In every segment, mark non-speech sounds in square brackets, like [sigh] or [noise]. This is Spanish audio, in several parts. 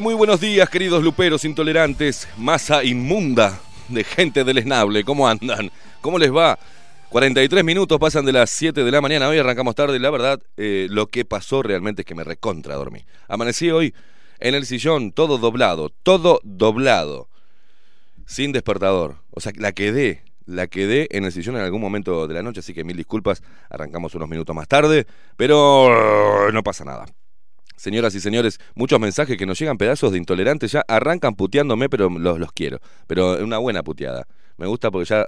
Muy buenos días, queridos luperos intolerantes, masa inmunda de gente del esnable. ¿Cómo andan? ¿Cómo les va? 43 minutos pasan de las 7 de la mañana. Hoy arrancamos tarde la verdad, eh, lo que pasó realmente es que me recontra dormí. Amanecí hoy en el sillón, todo doblado, todo doblado, sin despertador. O sea, la quedé, la quedé en el sillón en algún momento de la noche, así que mil disculpas. Arrancamos unos minutos más tarde, pero no pasa nada. Señoras y señores, muchos mensajes que nos llegan pedazos de intolerantes ya arrancan puteándome, pero los, los quiero. Pero una buena puteada. Me gusta porque ya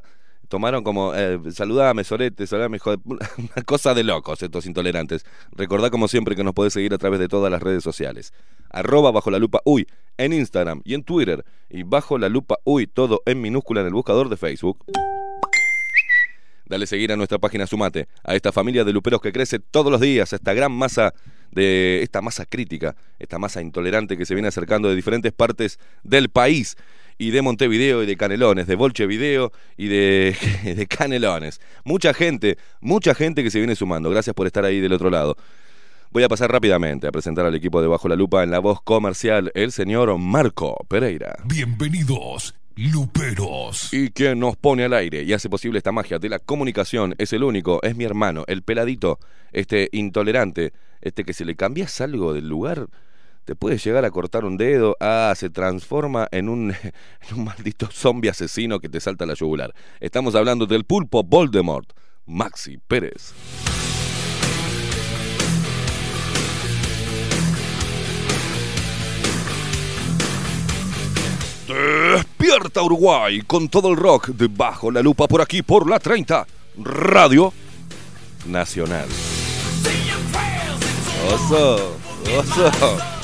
tomaron como, eh, saludame, sorete, saludame, hijo de pu- [laughs] Una cosa de locos estos intolerantes. Recordá como siempre que nos podés seguir a través de todas las redes sociales. Arroba bajo la lupa uy en Instagram y en Twitter. Y bajo la lupa uy, todo en minúscula en el buscador de Facebook. Dale seguir a nuestra página Sumate, a esta familia de luperos que crece todos los días, a esta gran masa de esta masa crítica, esta masa intolerante que se viene acercando de diferentes partes del país. y de Montevideo y de Canelones, de Volche Video y de, [laughs] de Canelones. Mucha gente, mucha gente que se viene sumando. Gracias por estar ahí del otro lado. Voy a pasar rápidamente a presentar al equipo de Bajo la Lupa en la voz comercial, el señor Marco Pereira. Bienvenidos, Luperos. Y quien nos pone al aire y hace posible esta magia de la comunicación es el único, es mi hermano, el peladito, este intolerante, este que si le cambias algo del lugar, te puede llegar a cortar un dedo, ah, se transforma [laughs] en un, maldito zombie asesino que te salta la yugular. Estamos hablando del pulpo Voldemort, Maxi Pérez. Despierta Uruguay con todo el rock debajo la lupa por aquí por la 30 Radio Nacional. 咳嗽咳嗽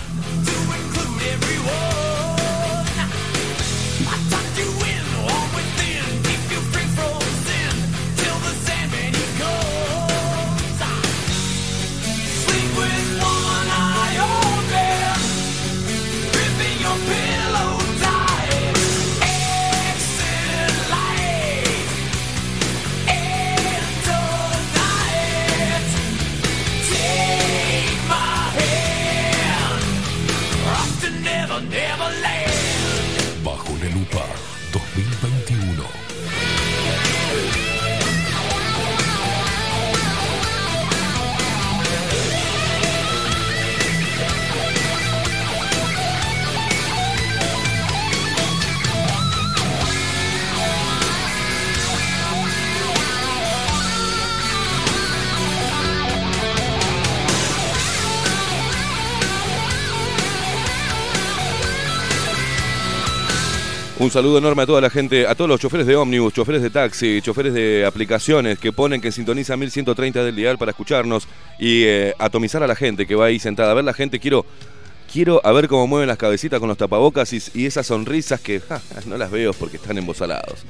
Un saludo enorme a toda la gente, a todos los choferes de ómnibus, choferes de taxi, choferes de aplicaciones que ponen que sintoniza 1130 del dial para escucharnos y eh, atomizar a la gente que va ahí sentada. A ver la gente, quiero quiero a ver cómo mueven las cabecitas con los tapabocas y, esas sonrisas que ja, no las veo porque están embosalados.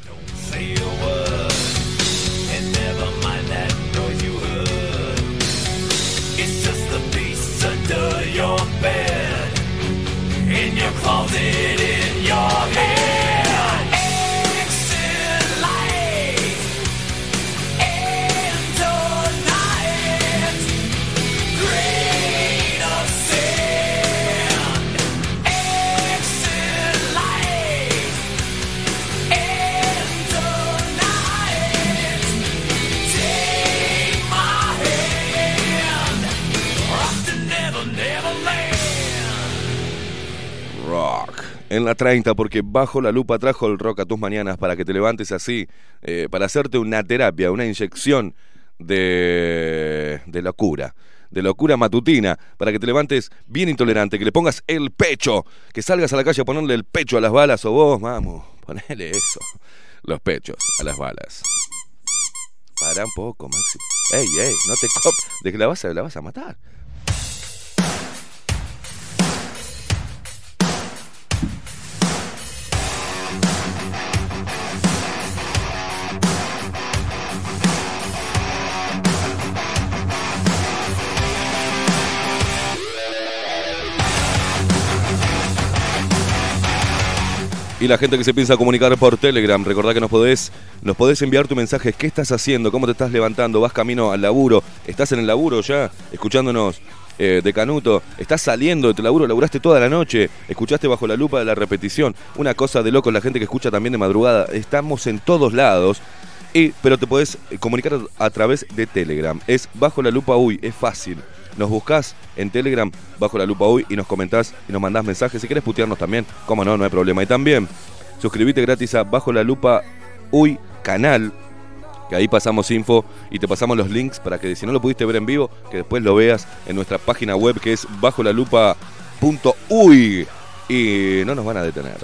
Your bed, in your closet, your head. En la 30, porque bajo la lupa trajo el rock a tus mañanas para que te levantes así, eh, para hacerte una terapia, una inyección de, de locura, de locura matutina, para que te levantes bien intolerante, que le pongas el pecho, que salgas a la calle a ponerle el pecho a las balas, o vos, vamos, [laughs] ponele eso, los pechos a las balas. Para un poco, Maxi. Ey, ey, no te cop, de que la vas a, la vas a matar. Y la gente que se piensa comunicar por Telegram, recordá que nos podés, nos podés enviar tu mensaje. ¿Qué estás haciendo? ¿Cómo te estás levantando? ¿Vas camino al laburo? ¿Estás en el laburo ya? Escuchándonos eh, de Canuto. ¿Estás saliendo de tu laburo? ¿Laburaste toda la noche? ¿Escuchaste bajo la lupa de la repetición? Una cosa de loco, la gente que escucha también de madrugada. Estamos en todos lados. Y, pero te podés comunicar a través de Telegram. Es bajo la lupa uy, es fácil. Nos buscás en Telegram bajo la lupa uy y nos comentás y nos mandás mensajes. Si querés putearnos también, cómo no, no hay problema. Y también suscribite gratis a bajo la lupa uy canal. Que ahí pasamos info y te pasamos los links para que si no lo pudiste ver en vivo, que después lo veas en nuestra página web que es bajo la lupa punto uy. Y no nos van a detener.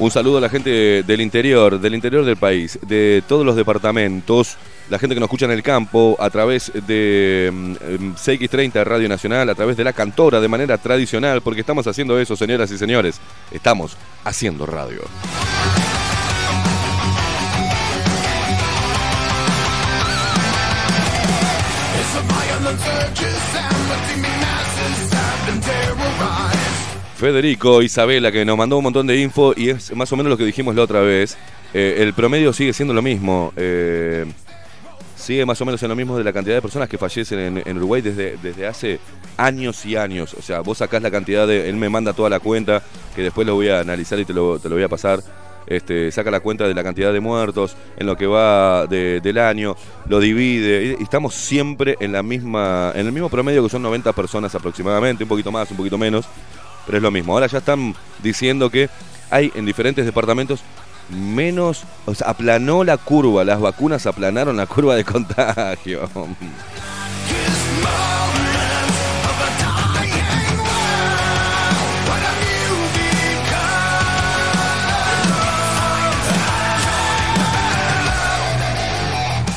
Un saludo a la gente del interior, del interior del país, de todos los departamentos, la gente que nos escucha en el campo, a través de mm, em, CX30 Radio Nacional, a través de la cantora de manera tradicional, porque estamos haciendo eso, señoras y señores. Estamos haciendo radio. Federico, Isabela, que nos mandó un montón de info y es más o menos lo que dijimos la otra vez. Eh, el promedio sigue siendo lo mismo. eh, sigue más o menos en lo mismo de la cantidad de personas que fallecen en, Uruguay desde, desde hace años y años. O sea, vos sacás la cantidad de. Él me manda toda la cuenta, que después lo voy a analizar y te lo, te lo voy a pasar. Este, saca la cuenta de la cantidad de muertos en lo que va de- del año, lo divide y estamos siempre en la misma en el mismo promedio que son 90 personas aproximadamente, un poquito más, un poquito menos, pero es lo mismo. Ahora ya están diciendo que hay en diferentes departamentos menos, o sea, aplanó la curva, las vacunas aplanaron la curva de contagio.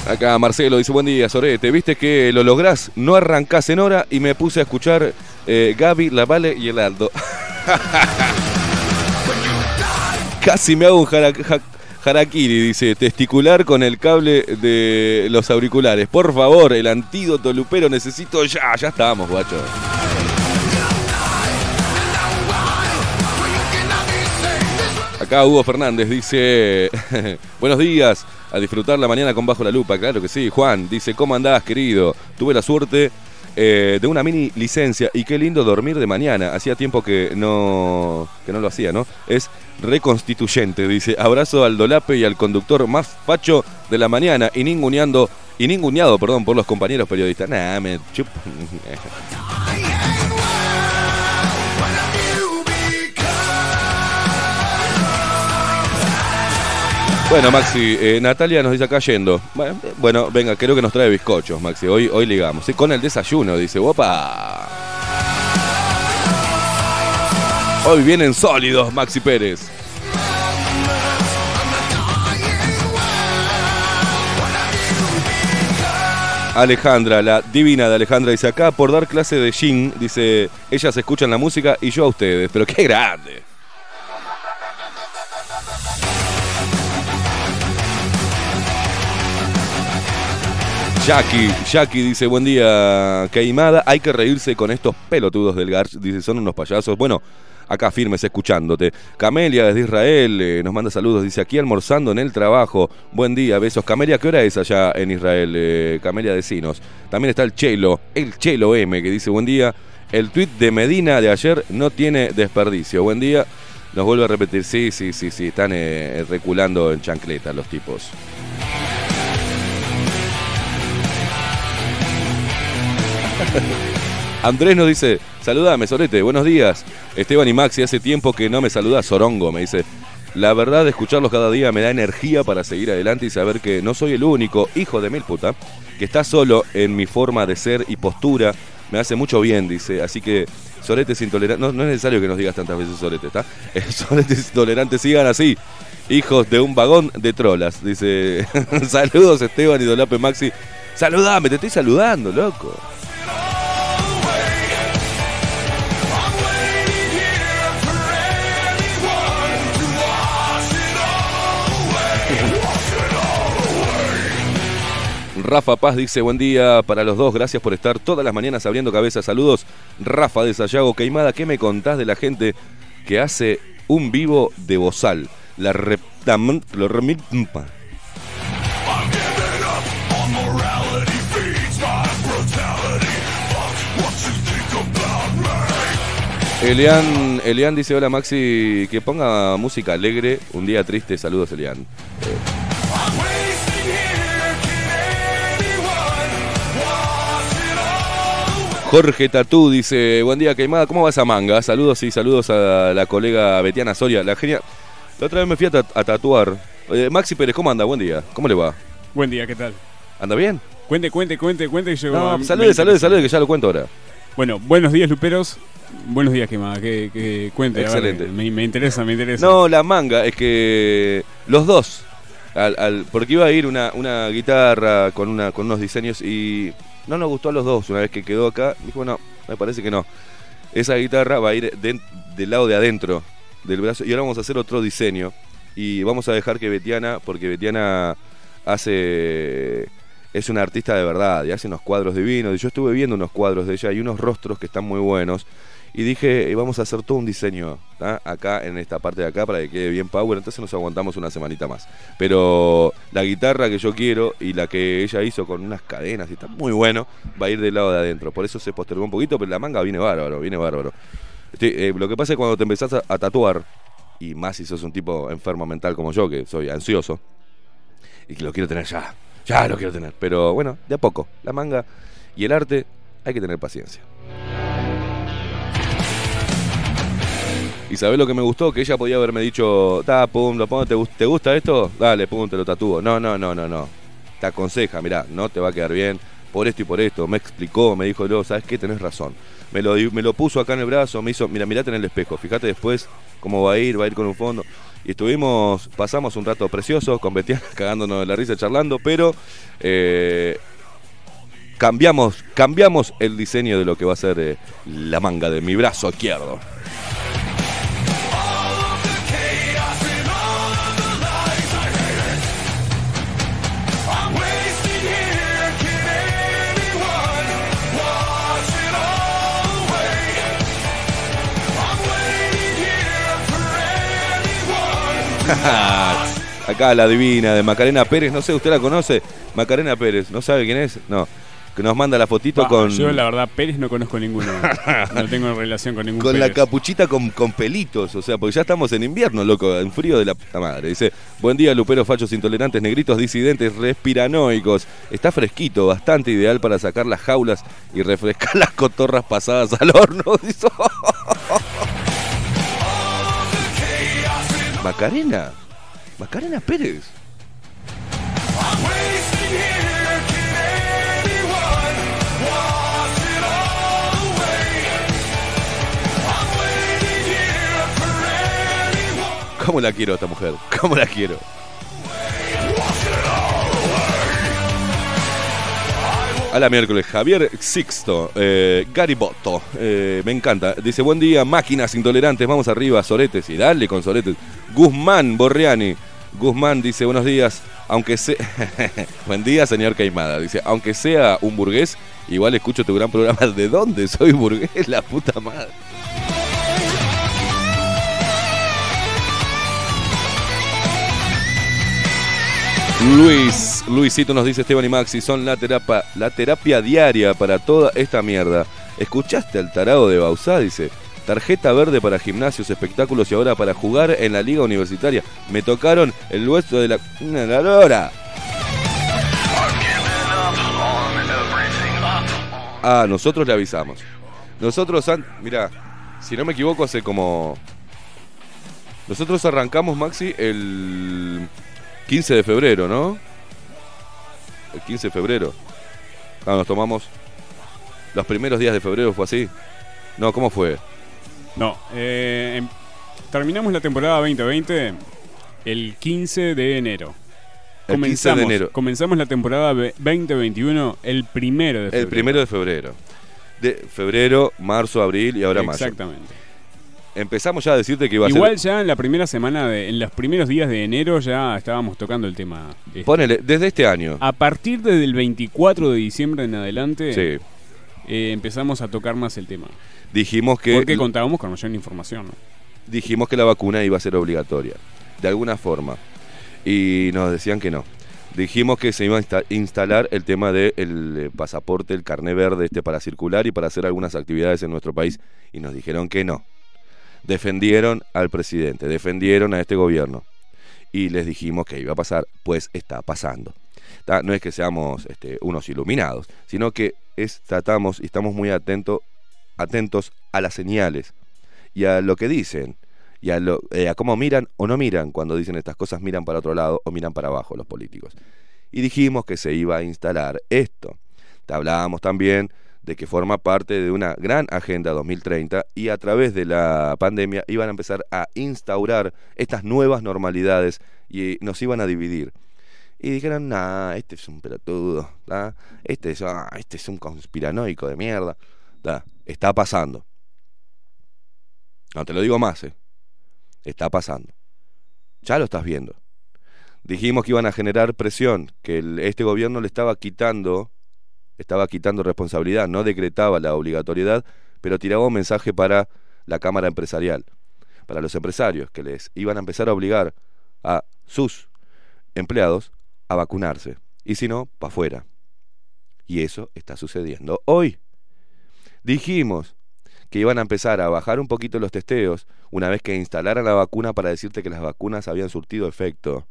Acá Marcelo dice, buen día, Sorete. ¿Viste que lo lográs? No arrancás en hora y me puse a escuchar eh, Gaby, La Vale y el Aldo. Casi me hago un harakiri, dice, testicular con el cable de los auriculares. Por favor, el antídoto lupero necesito ya. Ya estamos, guacho. Acá Hugo Fernández dice, [laughs] buenos días, a disfrutar la mañana con Bajo la Lupa, claro que sí. Juan dice, ¿cómo andás, querido? Tuve la suerte eh, de una mini licencia y qué lindo dormir de mañana. Hacía tiempo que no, que no lo hacía, ¿no? Es reconstituyente, dice, abrazo al Dolape y al conductor más facho de la mañana y ninguneando, y ninguneado, perdón, por los compañeros periodistas. Nah, me chup. [laughs] Bueno, Maxi, eh, Natalia nos dice acá yendo. Bueno, venga, creo que nos trae bizcochos, Maxi. Hoy, hoy ligamos. Sí, con el desayuno, dice. ¡Opa! Hoy vienen sólidos, Maxi Pérez. Alejandra, la divina de Alejandra, dice acá por dar clase de Jin, dice, ellas escuchan la música y yo a ustedes, pero qué grande. Jackie, Jackie dice, buen día, Queimada, hay que reírse con estos pelotudos del Garch, dice, son unos payasos. Bueno, acá firmes escuchándote. Camelia desde Israel eh, nos manda saludos, dice, aquí almorzando en el trabajo, buen día, besos. Camelia, ¿qué hora es allá en Israel? Eh, Camelia Decinos. También está el Chelo, el Chelo M, que dice, buen día, el tweet de Medina de ayer no tiene desperdicio. Buen día, nos vuelve a repetir, sí, sí, sí, sí, están eh, reculando en chancleta los tipos. [laughs] Andrés nos dice, saludame, Sorete, buenos días. Esteban y Maxi, hace tiempo que no me saluda Sorongo, me dice. La verdad, escucharlos cada día me da energía para seguir adelante y saber que no soy el único hijo de mil puta que está solo en mi forma de ser y postura. Me hace mucho bien, dice. Así que, Soretes intolerantes, no, no es necesario que nos digas tantas veces Sorete, ¿está? [laughs] Eh, Soretes intolerantes sigan así. Hijos de un vagón de trolas, dice. [laughs] Saludos, Esteban y Dolape Maxi. Saludame, te estoy saludando, loco. Rafa Paz dice, buen día para los dos, gracias por estar todas las mañanas abriendo cabezas. Saludos, Rafa de Sayago Queimada, ¿qué me contás de la gente que hace un vivo de bozal? La mpa. Elian, Elian dice, hola Maxi, que ponga música alegre, un día triste, saludos Elian. Jorge Tatú dice, buen día Queimada, ¿cómo va esa manga? Saludos y saludos a la colega Betiana Soria, la genia. La otra vez me fui a, ta- a tatuar. Eh, Maxi Pérez, ¿cómo anda? Buen día. ¿Cómo le va? Buen día, ¿qué tal? ¿Anda bien? Cuente, cuente, cuente, cuente que llegó. No, a- salude, salude, salude, que ya lo cuento ahora. Bueno, buenos días, Luperos. Buenos días, Quemada. Que, que cuente. ver, Excelente. me, me interesa, me interesa. No, la manga, es que los dos. Al, al- porque iba a ir una, una guitarra con, una, con unos diseños y no nos gustó a los dos. Una vez que quedó acá, dijo, no, me parece que no. Esa guitarra va a ir den- del lado de adentro del brazo y ahora vamos a hacer otro diseño. Y vamos a dejar que Betiana, porque Betiana hace es una artista de verdad y hace unos cuadros divinos. Y yo estuve viendo unos cuadros de ella y unos rostros que están muy buenos. Y dije, "Eh, vamos a hacer todo un diseño acá en esta parte de acá para que quede bien power. Entonces nos aguantamos una semanita más. Pero la guitarra que yo quiero y la que ella hizo con unas cadenas y está muy bueno, va a ir del lado de adentro. Por eso se postergó un poquito, pero la manga viene bárbaro, viene bárbaro. Eh, lo que pasa es cuando te empezás a, a tatuar, y más si sos un tipo enfermo mental como yo, que soy ansioso, y que lo quiero tener ya, ya lo quiero tener. Pero bueno, de a poco, la manga y el arte hay que tener paciencia. Y sabés lo que me gustó, que ella podía haberme dicho, da, pum, lo pongo, ¿te, gust- ¿te gusta esto? Dale, pum, te lo tatúo. No, no, no, no, no. Te aconseja, mirá, no te va a quedar bien, por esto y por esto. Me explicó, me dijo, luego, ¿sabes qué? Tenés razón. Me lo, di- me lo puso acá en el brazo, me hizo, mira, mirate en el espejo, fíjate después cómo va a ir, va a ir con un fondo. Y estuvimos, pasamos un rato precioso con Betiana, [laughs] cagándonos de la risa, charlando, pero eh, cambiamos, cambiamos el diseño de lo que va a ser eh, la manga de mi brazo izquierdo. [laughs] Acá la divina de Macarena Pérez, no sé, ¿usted la conoce? Macarena Pérez, ¿no sabe quién es? No. Que nos manda la fotito Bah, con, Yo, la verdad, Pérez no conozco ninguno. [laughs] no tengo relación con ningún con la capuchita con, con pelitos, o sea, porque ya estamos en invierno, loco, en frío de la puta madre. Dice, buen día, luperos, fachos, intolerantes, negritos, disidentes, respiranoicos. Está fresquito, bastante ideal para sacar las jaulas y refrescar [laughs] las cotorras pasadas al horno. Here for anyone. ¿Cómo la quiero a esta mujer? ¿Cómo la quiero? A la miércoles, Javier Sixto, eh, Garibotto, eh, me encanta. Dice, buen día, máquinas intolerantes, vamos arriba, Soretes, y dale con Soretes. Guzmán Borriani, Guzmán dice, buenos días, aunque sea... [laughs] buen día, señor Caimada, dice, aunque sea un burgués, igual escucho tu gran programa. [laughs] ¿De dónde soy burgués? La puta madre. Luis, Luisito nos dice Esteban y Maxi, son la terapia, la terapia diaria para toda esta mierda. ¿Escuchaste al tarado de Bausá? Dice, tarjeta verde para gimnasios, espectáculos y ahora para jugar en la liga universitaria. Me tocaron el hueso de la... la. Ah, nosotros le avisamos. Nosotros, an- mira, si no me equivoco, hace como... Nosotros arrancamos, Maxi, el 15 de febrero, ¿no? El 15 de febrero. Ah, nos tomamos... Los primeros días de febrero fue así. No, ¿cómo fue? No, eh, em- terminamos la temporada 2020 el 15 de enero. El 15 de enero. Comenzamos la temporada ve- 2021 el primero de febrero. El primero de febrero. De febrero, marzo, abril y ahora mayo. Exactamente. Empezamos ya a decirte que iba a Igual ser... ya en la primera semana, de, en los primeros días de enero ya estábamos tocando el tema. este. Ponele, desde este año. A partir del 24 de diciembre en adelante Sí. eh, empezamos a tocar más el tema. Dijimos que... Porque contábamos con mayor información. ¿no? dijimos que la vacuna iba a ser obligatoria, de alguna forma. Y nos decían que no. Dijimos que se iba a insta- instalar el tema del eh, pasaporte, el carné verde este para circular y para hacer algunas actividades en nuestro país. Y nos dijeron que no. Defendieron al presidente, defendieron a este gobierno. Y les dijimos que iba a pasar, pues está pasando. No es que seamos este, unos iluminados, sino que es, tratamos y estamos muy atento, atentos a las señales y a lo que dicen y a, lo, eh, a cómo miran o no miran cuando dicen estas cosas, miran para otro lado o miran para abajo los políticos. Y dijimos que se iba a instalar esto. Te hablábamos también de que forma parte de una gran agenda 2030 y a través de la pandemia iban a empezar a instaurar estas nuevas normalidades y nos iban a dividir. Y dijeron, nah, este es un pelotudo, este, es, ah, este es un conspiranoico de mierda. ¿tá? Está pasando. No te lo digo más, ¿eh? Está pasando. Ya lo estás viendo. Dijimos que iban a generar presión, que este gobierno le estaba quitando, estaba quitando responsabilidad, no decretaba la obligatoriedad, pero tiraba un mensaje para la Cámara Empresarial, para los empresarios, que les iban a empezar a obligar a sus empleados a vacunarse. Y si no, para afuera. Y eso está sucediendo hoy. Dijimos que iban a empezar a bajar un poquito los testeos una vez que instalaran la vacuna para decirte que las vacunas habían surtido efecto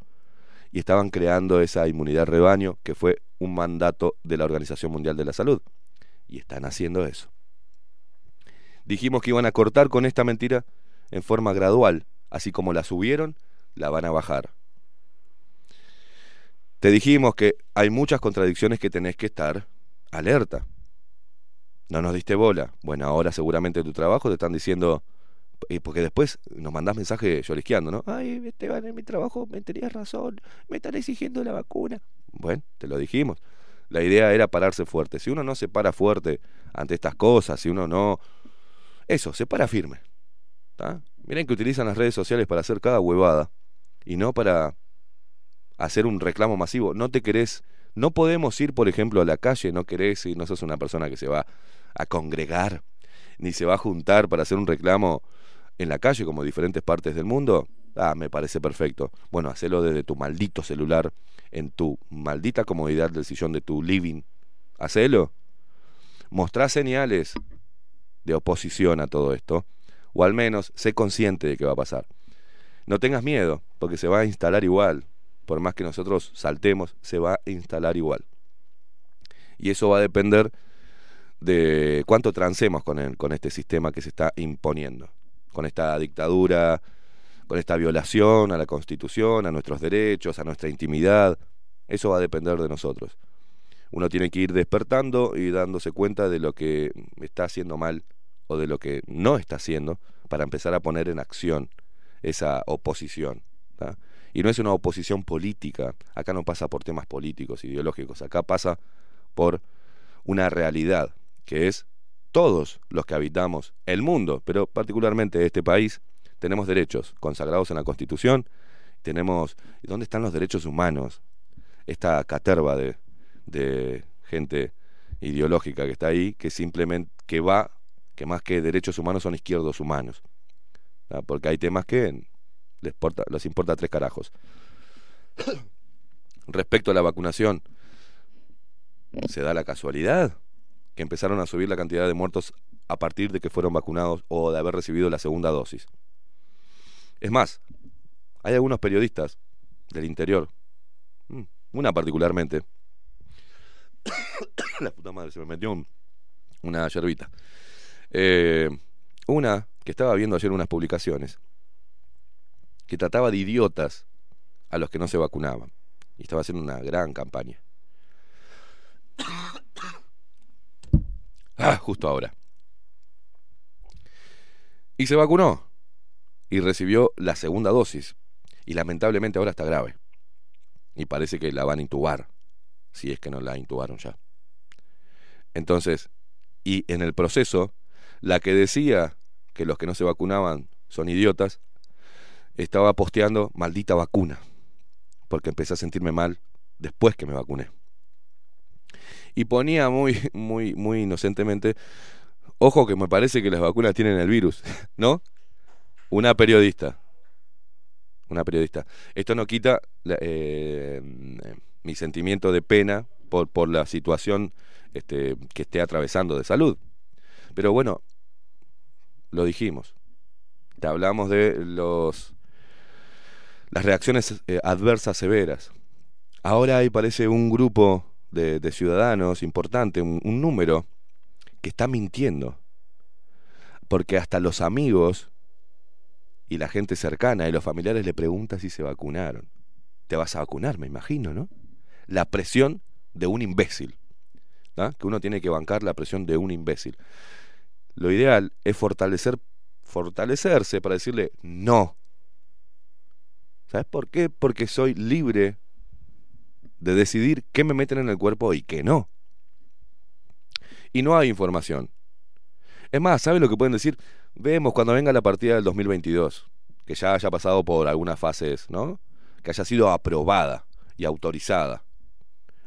y estaban creando esa inmunidad rebaño que fue un mandato de la Organización Mundial de la Salud. Y están haciendo eso. Dijimos que iban a cortar con esta mentira en forma gradual, así como la subieron, la van a bajar. Te dijimos que hay muchas contradicciones que tenés que estar alerta. No nos diste bola. Bueno, ahora seguramente en tu trabajo te están diciendo, porque después nos mandás mensaje llorisqueando, ¿no? Ay, Esteban, en mi trabajo me tenías razón, me están exigiendo la vacuna. Bueno, te lo dijimos. La idea era pararse fuerte. Si uno no se para fuerte ante estas cosas, si uno no... Eso, se para firme. ¿tá? Miren que utilizan las redes sociales para hacer cada huevada y no para hacer un reclamo masivo. No te querés, no podemos ir, por ejemplo, a la calle, no querés y no sos una persona que se va a congregar, ni se va a juntar para hacer un reclamo en la calle como diferentes partes del mundo. Ah, me parece perfecto. Bueno, hacelo desde tu maldito celular, en tu maldita comodidad del sillón de tu living. Hacelo. Mostrá señales de oposición a todo esto, o al menos sé consciente de que va a pasar. No tengas miedo, porque se va a instalar igual. Por más que nosotros saltemos, se va a instalar igual. Y eso va a depender de cuánto transemos con, el, con este sistema que se está imponiendo, con esta dictadura, con esta violación a la Constitución, a nuestros derechos, a nuestra intimidad. Eso va a depender de nosotros. Uno tiene que ir despertando y dándose cuenta de lo que está haciendo mal o de lo que no está haciendo para empezar a poner en acción esa oposición. Y no es una oposición política, acá no pasa por temas políticos, ideológicos, acá pasa por una realidad, que es todos los que habitamos el mundo, pero particularmente este país, tenemos derechos consagrados en la Constitución, tenemos... ¿y ¿Dónde están los derechos humanos? Esta caterva de, gente ideológica que está ahí, que simplemente que va, que más que derechos humanos son izquierdos humanos. Porque hay temas que les, porta, les importa tres carajos. [coughs] Respecto a la vacunación, se da la casualidad que empezaron a subir la cantidad de muertos a partir de que fueron vacunados o de haber recibido la segunda dosis. Es más, hay algunos periodistas del interior, mm, una particularmente, [coughs] la puta madre, se me metió un, una yerbita. Eh, una que estaba viendo ayer unas publicaciones que trataba de idiotas a los que no se vacunaban. Y estaba haciendo una gran campaña. Ah, justo ahora. Y se vacunó. Y recibió la segunda dosis. Y lamentablemente ahora está grave. Y parece que la van a intubar. Si es que no la intubaron ya. Entonces, y en el proceso, la que decía que los que no se vacunaban son idiotas, estaba posteando maldita vacuna. Porque empecé a sentirme mal después que me vacuné. Y ponía muy, [laughs] muy, muy inocentemente, ojo que me parece que las vacunas tienen el virus, [laughs] ¿no? Una periodista. Una periodista. Esto no quita eh, mi sentimiento de pena por, por la situación este, que esté atravesando de salud. Pero bueno, lo dijimos. Te hablamos de los las reacciones eh, adversas severas. Ahora hay parece un grupo de, ciudadanos importante, un, número, que está mintiendo. Porque hasta los amigos y la gente cercana y los familiares le preguntan si se vacunaron. Te vas a vacunar, me imagino, ¿no? La presión de un imbécil. Que uno tiene que bancar la presión de un imbécil. Lo ideal es fortalecer, fortalecerse para decirle no. ¿Sabes por qué? Porque soy libre de decidir qué me meten en el cuerpo y qué no. Y no hay información. Es más, ¿sabe lo que pueden decir? Vemos cuando venga la partida del 2022, que ya haya pasado por algunas fases, ¿no? que haya sido aprobada y autorizada.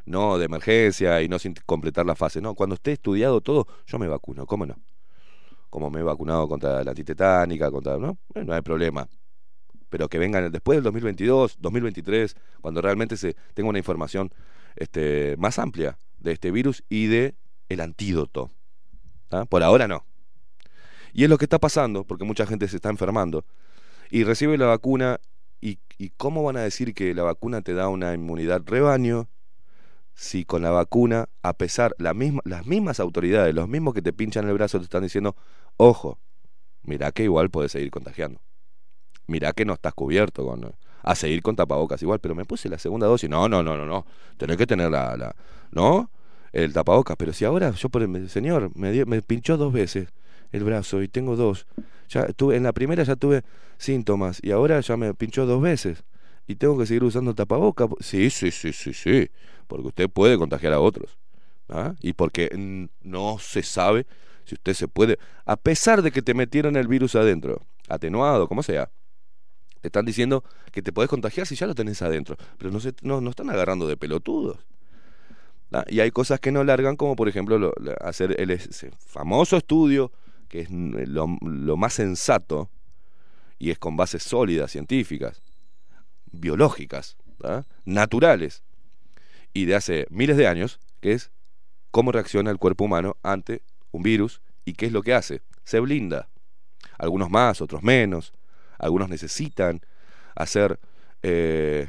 No de emergencia y no sin completar la fase. No, cuando esté estudiado todo, yo me vacuno, ¿cómo no? Como me he vacunado contra la antitetánica, contra. ¿No? Eh, no hay problema. Pero que vengan después del 2022, 2023, cuando realmente se tenga una información este, más amplia de este virus y de el antídoto. ¿Ah? Por ahora no. Y es lo que está pasando, porque mucha gente se está enfermando y recibe la vacuna. ¿Y, cómo van a decir que la vacuna te da una inmunidad rebaño? Si con la vacuna, a pesar, la las mismas autoridades, los mismos que te pinchan el brazo, te están diciendo, ojo, mira que igual puedes seguir contagiando. Mira que no estás cubierto con... A seguir con tapabocas igual, pero me puse la segunda dosis. No, no, no, no, no. Tenés que tener la... la ¿No? El tapabocas. Pero si ahora yo, por el, señor, me, dio, me pinchó dos veces el brazo y tengo dos. Ya tuve, en la primera ya tuve síntomas y ahora ya me pinchó dos veces. Y tengo que seguir usando tapabocas. Sí, sí, sí, sí, sí. Porque usted puede contagiar a otros. ¿ah? Y porque no se sabe si usted se puede, a pesar de que te metieron el virus adentro, atenuado, como sea, están diciendo que te podés contagiar si ya lo tenés adentro, pero no, se, no, no están agarrando de pelotudos. Y hay cosas que no largan, como por ejemplo lo, hacer el ese famoso estudio, que es lo, lo más sensato, y es con bases sólidas, científicas, biológicas, naturales, y de hace miles de años, que es cómo reacciona el cuerpo humano ante un virus y qué es lo que hace. Se blinda. Algunos más, otros menos. Algunos necesitan hacer eh,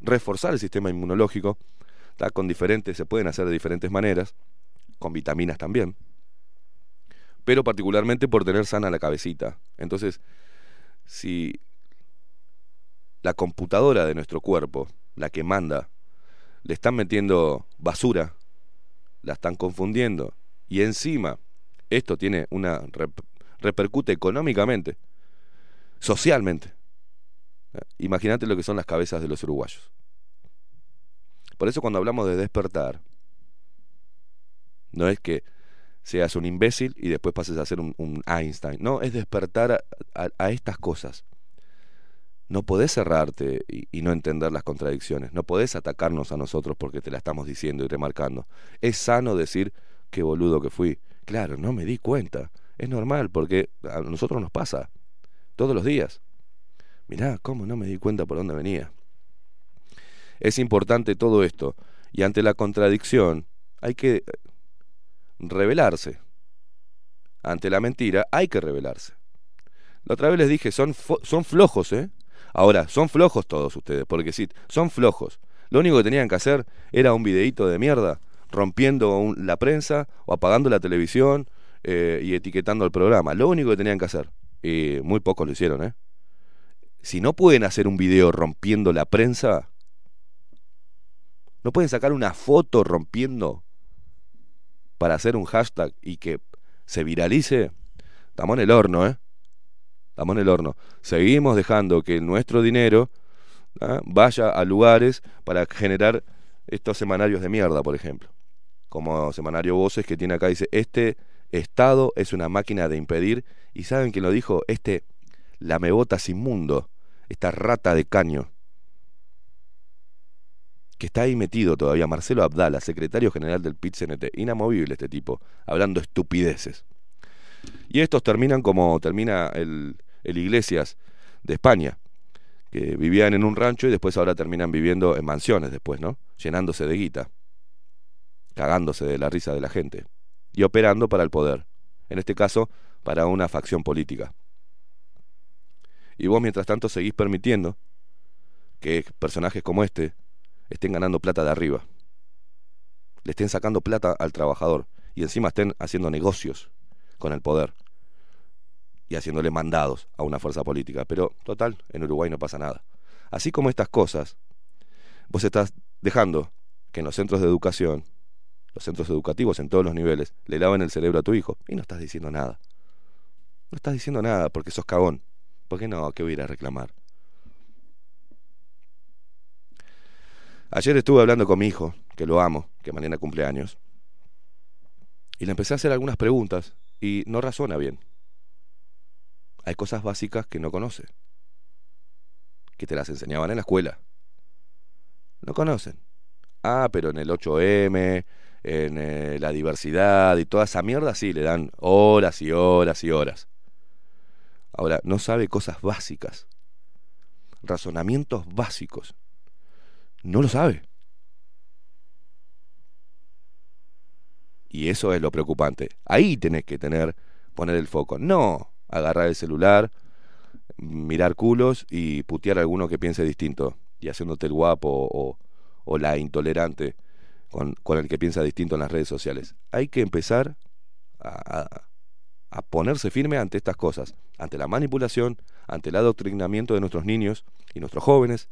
reforzar el sistema inmunológico. Con diferentes, se pueden hacer de diferentes maneras, con vitaminas también. Pero particularmente por tener sana la cabecita. Entonces, si la computadora de nuestro cuerpo, la que manda, le están metiendo basura, la están confundiendo, y encima esto tiene una repercute económicamente, socialmente. Imagínate lo que son las cabezas de los uruguayos. Por eso cuando hablamos de despertar, no es que seas un imbécil y después pases a ser un, Einstein. No, es despertar a, estas cosas. No podés cerrarte y, y, no entender las contradicciones. No podés atacarnos a nosotros porque te la estamos diciendo y remarcando. Es sano decir qué boludo que fui. Claro, no me di cuenta. Es normal porque a nosotros nos pasa todos los días. Mirá, cómo no me di cuenta por dónde venía. Es importante todo esto y ante la contradicción hay que eh, revelarse. Ante la mentira hay que revelarse. La otra vez les dije, son, son flojos, ¿eh? Ahora, son flojos todos ustedes, porque sí, son flojos. Lo único que tenían que hacer era un videíto de mierda rompiendo la prensa o apagando la televisión eh, y etiquetando el programa. Lo único que tenían que hacer. Y muy pocos lo hicieron, ¿eh? Si no pueden hacer un video rompiendo la prensa, no pueden sacar una foto rompiendo para hacer un hashtag y que se viralice. Estamos en el horno, ¿eh? Estamos en el horno. Seguimos dejando que nuestro dinero ¿ah? vaya a lugares para generar estos semanarios de mierda, por ejemplo como Semanario Voces, que tiene acá, dice, este Estado es una máquina de impedir, y ¿saben quién lo dijo? Este lamebotas inmundo, esta rata de caño, que está ahí metido todavía, Marcelo Abdala, secretario general del PIT-CNT, inamovible este tipo, hablando estupideces. Y estos terminan como termina el, el Iglesias de España, que vivían en un rancho y después ahora terminan viviendo en mansiones después, ¿no? Llenándose de guita cagándose de la risa de la gente, y operando para el poder, en este caso para una facción política. Y vos mientras tanto seguís permitiendo que personajes como este estén ganando plata de arriba, le estén sacando plata al trabajador y encima estén haciendo negocios con el poder y haciéndole mandados a una fuerza política. Pero total, en Uruguay no pasa nada. Así como estas cosas, vos estás dejando que en los centros de educación los centros educativos en todos los niveles, le lavan el cerebro a tu hijo y no estás diciendo nada. No estás diciendo nada porque sos cagón. ¿Por qué no? ¿Qué voy a ir a reclamar? Ayer estuve hablando con mi hijo, que lo amo, que mañana cumpleaños, y le empecé a hacer algunas preguntas y no razona bien. Hay cosas básicas que no conoce, que te las enseñaban en la escuela, No conocen. Ah, pero en el 8M, en eh, la diversidad y toda esa mierda, sí, le dan horas y horas y horas. Ahora, no sabe cosas básicas, razonamientos básicos. No lo sabe. Y eso es lo preocupante. Ahí tenés que tener, poner el foco. No agarrar el celular, mirar culos y putear a alguno que piense distinto. Y haciéndote el guapo o, la intolerante con, el que piensa distinto en las redes sociales. Hay que empezar a, a ponerse firme ante estas cosas. Ante la manipulación, ante el adoctrinamiento de nuestros niños y nuestros jóvenes,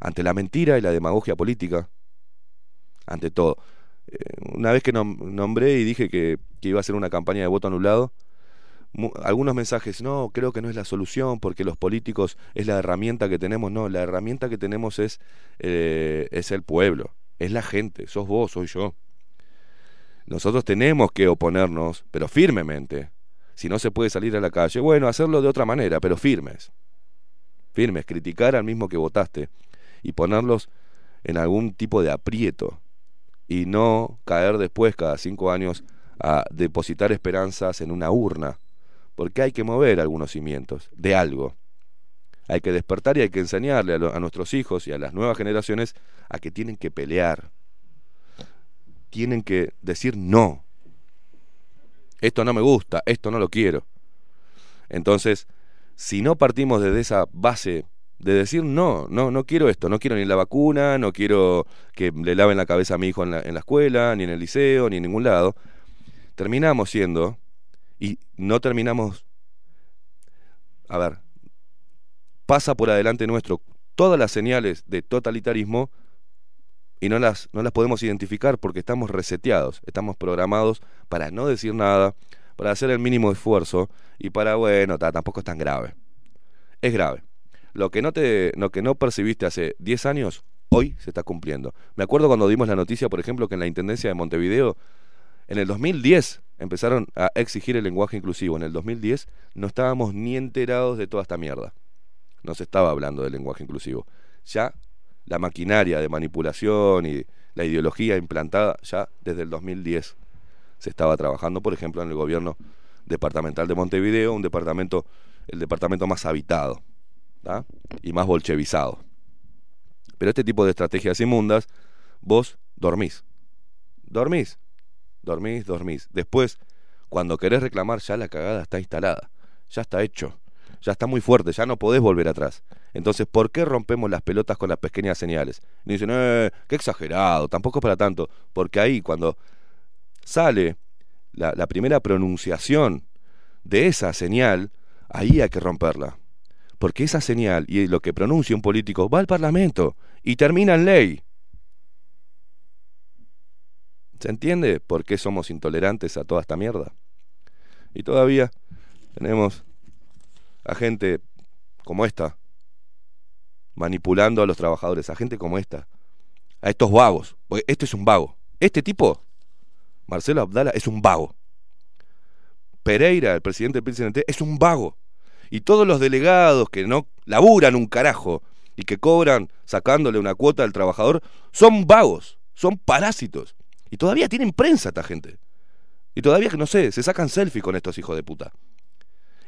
ante la mentira y la demagogia política, ante todo. Eh, una vez que nombré y dije que, iba a hacer una campaña de voto anulado, algunos mensajes, no, creo que no es la solución porque los políticos es la herramienta que tenemos, no, la herramienta que tenemos es, eh, es el pueblo, es la gente, sos vos, soy yo. Nosotros tenemos que oponernos, pero firmemente. Si no se puede salir a la calle, bueno, hacerlo de otra manera, pero firmes. Firmes, criticar al mismo que votaste y ponerlos en algún tipo de aprieto y no caer después cada cinco años a depositar esperanzas en una urna, porque hay que mover algunos cimientos de algo. Hay que despertar y hay que enseñarle a, nuestros hijos y a las nuevas generaciones a que tienen que pelear, tienen que decir no. Esto no me gusta, esto no lo quiero. Entonces, si no partimos desde esa base de decir no, no, no quiero esto, no quiero ni la vacuna, no quiero que le laven la cabeza a mi hijo en la, en la escuela, ni en el liceo, ni en ningún lado, terminamos siendo, y no terminamos, a ver, pasa por adelante nuestro todas las señales de totalitarismo y no las, no las podemos identificar porque estamos reseteados, estamos programados para no decir nada, para hacer el mínimo esfuerzo y para, bueno, tampoco es tan grave. Es grave. Lo que no te lo que no percibiste hace 10 años, hoy se está cumpliendo. Me acuerdo cuando dimos la noticia, por ejemplo, que en la Intendencia de Montevideo en el 2010 empezaron a exigir el lenguaje inclusivo. En el 2010 no estábamos ni enterados de toda esta mierda. No se estaba hablando del lenguaje inclusivo. Ya la maquinaria de manipulación y la ideología implantada ya desde el 2010 se estaba trabajando, por ejemplo, en el gobierno departamental de Montevideo, un departamento el departamento más habitado y más bolchevizado. Pero este tipo de estrategias inmundas, vos dormís. Dormís, dormís, dormís. Después, cuando querés reclamar, ya la cagada está instalada, ya está hecho, ya está muy fuerte, ya no podés volver atrás. Entonces, ¿por qué rompemos las pelotas con las pequeñas señales? Y dicen, eh, qué exagerado, tampoco para tanto, porque ahí cuando sale la, la primera pronunciación de esa señal, ahí hay que romperla porque esa señal y lo que pronuncia un político va al Parlamento y termina en ley. ¿Se entiende por qué somos intolerantes a toda esta mierda? Y todavía tenemos a gente como esta, manipulando a los trabajadores, a gente como esta, a estos vagos. Este es un vago. Este tipo, Marcelo Abdala, es un vago. Pereira, el presidente del PCNT, es un vago. Y todos los delegados que no laburan un carajo y que cobran sacándole una cuota al trabajador, son vagos, son parásitos. Y todavía tienen prensa esta gente. Y todavía, no sé, se sacan selfie con estos hijos de puta.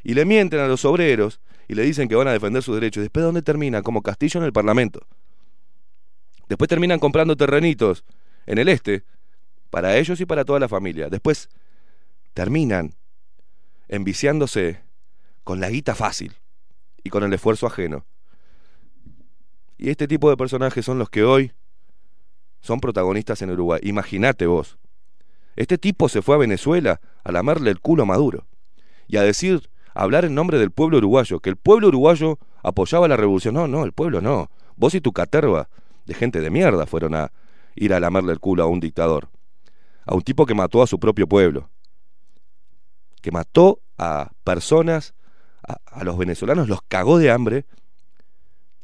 Y le mienten a los obreros y le dicen que van a defender sus derechos. Después, ¿dónde terminan? Como Castillo en el Parlamento. Después terminan comprando terrenitos en el este para ellos y para toda la familia. Después terminan enviciándose con la guita fácil y con el esfuerzo ajeno. Y este tipo de personajes son los que hoy son protagonistas en Uruguay. Imagínate vos. Este tipo se fue a Venezuela a lamarle el culo a Maduro y a decir, hablar en nombre del pueblo uruguayo, que el pueblo uruguayo apoyaba la revolución. No, no, el pueblo no. Vos y tu caterva de gente de mierda fueron a ir a lamarle el culo a un dictador, a un tipo que mató a su propio pueblo, que mató a personas a, a los venezolanos los cagó de hambre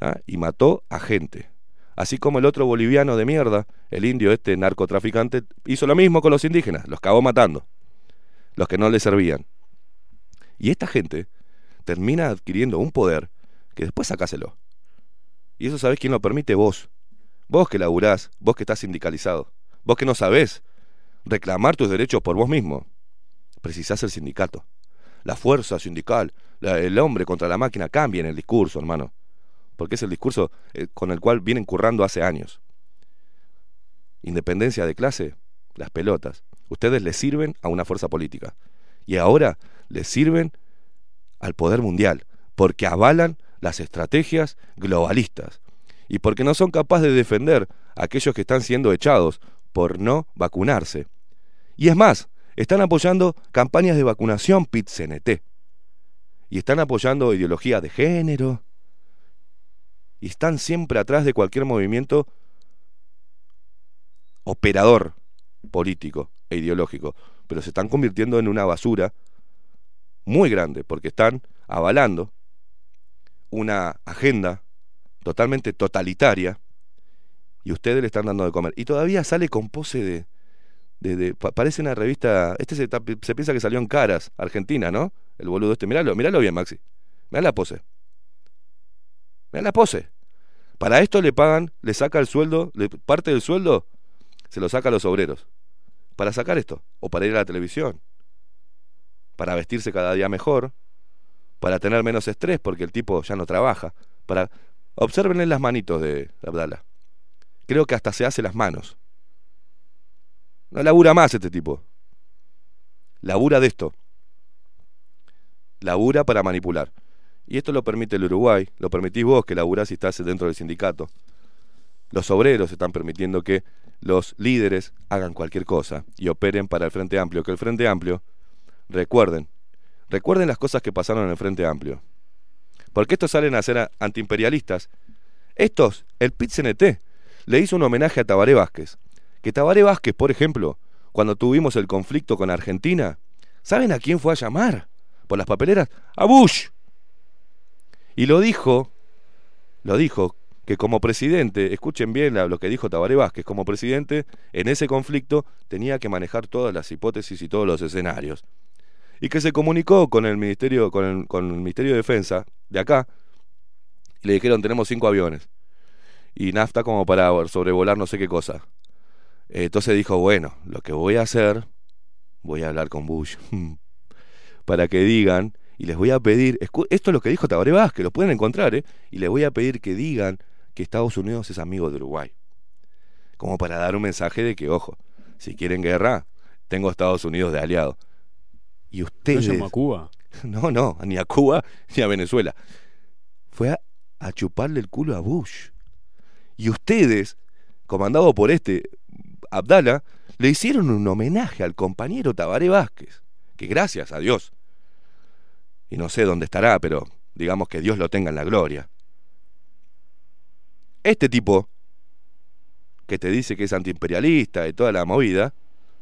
¿ah? y mató a gente. Así como el otro boliviano de mierda, el indio este narcotraficante, hizo lo mismo con los indígenas, los cagó matando, los que no le servían. Y esta gente termina adquiriendo un poder que después sacáselo. Y eso sabés quién lo permite vos. Vos que laburás, vos que estás sindicalizado, vos que no sabés reclamar tus derechos por vos mismo, precisás el sindicato. La fuerza sindical, el hombre contra la máquina cambia en el discurso, hermano. Porque es el discurso eh, con el cual vienen currando hace años. Independencia de clase, las pelotas. Ustedes le sirven a una fuerza política. Y ahora le sirven al poder mundial, porque avalan las estrategias globalistas y porque no son capaces de defender a aquellos que están siendo echados por no vacunarse. Y es más, están apoyando campañas de vacunación PIT-CNT. Y están apoyando ideología de género. Y están siempre atrás de cualquier movimiento operador político e ideológico. Pero se están convirtiendo en una basura muy grande porque están avalando una agenda totalmente totalitaria y ustedes le están dando de comer. Y todavía sale con pose de... de- de- pa- parece una revista... Este se, se piensa que salió en Caras, Argentina, ¿no? El boludo este. Míralo, míralo bien, Maxi. Mirá la pose. Mirá la pose. Para esto le pagan, le saca el sueldo, le- parte del sueldo se lo saca a los obreros. Para sacar esto. O para ir a la televisión. Para vestirse cada día mejor. Para tener menos estrés porque el tipo ya no trabaja. Para... Obsérvenle las manitos de Abdala. Creo que hasta se hace las manos. No labura más este tipo. Labura de esto. Labura para manipular. Y esto lo permite el Uruguay, lo permitís vos que laburás y estás dentro del sindicato. Los obreros están permitiendo que los líderes hagan cualquier cosa y operen para el Frente Amplio. Que el Frente Amplio, recuerden, recuerden las cosas que pasaron en el Frente Amplio. Porque estos salen a ser antiimperialistas. Estos, el PIT-CNT, le hizo un homenaje a Tabaré Vázquez. Que Tabaré Vázquez, por ejemplo, cuando tuvimos el conflicto con Argentina, ¿saben a quién fue a llamar? Por las papeleras, a Bush. Y lo dijo, lo dijo, que como presidente, escuchen bien lo que dijo Tabaré Vázquez, como presidente, en ese conflicto tenía que manejar todas las hipótesis y todos los escenarios. Y que se comunicó con el Ministerio, con el, con el Ministerio de Defensa de acá, y le dijeron tenemos cinco aviones. Y nafta como para sobrevolar no sé qué cosa. Eh, Entonces dijo, bueno, lo que voy a hacer, voy a hablar con Bush, [laughs] para que digan, y les voy a pedir, esto es lo que dijo Tabaré Vázquez, lo pueden encontrar, ¿eh? y les voy a pedir que digan que Estados Unidos es amigo de Uruguay. Como para dar un mensaje de que, ojo, si quieren guerra, tengo a Estados Unidos de aliado. Y ¿No ustedes... llamó a Cuba? [laughs] No, no, ni a Cuba ni a Venezuela. Fue a, a chuparle el culo a Bush. Y ustedes, comandados por este Abdala, le hicieron un homenaje al compañero Tabaré Vázquez, que gracias a Dios, y no sé dónde estará, pero digamos que Dios lo tenga en la gloria. Este tipo, que te dice que es antiimperialista y toda la movida,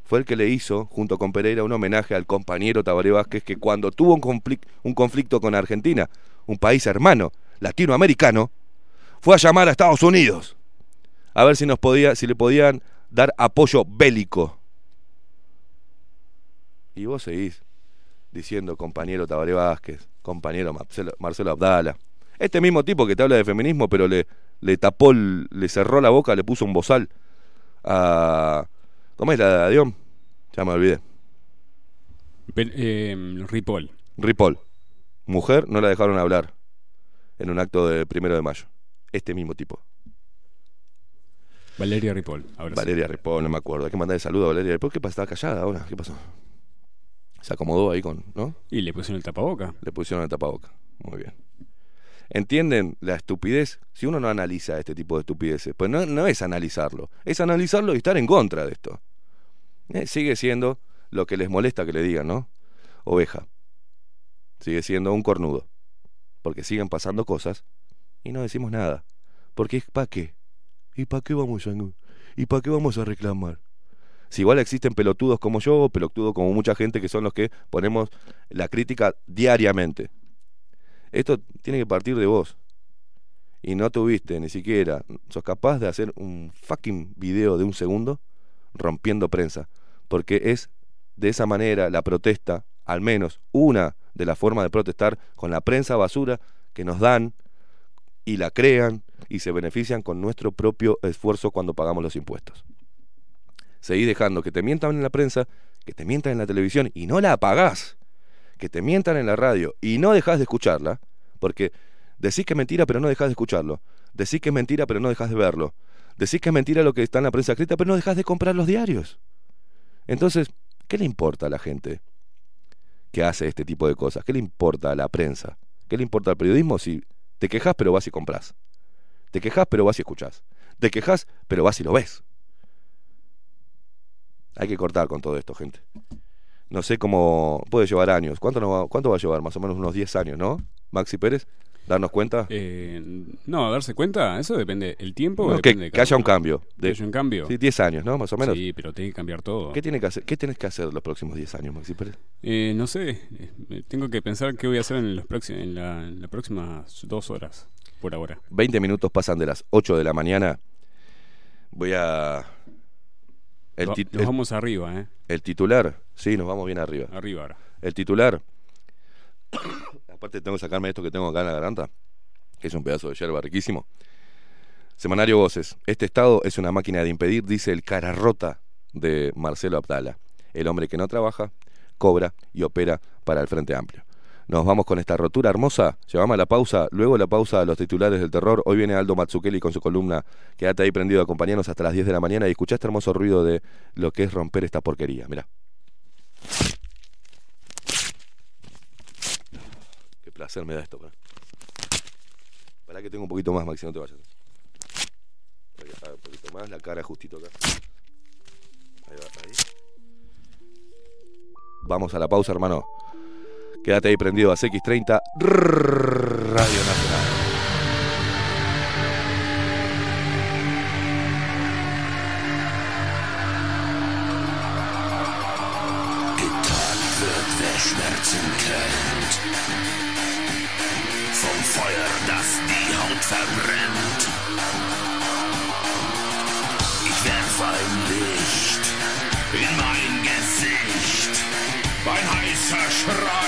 fue el que le hizo, junto con Pereira, un homenaje al compañero Tabaré Vázquez, que cuando tuvo un, conflic- un conflicto con Argentina, un país hermano, latinoamericano, fue a llamar a Estados Unidos a ver si nos podía, si le podían dar apoyo bélico. Y vos seguís diciendo compañero Tabaré Vázquez, compañero Marcelo, Abdala. Este mismo tipo que te habla de feminismo, pero le, le tapó, le cerró la boca, le puso un bozal a... ¿Cómo es la de Dion? Ya me olvidé. Eh, Ripoll. Ripoll. Mujer, no la dejaron hablar en un acto de primero de mayo. Este mismo tipo. Valeria Ripoll. Ahora sí. Valeria Ripoll, no me acuerdo. Hay que mandarle saludo a Valeria Ripoll. ¿Qué pasa? Estaba callada ahora. ¿Qué pasó? Se acomodó ahí con, ¿no? Y le pusieron el tapaboca. Le pusieron el tapaboca. Muy bien. ¿Entienden la estupidez? Si uno no analiza este tipo de estupideces, pues no, es analizarlo, es analizarlo y estar en contra de esto. Eh, sigue siendo lo que les molesta que le digan, ¿no? Oveja. Sigue siendo un cornudo. Porque siguen pasando cosas y no decimos nada. Porque ¿para qué? ¿Y para qué vamos a y para qué vamos a reclamar? Si igual existen pelotudos como yo, pelotudos como mucha gente que son los que ponemos la crítica diariamente. Esto tiene que partir de vos. Y no tuviste ni siquiera, sos capaz de hacer un fucking video de un segundo rompiendo prensa. Porque es de esa manera la protesta, al menos una de las formas de protestar con la prensa basura que nos dan y la crean y se benefician con nuestro propio esfuerzo cuando pagamos los impuestos. Seguís dejando que te mientan en la prensa, que te mientan en la televisión y no la apagás, que te mientan en la radio y no dejás de escucharla, porque decís que es mentira pero no dejás de escucharlo, decís que es mentira pero no dejás de verlo, decís que es mentira lo que está en la prensa escrita pero no dejás de comprar los diarios. Entonces, ¿qué le importa a la gente que hace este tipo de cosas? ¿Qué le importa a la prensa? ¿Qué le importa al periodismo si te quejas pero vas y compras? Te quejas pero vas y escuchás. Te quejas pero vas y lo ves. Hay que cortar con todo esto, gente. No sé cómo puede llevar años. ¿Cuánto, nos va, ¿Cuánto va a llevar? Más o menos unos 10 años, ¿no? Maxi Pérez, darnos cuenta. Eh, no, darse cuenta, eso depende. ¿El tiempo? No, depende que, de haya un cambio. Que haya un cambio. Sí, 10 años, ¿no? Más o menos. Sí, pero tiene que cambiar todo. ¿Qué, tiene que hacer, ¿Qué tienes que hacer los próximos 10 años, Maxi Pérez? Eh, no sé, eh, tengo que pensar qué voy a hacer en, los próximos, en, la, en las próximas dos horas, por ahora. 20 minutos pasan de las 8 de la mañana. Voy a... El, Nos el- vamos arriba, ¿eh? el titular, sí, nos vamos bien arriba. Arriba ahora. El titular. [coughs] Aparte tengo que sacarme esto que tengo acá en la garganta, que es un pedazo de yerba riquísimo. Semanario Voces. Este estado es una máquina de impedir, dice el cara rota de Marcelo Abdala. El hombre que no trabaja, cobra y opera para el Frente Amplio. Nos vamos con esta rotura hermosa. Llevamos a la pausa. Luego la pausa a los titulares del terror. Hoy viene Aldo Mazzucchelli con su columna. Quédate ahí prendido, acompañanos hasta las 10 de la mañana y escuchá este hermoso ruido de lo que es romper esta porquería. Mirá. Qué placer me da esto. Para, para que tengo un poquito más, Maxi, te vayas. Ahí, ah, un poquito más, la cara justito acá. Ahí va, ahí. Vamos a la pausa, hermano. Quédate ahí prendido a CX30 Radio Nacional. Getan wird, wer Schmerzen kennt. Vom Feuer, das die Haut verbrennt. Ich werf ein Licht in mein Gesicht. Ein heißer Schrei.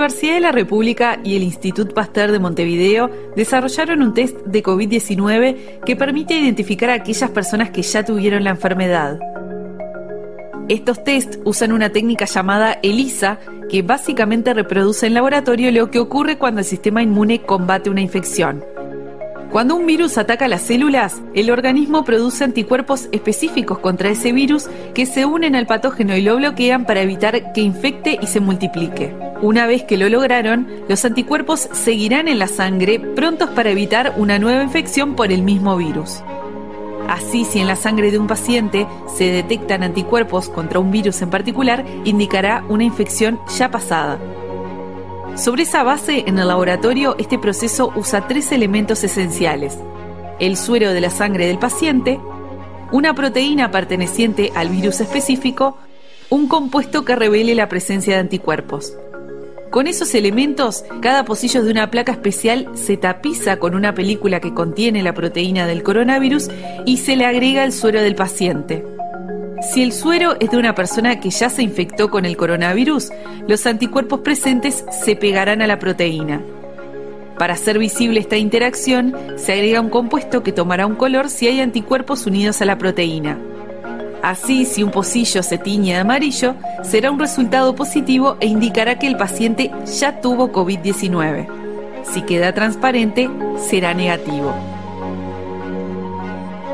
Universidad de la República y el Institut Pasteur de Montevideo desarrollaron un test de COVID-19 que permite identificar a aquellas personas que ya tuvieron la enfermedad. Estos test usan una técnica llamada ELISA, que básicamente reproduce en laboratorio lo que ocurre cuando el sistema inmune combate una infección. Cuando un virus ataca las células, el organismo produce anticuerpos específicos contra ese virus que se unen al patógeno y lo bloquean para evitar que infecte y se multiplique. Una vez que lo lograron, los anticuerpos seguirán en la sangre prontos para evitar una nueva infección por el mismo virus. Así, si en la sangre de un paciente se detectan anticuerpos contra un virus en particular, indicará una infección ya pasada. Sobre esa base, en el laboratorio, este proceso usa tres elementos esenciales. El suero de la sangre del paciente, una proteína perteneciente al virus específico, un compuesto que revele la presencia de anticuerpos. Con esos elementos, cada pocillo de una placa especial se tapiza con una película que contiene la proteína del coronavirus y se le agrega el suero del paciente. Si el suero es de una persona que ya se infectó con el coronavirus, los anticuerpos presentes se pegarán a la proteína. Para hacer visible esta interacción, se agrega un compuesto que tomará un color si hay anticuerpos unidos a la proteína. Así, si un pocillo se tiñe de amarillo, será un resultado positivo e indicará que el paciente ya tuvo COVID-19. Si queda transparente, será negativo.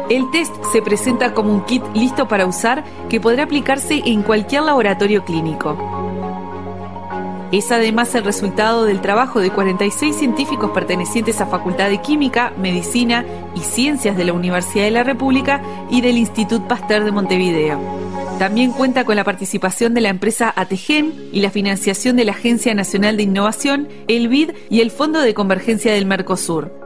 El test se presenta como un kit listo para usar que podrá aplicarse en cualquier laboratorio clínico. Es además el resultado del trabajo de 46 científicos pertenecientes a Facultad de Química, Medicina y Ciencias de la Universidad de la República y del Institut Pasteur de Montevideo. También cuenta con la participación de la empresa Ategen y la financiación de la Agencia Nacional de Innovación, el BID y el Fondo de Convergencia del Mercosur.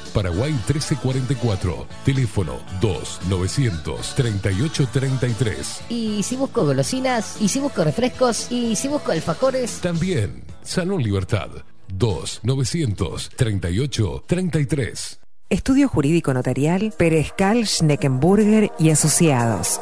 Paraguay 1344, teléfono 2-938-33. Y si busco golosinas, y si busco refrescos, y si busco alfajores. También, Salón Libertad, 2-938-33. Estudio Jurídico Notarial, Perezcal, Schneckenburger y Asociados.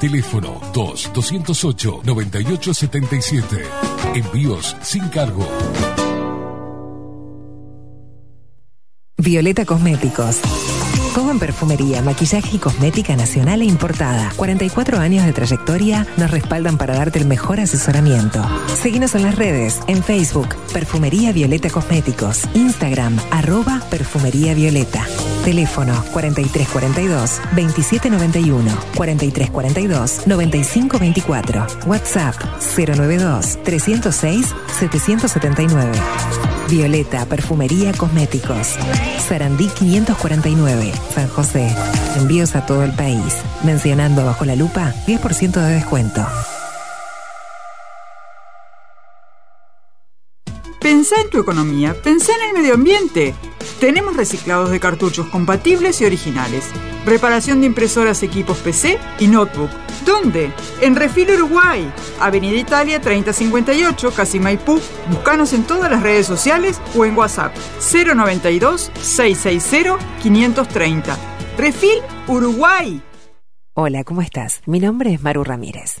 Teléfono 2-208-9877. Envíos sin cargo. Violeta Cosméticos. Todo en perfumería, maquillaje y cosmética nacional e importada. 44 años de trayectoria nos respaldan para darte el mejor asesoramiento. Seguinos en las redes, en Facebook, Perfumería Violeta Cosméticos, Instagram, arroba Perfumería Violeta. Teléfono 4342-2791, 4342-9524, WhatsApp 092-306-779. Violeta Perfumería Cosméticos. Sarandí 549, San José. Envíos a todo el país. Mencionando bajo la lupa, 10% de descuento. Pensá en tu economía, pensá en el medio ambiente. Tenemos reciclados de cartuchos compatibles y originales. Reparación de impresoras, equipos PC y notebook. ¿Dónde? En Refil Uruguay, Avenida Italia 3058, Casi Maipú. Búscanos en todas las redes sociales o en WhatsApp 092 660 530. Refil Uruguay. Hola, ¿cómo estás? Mi nombre es Maru Ramírez.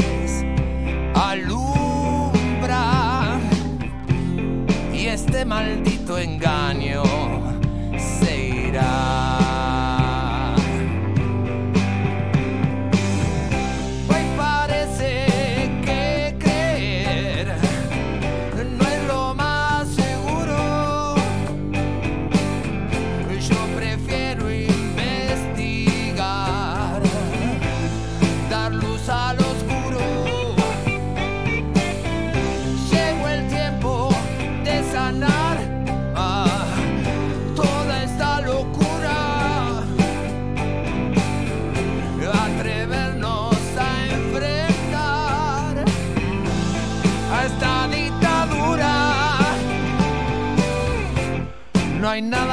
maldito engaño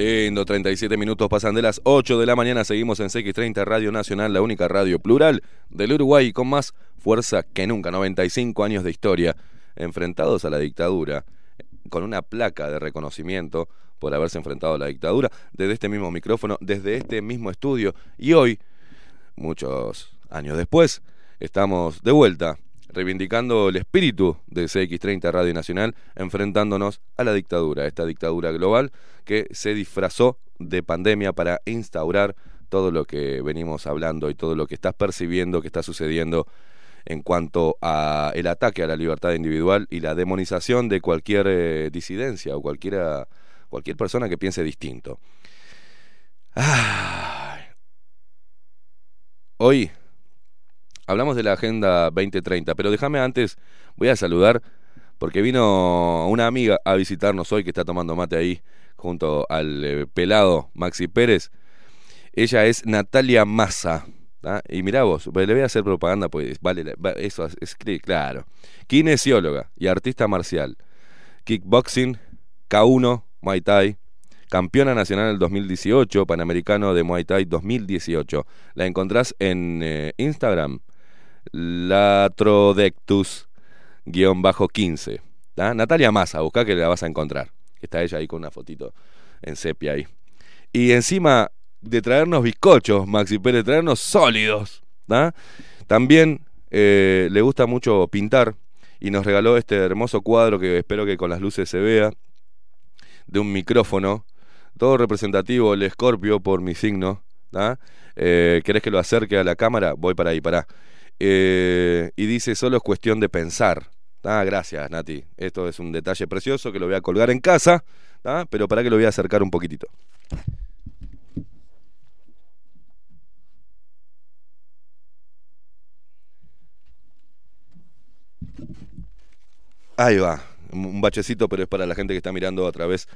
lindo, 37 minutos pasan de las 8 de la mañana, seguimos en CX30 Radio Nacional, la única radio plural del Uruguay con más fuerza que nunca, 95 años de historia, enfrentados a la dictadura, con una placa de reconocimiento por haberse enfrentado a la dictadura, desde este mismo micrófono, desde este mismo estudio, y hoy, muchos años después, estamos de vuelta reivindicando el espíritu de CX30 Radio Nacional, enfrentándonos a la dictadura, esta dictadura global que se disfrazó de pandemia para instaurar todo lo que venimos hablando y todo lo que estás percibiendo que está sucediendo en cuanto a el ataque a la libertad individual y la demonización de cualquier eh, disidencia o cualquiera cualquier persona que piense distinto. Hoy hablamos de la Agenda 2030, pero déjame antes, voy a saludar, porque vino una amiga a visitarnos hoy que está tomando mate ahí, junto al eh, pelado Maxi Pérez. Ella es Natalia Massa. Y mirá vos, le voy a hacer propaganda, pues vale, eso es, claro. Kinesióloga y artista marcial. Kickboxing, K1, Muay Thai. Campeona nacional del 2018, Panamericano de Muay Thai 2018. La encontrás en eh, Instagram, Latrodectus-15. ¿tá? Natalia Massa, buscá que la vas a encontrar. Está ella ahí con una fotito en sepia ahí. Y encima de traernos bizcochos, Maxi Pérez, traernos sólidos. También eh, le gusta mucho pintar y nos regaló este hermoso cuadro que espero que con las luces se vea, de un micrófono todo representativo, el escorpio por mi signo. Eh, ¿Querés que lo acerque a la cámara? Voy para ahí, para. Eh, y dice, solo es cuestión de pensar. Ah, gracias, Nati. Esto es un detalle precioso que lo voy a colgar en casa, pero para que lo voy a acercar un poquitito. Ahí va, un bachecito, pero es para la gente que está mirando a través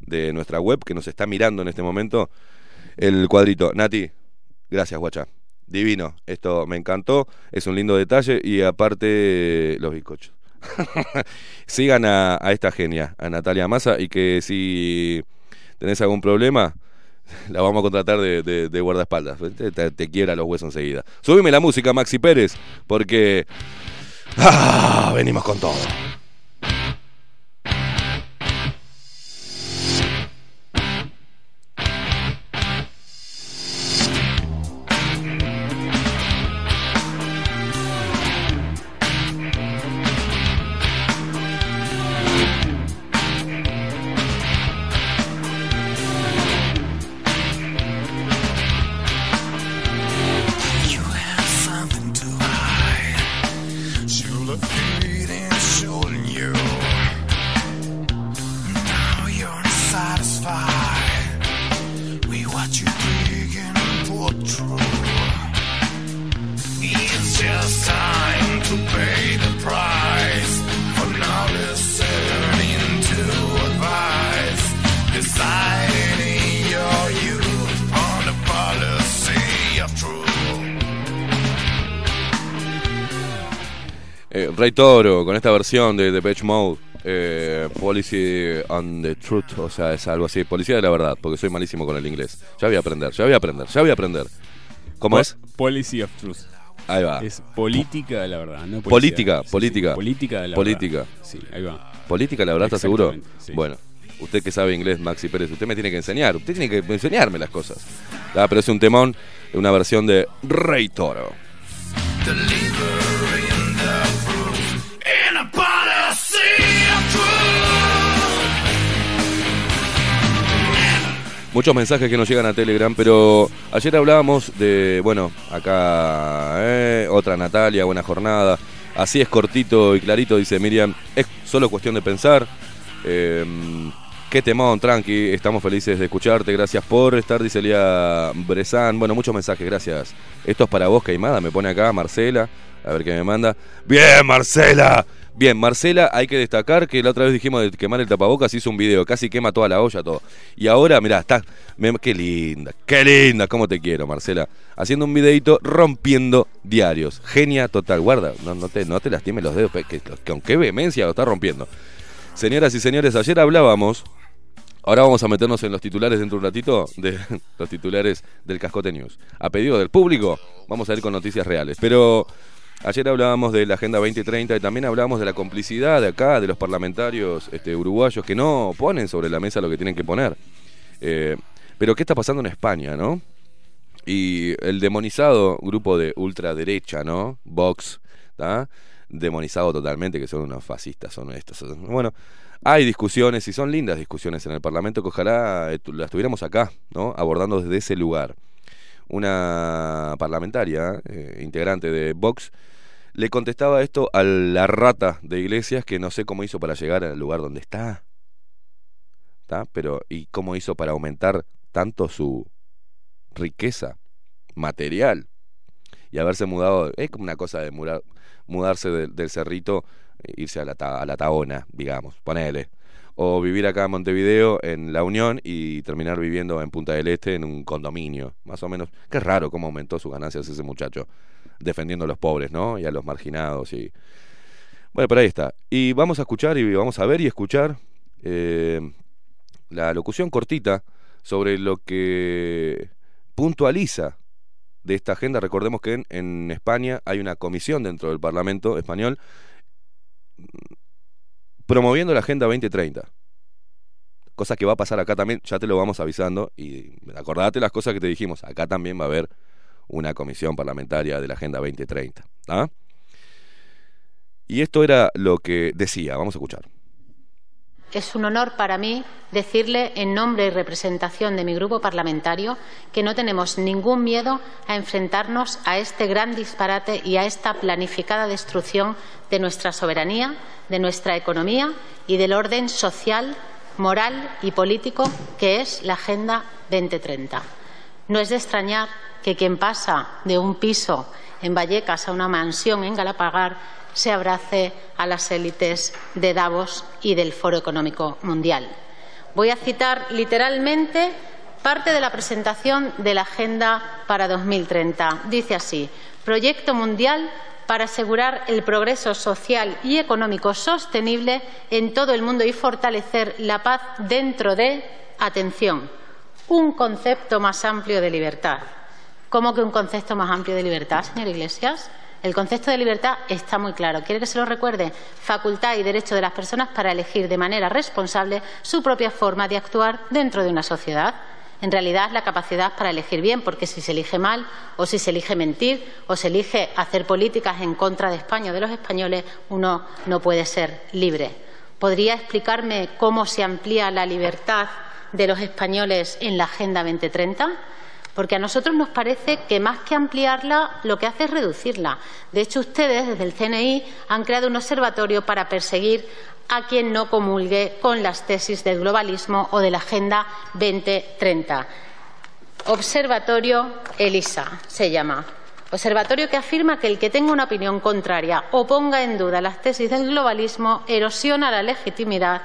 de nuestra web, que nos está mirando en este momento. El cuadrito. Nati, gracias, guacha. Divino, esto me encantó, es un lindo detalle y aparte los bizcochos. [laughs] Sigan a, esta genia, a Natalia Massa, y que si tenés algún problema, la vamos a contratar de guardaespaldas. Te, te- te quiebra los huesos enseguida. Subime la música, Maxi Pérez, porque... ¡Ah! Venimos con todo. Eh, Rey Toro, con esta versión de The Patch Mode, eh, Policy on the Truth, o sea, es algo así, Policía de la Verdad, porque soy malísimo con el inglés. Ya voy a aprender, ya voy a aprender, ya voy a aprender. ¿Cómo es? Policy of Truth. Ahí va. Es política de la verdad, no policía. Política, Sí, sí, política. política de la Política. verdad. Sí, ahí va. ¿Política, la verdad, está seguro? Sí. Bueno, usted que sabe inglés, Maxi Pérez, usted me tiene que enseñar, usted tiene que enseñarme las cosas. Ah, pero es un temón, una versión de Rey Toro. Muchos mensajes que nos llegan a Telegram, pero ayer hablábamos de, bueno, acá eh, otra Natalia, buena jornada. Así es cortito y clarito, dice Miriam. Es solo cuestión de pensar. Eh, qué temón, tranqui. Estamos felices de escucharte. Gracias por estar, dice Elia Bresan. Bueno, muchos mensajes, gracias. Esto es para vos, Caimada. Me pone acá Marcela. A ver qué me manda. Bien, Marcela. Bien, Marcela, hay que destacar que la otra vez dijimos de quemar el tapabocas, hizo un video, casi quema toda la olla, todo. Y ahora, mirá, está. me- qué linda, qué linda, cómo te quiero, Marcela. Haciendo un videito rompiendo diarios. Genia total, guarda, no, te, no te lastimes los dedos, que con qué vehemencia lo está rompiendo. Señoras y señores, ayer hablábamos. Ahora vamos a meternos en los titulares dentro de un ratito, de [laughs] los titulares del Cascote News. A pedido del público, vamos a ir con noticias reales. Pero ayer hablábamos de la Agenda 2030 y también hablábamos de la complicidad de acá, de los parlamentarios este, uruguayos que no ponen sobre la mesa lo que tienen que poner. Eh, pero ¿qué está pasando en España, no? Y el demonizado grupo de ultraderecha, ¿no? Vox, ¿tá? Demonizado totalmente, que son unos fascistas, son estos. Bueno, hay discusiones y son lindas discusiones en el Parlamento que ojalá eh, las tuviéramos acá, ¿no? Abordando desde ese lugar. Una parlamentaria, eh, integrante de Vox, le contestaba esto a la rata de Iglesias que no sé cómo hizo para llegar al lugar donde está. ¿Tá? Pero, ¿y cómo hizo para aumentar tanto su riqueza material? Y haberse mudado, es como una cosa de mudarse del- cerrito, e irse a la, a la Taona, digamos, ponele. O vivir acá en Montevideo, en La Unión, y terminar viviendo en Punta del Este, en un condominio, más o menos. Qué raro cómo aumentó sus ganancias ese muchacho, defendiendo a los pobres, ¿no? Y a los marginados. y Bueno, pero ahí está. Y vamos a escuchar y vamos a ver y escuchar eh, la locución cortita sobre lo que puntualiza de esta agenda. Recordemos que en, en España hay una comisión dentro del Parlamento español mm, promoviendo la Agenda 2030. Cosa que va a pasar acá también, ya te lo vamos avisando y acordate las cosas que te dijimos, acá también va a haber una comisión parlamentaria de la Agenda 2030. ¿ah? Y esto era lo que decía, vamos a escuchar. es un honor para mí decirle en nombre y representación de mi grupo parlamentario que no tenemos ningún miedo a enfrentarnos a este gran disparate y a esta planificada destrucción de nuestra soberanía, de nuestra economía y del orden social, moral y político que es la Agenda 2030. No es de extrañar que quien pasa de un piso en Vallecas a una mansión en Galapagar se abrace a las élites de Davos y del Foro Económico Mundial. Voy a citar literalmente parte de la presentación de la Agenda para 2030. Dice así, Proyecto Mundial para asegurar el progreso social y económico sostenible en todo el mundo y fortalecer la paz dentro de, atención, un concepto más amplio de libertad. ¿Cómo que un concepto más amplio de libertad, señor Iglesias? El concepto de libertad está muy claro. ¿Quiere que se lo recuerde? Facultad y derecho de las personas para elegir de manera responsable su propia forma de actuar dentro de una sociedad. En realidad la capacidad para elegir bien, porque si se elige mal, o si se elige mentir, o se elige hacer políticas en contra de España o de los españoles, uno no puede ser libre. ¿Podría explicarme cómo se amplía la libertad de los españoles en la Agenda 2030? Porque a nosotros nos parece que más que ampliarla, lo que hace es reducirla. De hecho, ustedes, desde el CNI, han creado un observatorio para perseguir a quien no comulgue con las tesis del globalismo o de la Agenda 2030. Observatorio ELISA se llama. Observatorio que afirma que el que tenga una opinión contraria o ponga en duda las tesis del globalismo erosiona la legitimidad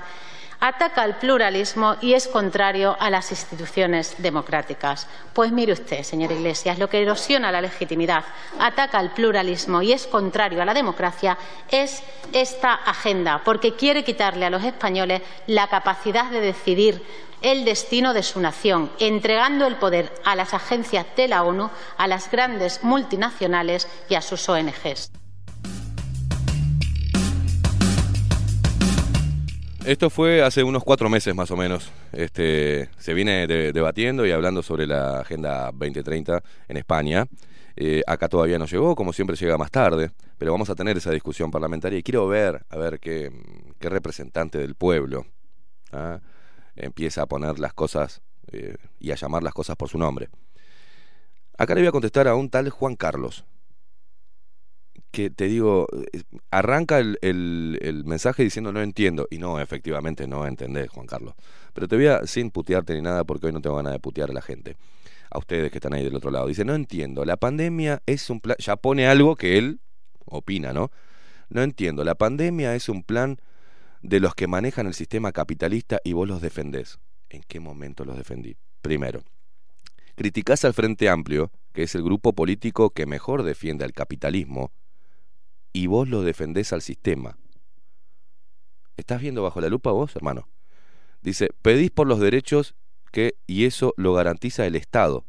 ataca al pluralismo y es contrario a las instituciones democráticas. Pues mire usted, señor Iglesias, lo que erosiona la legitimidad, ataca al pluralismo y es contrario a la democracia es esta agenda, porque quiere quitarle a los españoles la capacidad de decidir el destino de su nación, entregando el poder a las agencias de la ONU, a las grandes multinacionales y a sus ONGs. Esto fue hace unos cuatro meses más o menos. Este, se viene de- debatiendo y hablando sobre la Agenda 2030 en España. Eh, acá todavía no llegó, como siempre llega más tarde, pero vamos a tener esa discusión parlamentaria y quiero ver, a ver qué, qué representante del pueblo ¿ah? empieza a poner las cosas eh, y a llamar las cosas por su nombre. Acá le voy a contestar a un tal Juan Carlos, que te digo, arranca el, el- el mensaje diciendo no entiendo, y no, efectivamente no entendés, Juan Carlos. Pero te voy a, sin putearte ni nada, porque hoy no tengo ganas de putear a la gente, a ustedes que están ahí del otro lado. Dice, no entiendo, la pandemia es un plan, ya pone algo que él opina, ¿no? No entiendo, la pandemia es un plan de los que manejan el sistema capitalista y vos los defendés. ¿En qué momento los defendí? Primero, criticás al Frente Amplio, que es el grupo político que mejor defiende al capitalismo, y vos lo defendés al sistema. ¿Estás viendo bajo la lupa vos, hermano? Dice, pedís por los derechos que, y eso lo garantiza el Estado.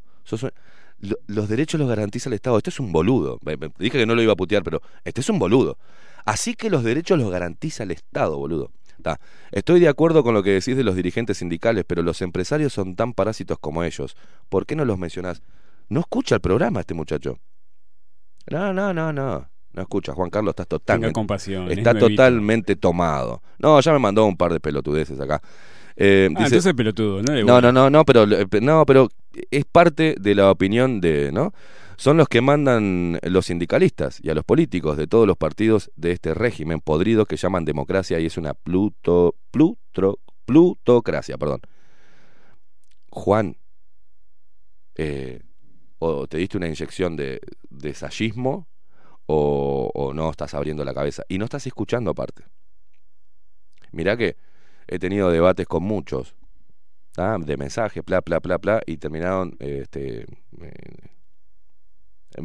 Los derechos los garantiza el Estado. Este es un boludo. Dije que no lo iba a putear, pero este es un boludo. Así que los derechos los garantiza el Estado, boludo. Ta. Estoy de acuerdo con lo que decís de los dirigentes sindicales, pero los empresarios son tan parásitos como ellos. ¿Por qué no los mencionás? No escucha el programa este muchacho. No, no, no, no. No escucha, Juan Carlos, estás totalmente. compasión, es Está nuevito. totalmente tomado. No, ya me mandó un par de pelotudeces acá. Eh, Ah, entonces pelotudo, no le no, no, no, no, pero no, pero es parte de la opinión de, ¿no? Son los que mandan los sindicalistas y a los políticos de todos los partidos de este régimen podrido que llaman democracia y es una pluto, plutro, plutocracia, perdón. Juan, eh, o te diste una inyección de, de o, no estás abriendo la cabeza y no estás escuchando aparte. Mirá que he tenido debates con muchos, ¿tá? de mensajes, bla, bla, bla, bla, y terminaron, este, eh,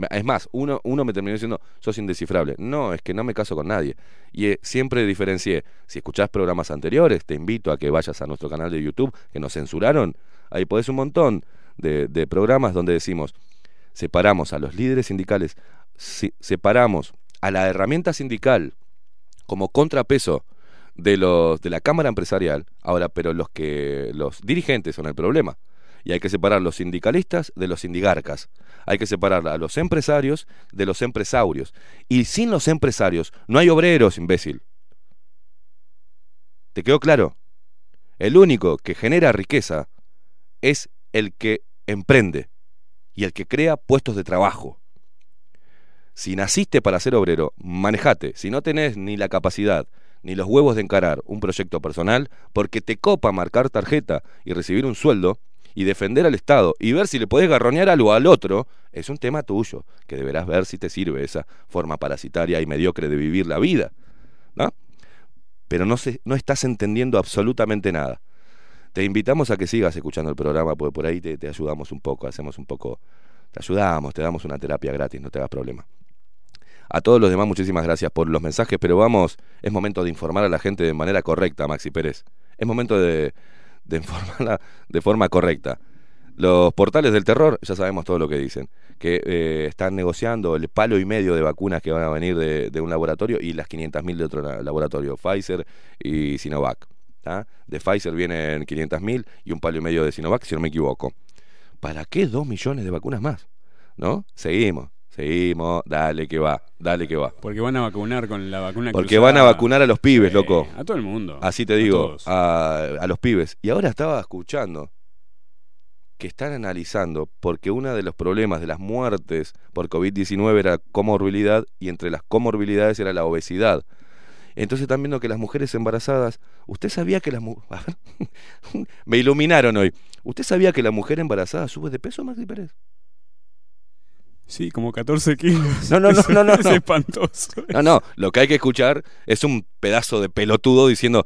es más, uno, uno me terminó diciendo, sos indescifrable. No, es que no me caso con nadie. Y eh, siempre diferencié, si escuchás programas anteriores, te invito a que vayas a nuestro canal de YouTube, que nos censuraron, ahí podés un montón de, de programas donde decimos, separamos a los líderes sindicales, si- separamos a la herramienta sindical como contrapeso de los de la cámara empresarial ahora pero los que los dirigentes son el problema. Y hay que separar los sindicalistas de los sindigarcas. Hay que separar a los empresarios de los empresarios. Y sin los empresarios no hay obreros imbécil. Te quedó claro El único que genera riqueza es el que emprende y el que crea puestos de trabajo. Si naciste para ser obrero, manejate. Si no tenés ni la capacidad ni los huevos de encarar un proyecto personal, porque te copa marcar tarjeta y recibir un sueldo y defender al Estado y ver si le podés garroñar algo al otro, es un tema tuyo, que deberás ver si te sirve esa forma parasitaria y mediocre de vivir la vida. ¿No? Pero no, se, no estás entendiendo absolutamente nada. Te invitamos a que sigas escuchando el programa, porque por ahí te, te ayudamos un poco, hacemos un poco, te ayudamos, te damos una terapia gratis, no te hagas problema. A todos los demás, muchísimas gracias por los mensajes, pero vamos, es momento de informar a la gente de manera correcta, Maxi Pérez. Es momento de, [laughs] informarla de forma correcta. Los portales del terror, ya sabemos todo lo que dicen, que eh, están negociando el palo y medio de vacunas que van a venir de, un laboratorio y las 500.000 de otro la- laboratorio, Pfizer y Sinovac. ¿tá? De Pfizer vienen 500.000 y un palo y medio de Sinovac, si no me equivoco. ¿Para qué dos millones de vacunas más? ¿No? Seguimos, seguimos, dale que va, dale que va. Porque van a vacunar con la vacuna Porque van a vacunar a los pibes, loco. A todo el mundo. Así te digo, a los pibes. Y ahora estaba escuchando que están analizando porque uno de los problemas de las muertes por COVID-19 era comorbilidad y entre las comorbilidades era la obesidad. Entonces están viendo que las mujeres embarazadas, ¿usted sabía que las mujeres... [laughs] Me iluminaron hoy. ¿Usted sabía que la mujer embarazada sube de peso, Maxi Pérez? Sí, como 14 kilos. No, no, no, no, no, Es no. espantoso. No, no, lo que hay que escuchar es un pedazo de pelotudo diciendo,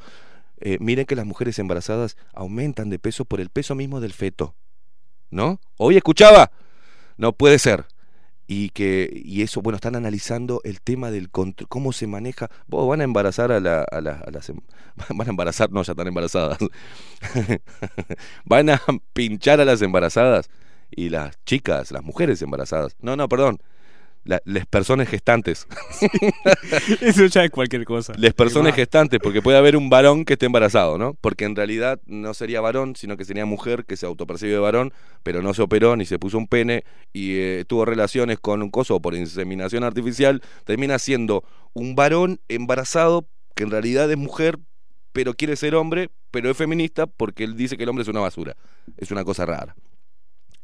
eh, miren que las mujeres embarazadas aumentan de peso por el peso mismo del feto. ¿No? Hoy escuchaba, no puede ser. Y que y eso, bueno, están analizando el tema del control, cómo se maneja. Vos van a embarazar a, la, a, la- a las [laughs] van a embarazar, no, ya están embarazadas. [laughs] van a pinchar a las embarazadas y las chicas, las mujeres embarazadas. No, no, perdón. La- las personas gestantes. [laughs] Eso ya es cualquier cosa. Les personas gestantes, porque puede haber un varón que esté embarazado, ¿no? Porque en realidad no sería varón, sino que sería mujer que se autopercibe varón, pero no se operó ni se puso un pene y eh, tuvo relaciones con un coso por inseminación artificial, termina siendo un varón embarazado que en realidad es mujer, pero quiere ser hombre, pero es feminista porque él dice que el hombre es una basura. Es una cosa rara.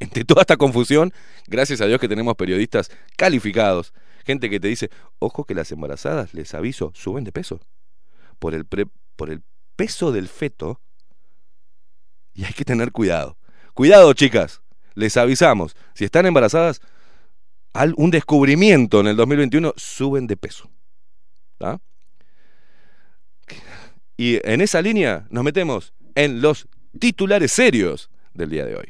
Entre toda esta confusión, gracias a Dios que tenemos periodistas calificados, gente que te dice, ojo que las embarazadas, les aviso, suben de peso. Por el, pre- por el peso del feto, y hay que tener cuidado. Cuidado, chicas, les avisamos, si están embarazadas, al- un descubrimiento en el 2021, suben de peso. ¿tá? Y en esa línea nos metemos en los titulares serios del día de hoy.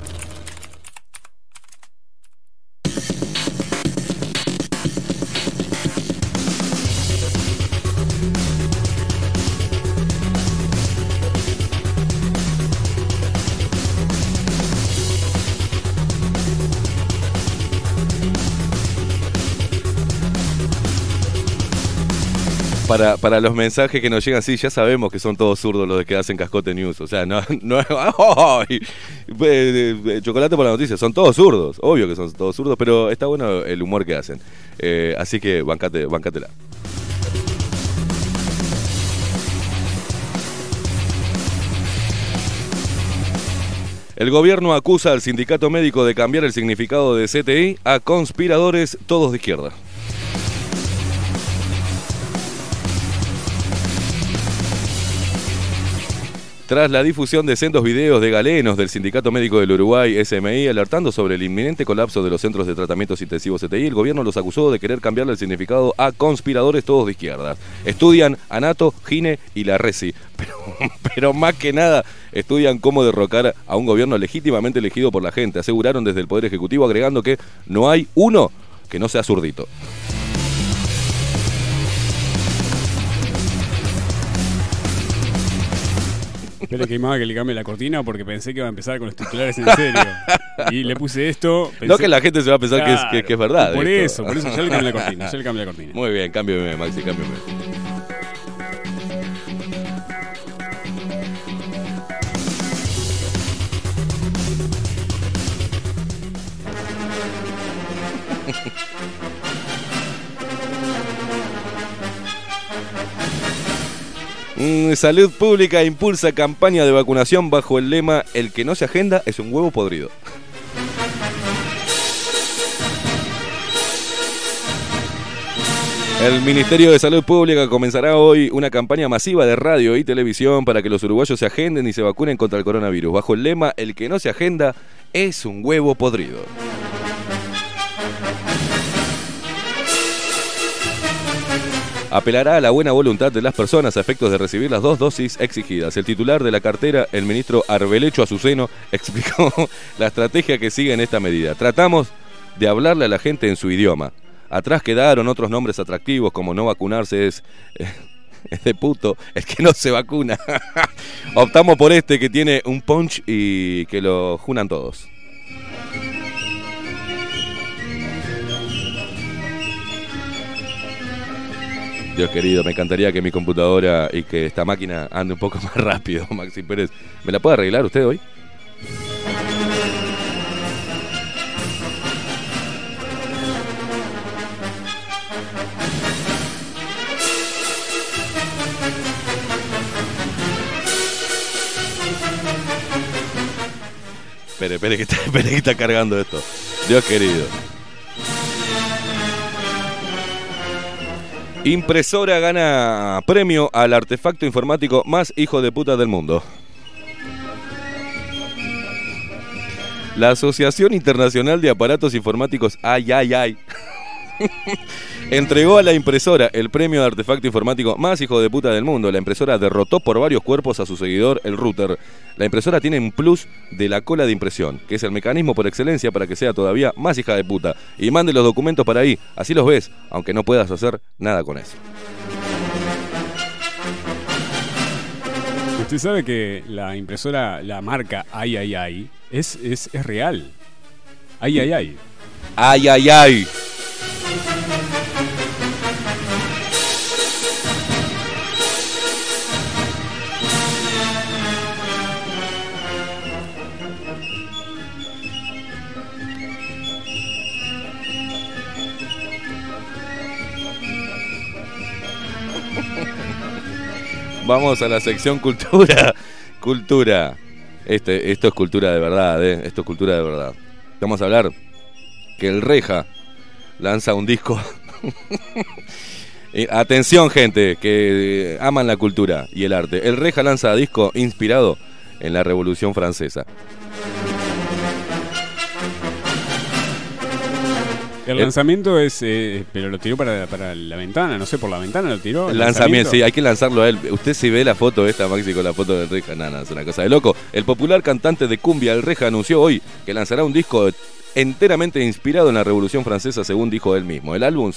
Para, los mensajes que nos llegan, sí, ya sabemos que son todos zurdos los que hacen Cascote News. O sea, no, [laughs] no ¡ay! Eh, eh, chocolate por la noticia, son todos zurdos. Obvio que son todos zurdos, pero está bueno el humor que hacen. Eh, así que bancate, bancatela. El gobierno acusa al sindicato médico de cambiar el significado de CTI a conspiradores todos de izquierda. Tras la difusión de sendos videos de galenos del Sindicato Médico del Uruguay, SMI, alertando sobre el inminente colapso de los centros de tratamientos intensivos CTI, el gobierno los acusó de querer cambiarle el significado a conspiradores todos de izquierda. Estudian Anato, Gine y la Resi, [laughs] pero, pero más que nada estudian cómo derrocar a un gobierno legítimamente elegido por la gente, aseguraron desde el Poder Ejecutivo, agregando que no hay uno que no sea zurdito. Yo le queimaba que le cambie la cortina porque pensé que iba a empezar con los titulares en serio. Y le puse esto. No que la gente se va a pensar que es- que- que es verdad Por esto. eso, por eso ya le cambié la cortina. Ya le cambié la cortina. Muy bien, cámbiame, Maxi, cámbiame. Salud Pública impulsa campaña de vacunación bajo el lema El que no se agenda es un huevo podrido. El Ministerio de Salud Pública comenzará hoy una campaña masiva de radio y televisión para que los uruguayos se agenden y se vacunen contra el coronavirus, bajo el lema El que no se agenda es un huevo podrido. Apelará a la buena voluntad de las personas a efectos de recibir las dos dosis exigidas. El titular de la cartera, el ministro Arbelecho Azuceno, [laughs] explicó la estrategia que sigue en esta medida. Tratamos de hablarle a la gente en su idioma. Atrás quedaron otros nombres atractivos como no vacunarse es, [laughs] es de puto, el que no se vacuna. [laughs] Optamos por este que tiene un punch y que lo junan todos. Dios querido, me encantaría que mi computadora y que esta máquina ande un poco [laughs] más rápido, Maxi Pérez. ¿Me la puede arreglar usted hoy? Espere, espere que, está, [laughs] espere que está cargando esto. Dios querido. Impresora gana premio al artefacto informático más hijo de puta del mundo. La Asociación Internacional de Aparatos Informáticos Ay Ay Ay entregó a la impresora el premio de artefacto informático más hijo de puta del mundo. La impresora derrotó por varios cuerpos a su seguidor, el router. La impresora tiene un plus de la cola de impresión, que es el mecanismo por excelencia para que sea todavía más hija de puta. Y mande los documentos para ahí, así los ves, aunque no puedas hacer nada con eso. Usted sabe que la impresora, la marca Ay Ay Ay, es, es, es real. Ay Ay Ay. Ay Ay Ay. Vamos a la sección cultura. [laughs] Cultura. Este, esto es cultura de verdad, ¿eh? Esto es cultura de verdad. Vamos a hablar que el Reja lanza un disco. [laughs] Eh, Atención, gente, que aman la cultura y el arte. El Reja lanza disco inspirado en la Revolución Francesa. El lanzamiento es. eh, pero lo tiró para, para la ventana, no sé, por la ventana lo tiró. El lanzamiento, sí, hay que lanzarlo a él. Usted si ve la foto esta, Maxi, con la foto del Reja, nada, es una cosa de loco. El popular cantante de cumbia, el Reja, anunció hoy que lanzará un disco enteramente inspirado en la Revolución Francesa, según dijo él mismo. El álbum,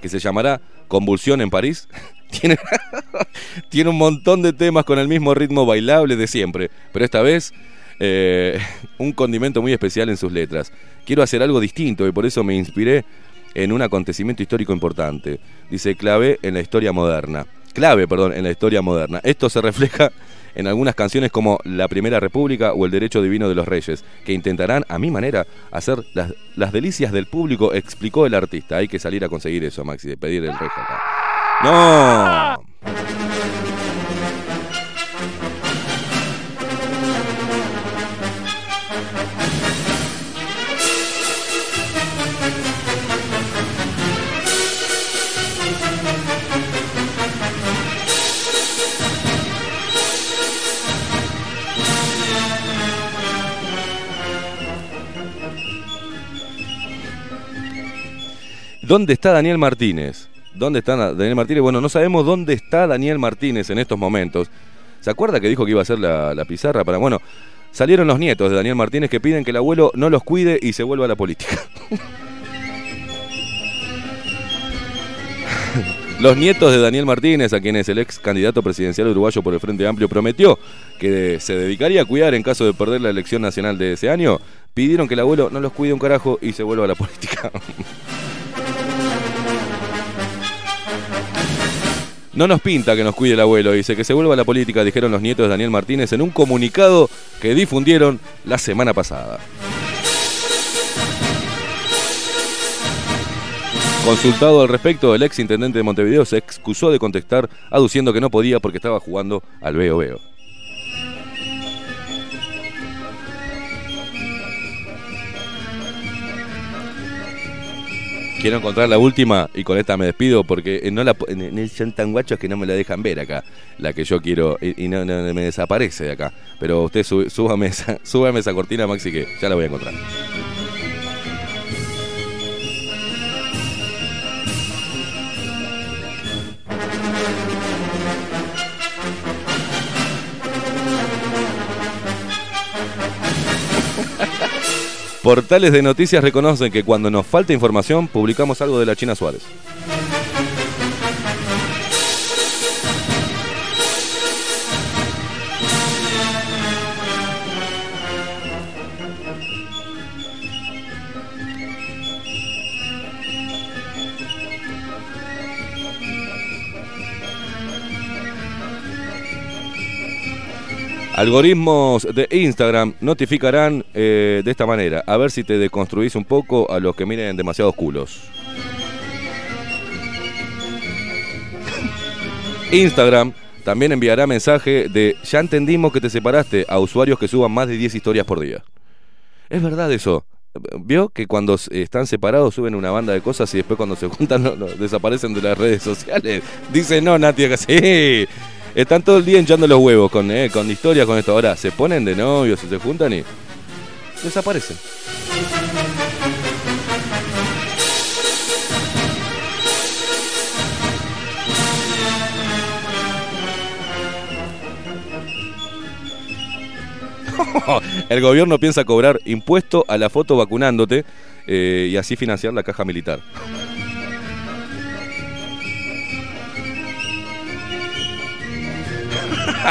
que se llamará Convulsión en París, [laughs] tiene, [laughs] tiene un montón de temas con el mismo ritmo bailable de siempre, pero esta vez eh, [laughs] un condimento muy especial en sus letras. Quiero hacer algo distinto y por eso me inspiré en un acontecimiento histórico importante. Dice clave en la historia moderna. Clave, perdón, en la historia moderna. Esto se refleja [laughs] en algunas canciones como La Primera República o El Derecho Divino de los Reyes, que intentarán, a mi manera, hacer las, las delicias del público, explicó el artista. Hay que salir a conseguir eso, Maxi, de pedir el acá. ¡No! ¿Dónde está Daniel Martínez? ¿Dónde está Daniel Martínez? Bueno, no sabemos dónde está Daniel Martínez en estos momentos. ¿Se acuerda que dijo que iba a hacer la, la pizarra para... Bueno, salieron los nietos de Daniel Martínez que piden que el abuelo no los cuide y se vuelva a la política. [laughs] Los nietos de Daniel Martínez, a quienes el ex candidato presidencial uruguayo por el Frente Amplio prometió que se dedicaría a cuidar en caso de perder la elección nacional de ese año, pidieron que el abuelo no los cuide un carajo y se vuelva a la política. [laughs] No nos pinta que nos cuide el abuelo, dice que se vuelva a la política, dijeron los nietos de Daniel Martínez en un comunicado que difundieron la semana pasada. Consultado al respecto, el ex intendente de Montevideo se excusó de contestar, aduciendo que no podía porque estaba jugando al Veo Veo. Quiero encontrar la última y con esta me despido porque no la, son tan guachos que no me la dejan ver acá, la que yo quiero y, no, no, me desaparece de acá. Pero usted súbame, esa, [laughs] súbame esa cortina, Maxi, que ya la voy a encontrar. Portales de noticias reconocen que cuando nos falta información publicamos algo de la China Suárez. Algoritmos de Instagram notificarán eh, de esta manera, a ver si te deconstruís un poco a los que miren demasiados culos. [laughs] Instagram también enviará mensaje de ya entendimos que te separaste a usuarios que suban más de 10 historias por día. Es verdad eso. ¿Vio que cuando están separados suben una banda de cosas y después cuando se juntan [laughs] desaparecen de las redes sociales? Dice no, Nati, que sí. Están todo el día hinchando los huevos con, eh, con historias con esto. Ahora se ponen de novios y se juntan y desaparecen. [laughs] El gobierno piensa cobrar impuesto a la foto vacunándote eh, y así financiar la caja militar.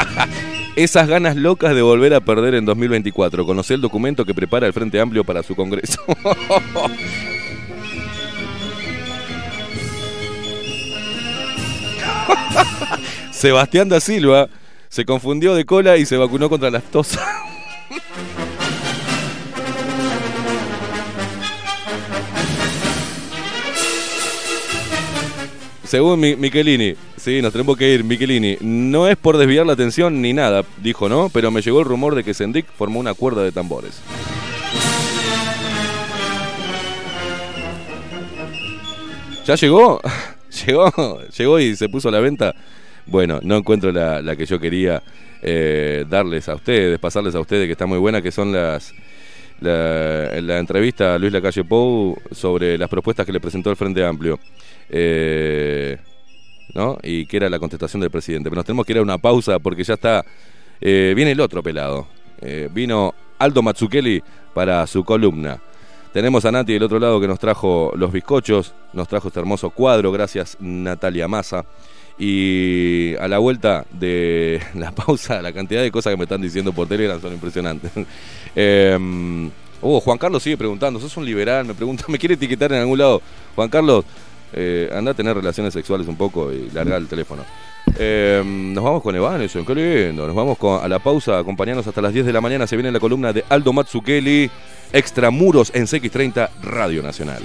[laughs] Esas ganas locas de volver a perder en 2024. Conocer el documento que prepara el Frente Amplio para su Congreso. [laughs] Sebastián da Silva se confundió de cola y se vacunó contra la tos. Según Michelini, sí, nos tenemos que ir, Michelini. No es por desviar la atención ni nada, dijo, ¿no? Pero me llegó el rumor de que Sendik formó una cuerda de tambores. ¿Ya llegó? [laughs] ¿Llegó? ¿Llegó y se puso a la venta? Bueno, no encuentro la, que yo quería eh, darles a ustedes, pasarles a ustedes, que está muy buena, que son las... La, la entrevista a Luis Lacalle Pou sobre las propuestas que le presentó el Frente Amplio. Eh, ¿no? Y que era la contestación del presidente. Pero nos tenemos que ir a una pausa porque ya está. Eh, viene el otro pelado. Eh, vino Aldo Mazzukeli para su columna. Tenemos a Nati del otro lado que nos trajo los bizcochos, nos trajo este hermoso cuadro, gracias Natalia Massa. Y a la vuelta de [laughs] la pausa, la cantidad de cosas que me están diciendo por Telegram son impresionantes. [laughs] oh, Juan Carlos sigue preguntando, sos un liberal, me pregunta, [laughs] me quiere etiquetar en algún lado. Juan Carlos, eh, anda a tener relaciones sexuales un poco y largar el teléfono. Eh, nos vamos con Evaneson, qué lindo. Nos vamos a la pausa, acompañarnos hasta las 10 de la mañana. Se viene la columna de Aldo Matsukeli, Extramuros en CX30 Radio Nacional.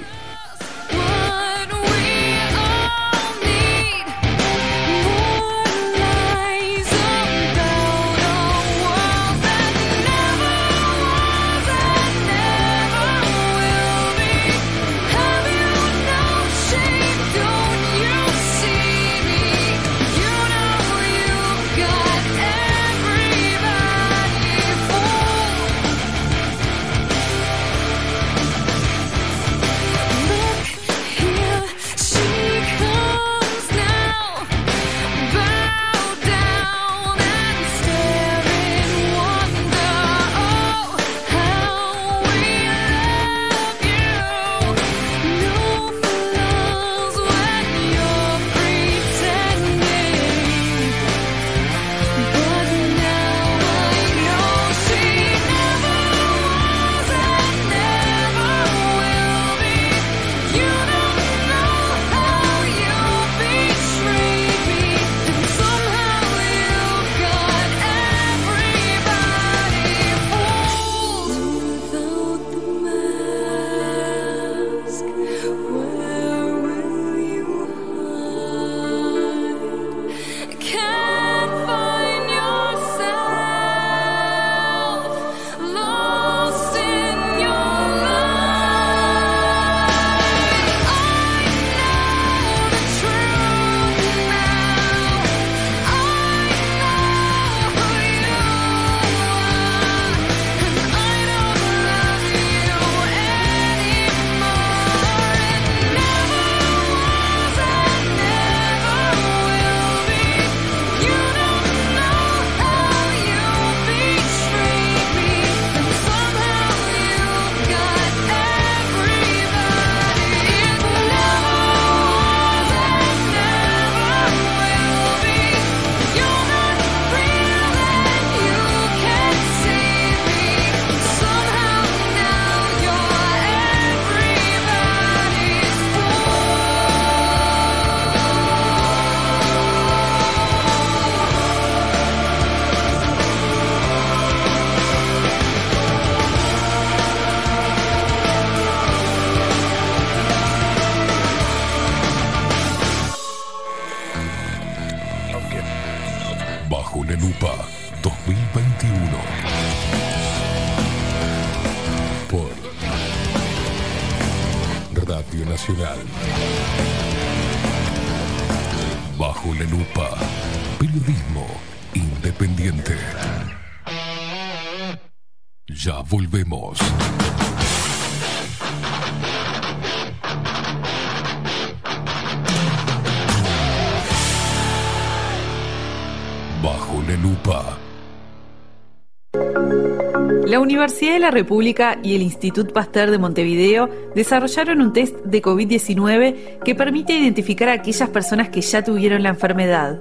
Universidad de la República y el Institut Pasteur de Montevideo desarrollaron un test de COVID-19 que permite identificar a aquellas personas que ya tuvieron la enfermedad.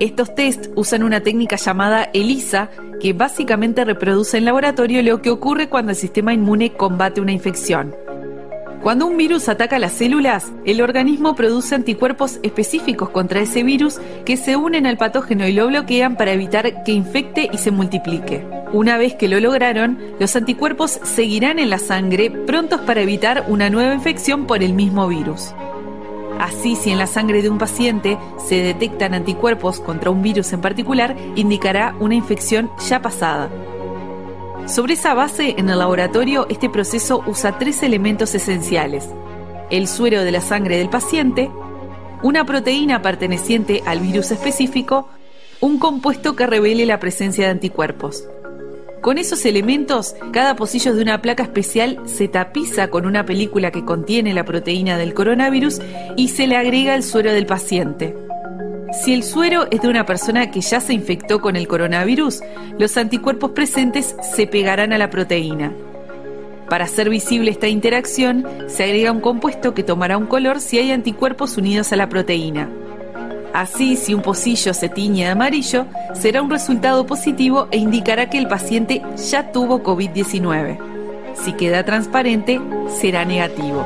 Estos test usan una técnica llamada ELISA, que básicamente reproduce en laboratorio lo que ocurre cuando el sistema inmune combate una infección. Cuando un virus ataca las células, el organismo produce anticuerpos específicos contra ese virus que se unen al patógeno y lo bloquean para evitar que infecte y se multiplique. Una vez que lo lograron, los anticuerpos seguirán en la sangre prontos para evitar una nueva infección por el mismo virus. Así, si en la sangre de un paciente se detectan anticuerpos contra un virus en particular, indicará una infección ya pasada. Sobre esa base, en el laboratorio, este proceso usa tres elementos esenciales. El suero de la sangre del paciente, una proteína perteneciente al virus específico, un compuesto que revele la presencia de anticuerpos. Con esos elementos, cada pocillo de una placa especial se tapiza con una película que contiene la proteína del coronavirus y se le agrega el suero del paciente. Si el suero es de una persona que ya se infectó con el coronavirus, los anticuerpos presentes se pegarán a la proteína. Para hacer visible esta interacción, se agrega un compuesto que tomará un color si hay anticuerpos unidos a la proteína. Así, si un pocillo se tiñe de amarillo, será un resultado positivo e indicará que el paciente ya tuvo COVID-19. Si queda transparente, será negativo.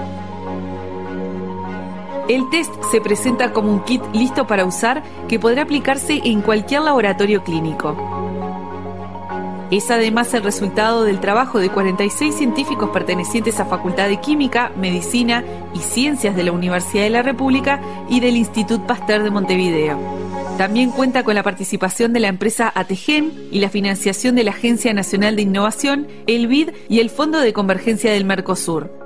El test se presenta como un kit listo para usar que podrá aplicarse en cualquier laboratorio clínico. Es además el resultado del trabajo de 46 científicos pertenecientes a Facultad de Química, Medicina y Ciencias de la Universidad de la República y del Institut Pasteur de Montevideo. También cuenta con la participación de la empresa Ategen y la financiación de la Agencia Nacional de Innovación, el BID y el Fondo de Convergencia del Mercosur.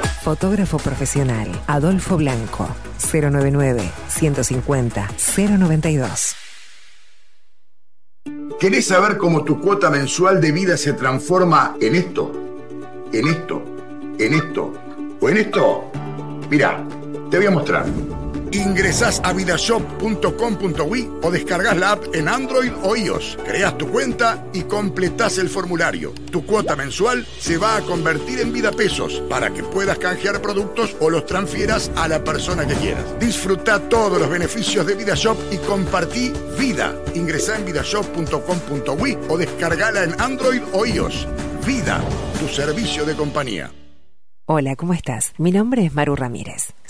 Fotógrafo profesional, Adolfo Blanco, 099-150-092. ¿Querés saber cómo tu cuota mensual de vida se transforma en esto? ¿En esto? ¿En esto? ¿O en esto? Mira, te voy a mostrar. Ingresás a vidashop.com.uy o descargas la app en Android o iOS. Creas tu cuenta y completás el formulario. Tu cuota mensual se va a convertir en vida pesos para que puedas canjear productos o los transfieras a la persona que quieras. Disfruta todos los beneficios de VidaShop y compartí vida. Ingresá en vidashop.com.uy o descargala en Android o iOS. Vida, tu servicio de compañía. Hola, ¿cómo estás? Mi nombre es Maru Ramírez.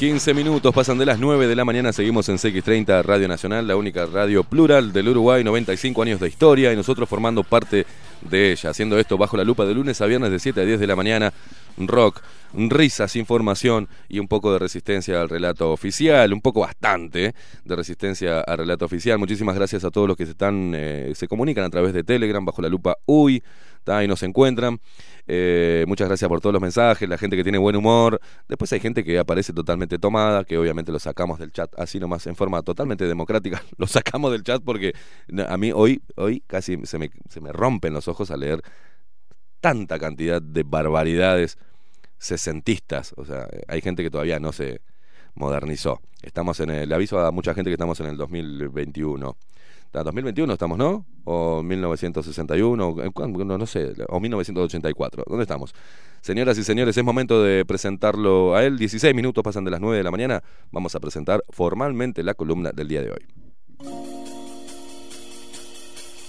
15 minutos pasan de las 9 de la mañana, seguimos en CX30 Radio Nacional, la única radio plural del Uruguay, 95 años de historia y nosotros formando parte de ella, haciendo esto bajo la lupa de lunes a viernes de 7 a 10 de la mañana, rock, risas, información y un poco de resistencia al relato oficial, un poco bastante de resistencia al relato oficial. Muchísimas gracias a todos los que se están, eh, se comunican a través de Telegram bajo la lupa UI. Ahí nos encuentran. Eh, muchas gracias por todos los mensajes, la gente que tiene buen humor. Después hay gente que aparece totalmente tomada, que obviamente lo sacamos del chat así nomás en forma totalmente democrática. [laughs] Lo sacamos del chat porque a mí hoy, hoy casi se me, se me rompen los ojos al leer tanta cantidad de barbaridades sesentistas. O sea, hay gente que todavía no se modernizó. Estamos en el, le aviso a mucha gente que estamos en el 2021. ¿Está 2021 estamos, ¿no? O 1961, o, eh, no, no sé, o 1984. ¿Dónde estamos? Señoras y señores, es momento de presentarlo a él. 16 minutos pasan de las 9 de la mañana. Vamos a presentar formalmente la columna del día de hoy.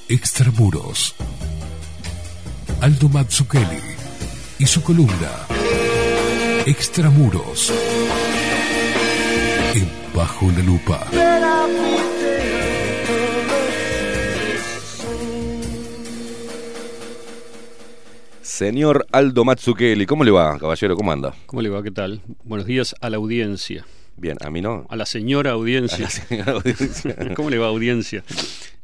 Extramuros. Aldo Mazzucchelli y su columna Extramuros. En Bajo la Lupa. Señor Aldo Mazzucchelli, ¿cómo le va, caballero? ¿Cómo anda? ¿Cómo le va? ¿Qué tal? Buenos días a la audiencia. Bien, a mí no. A la señora audiencia. A la señora audiencia. [laughs] ¿Cómo le va, audiencia?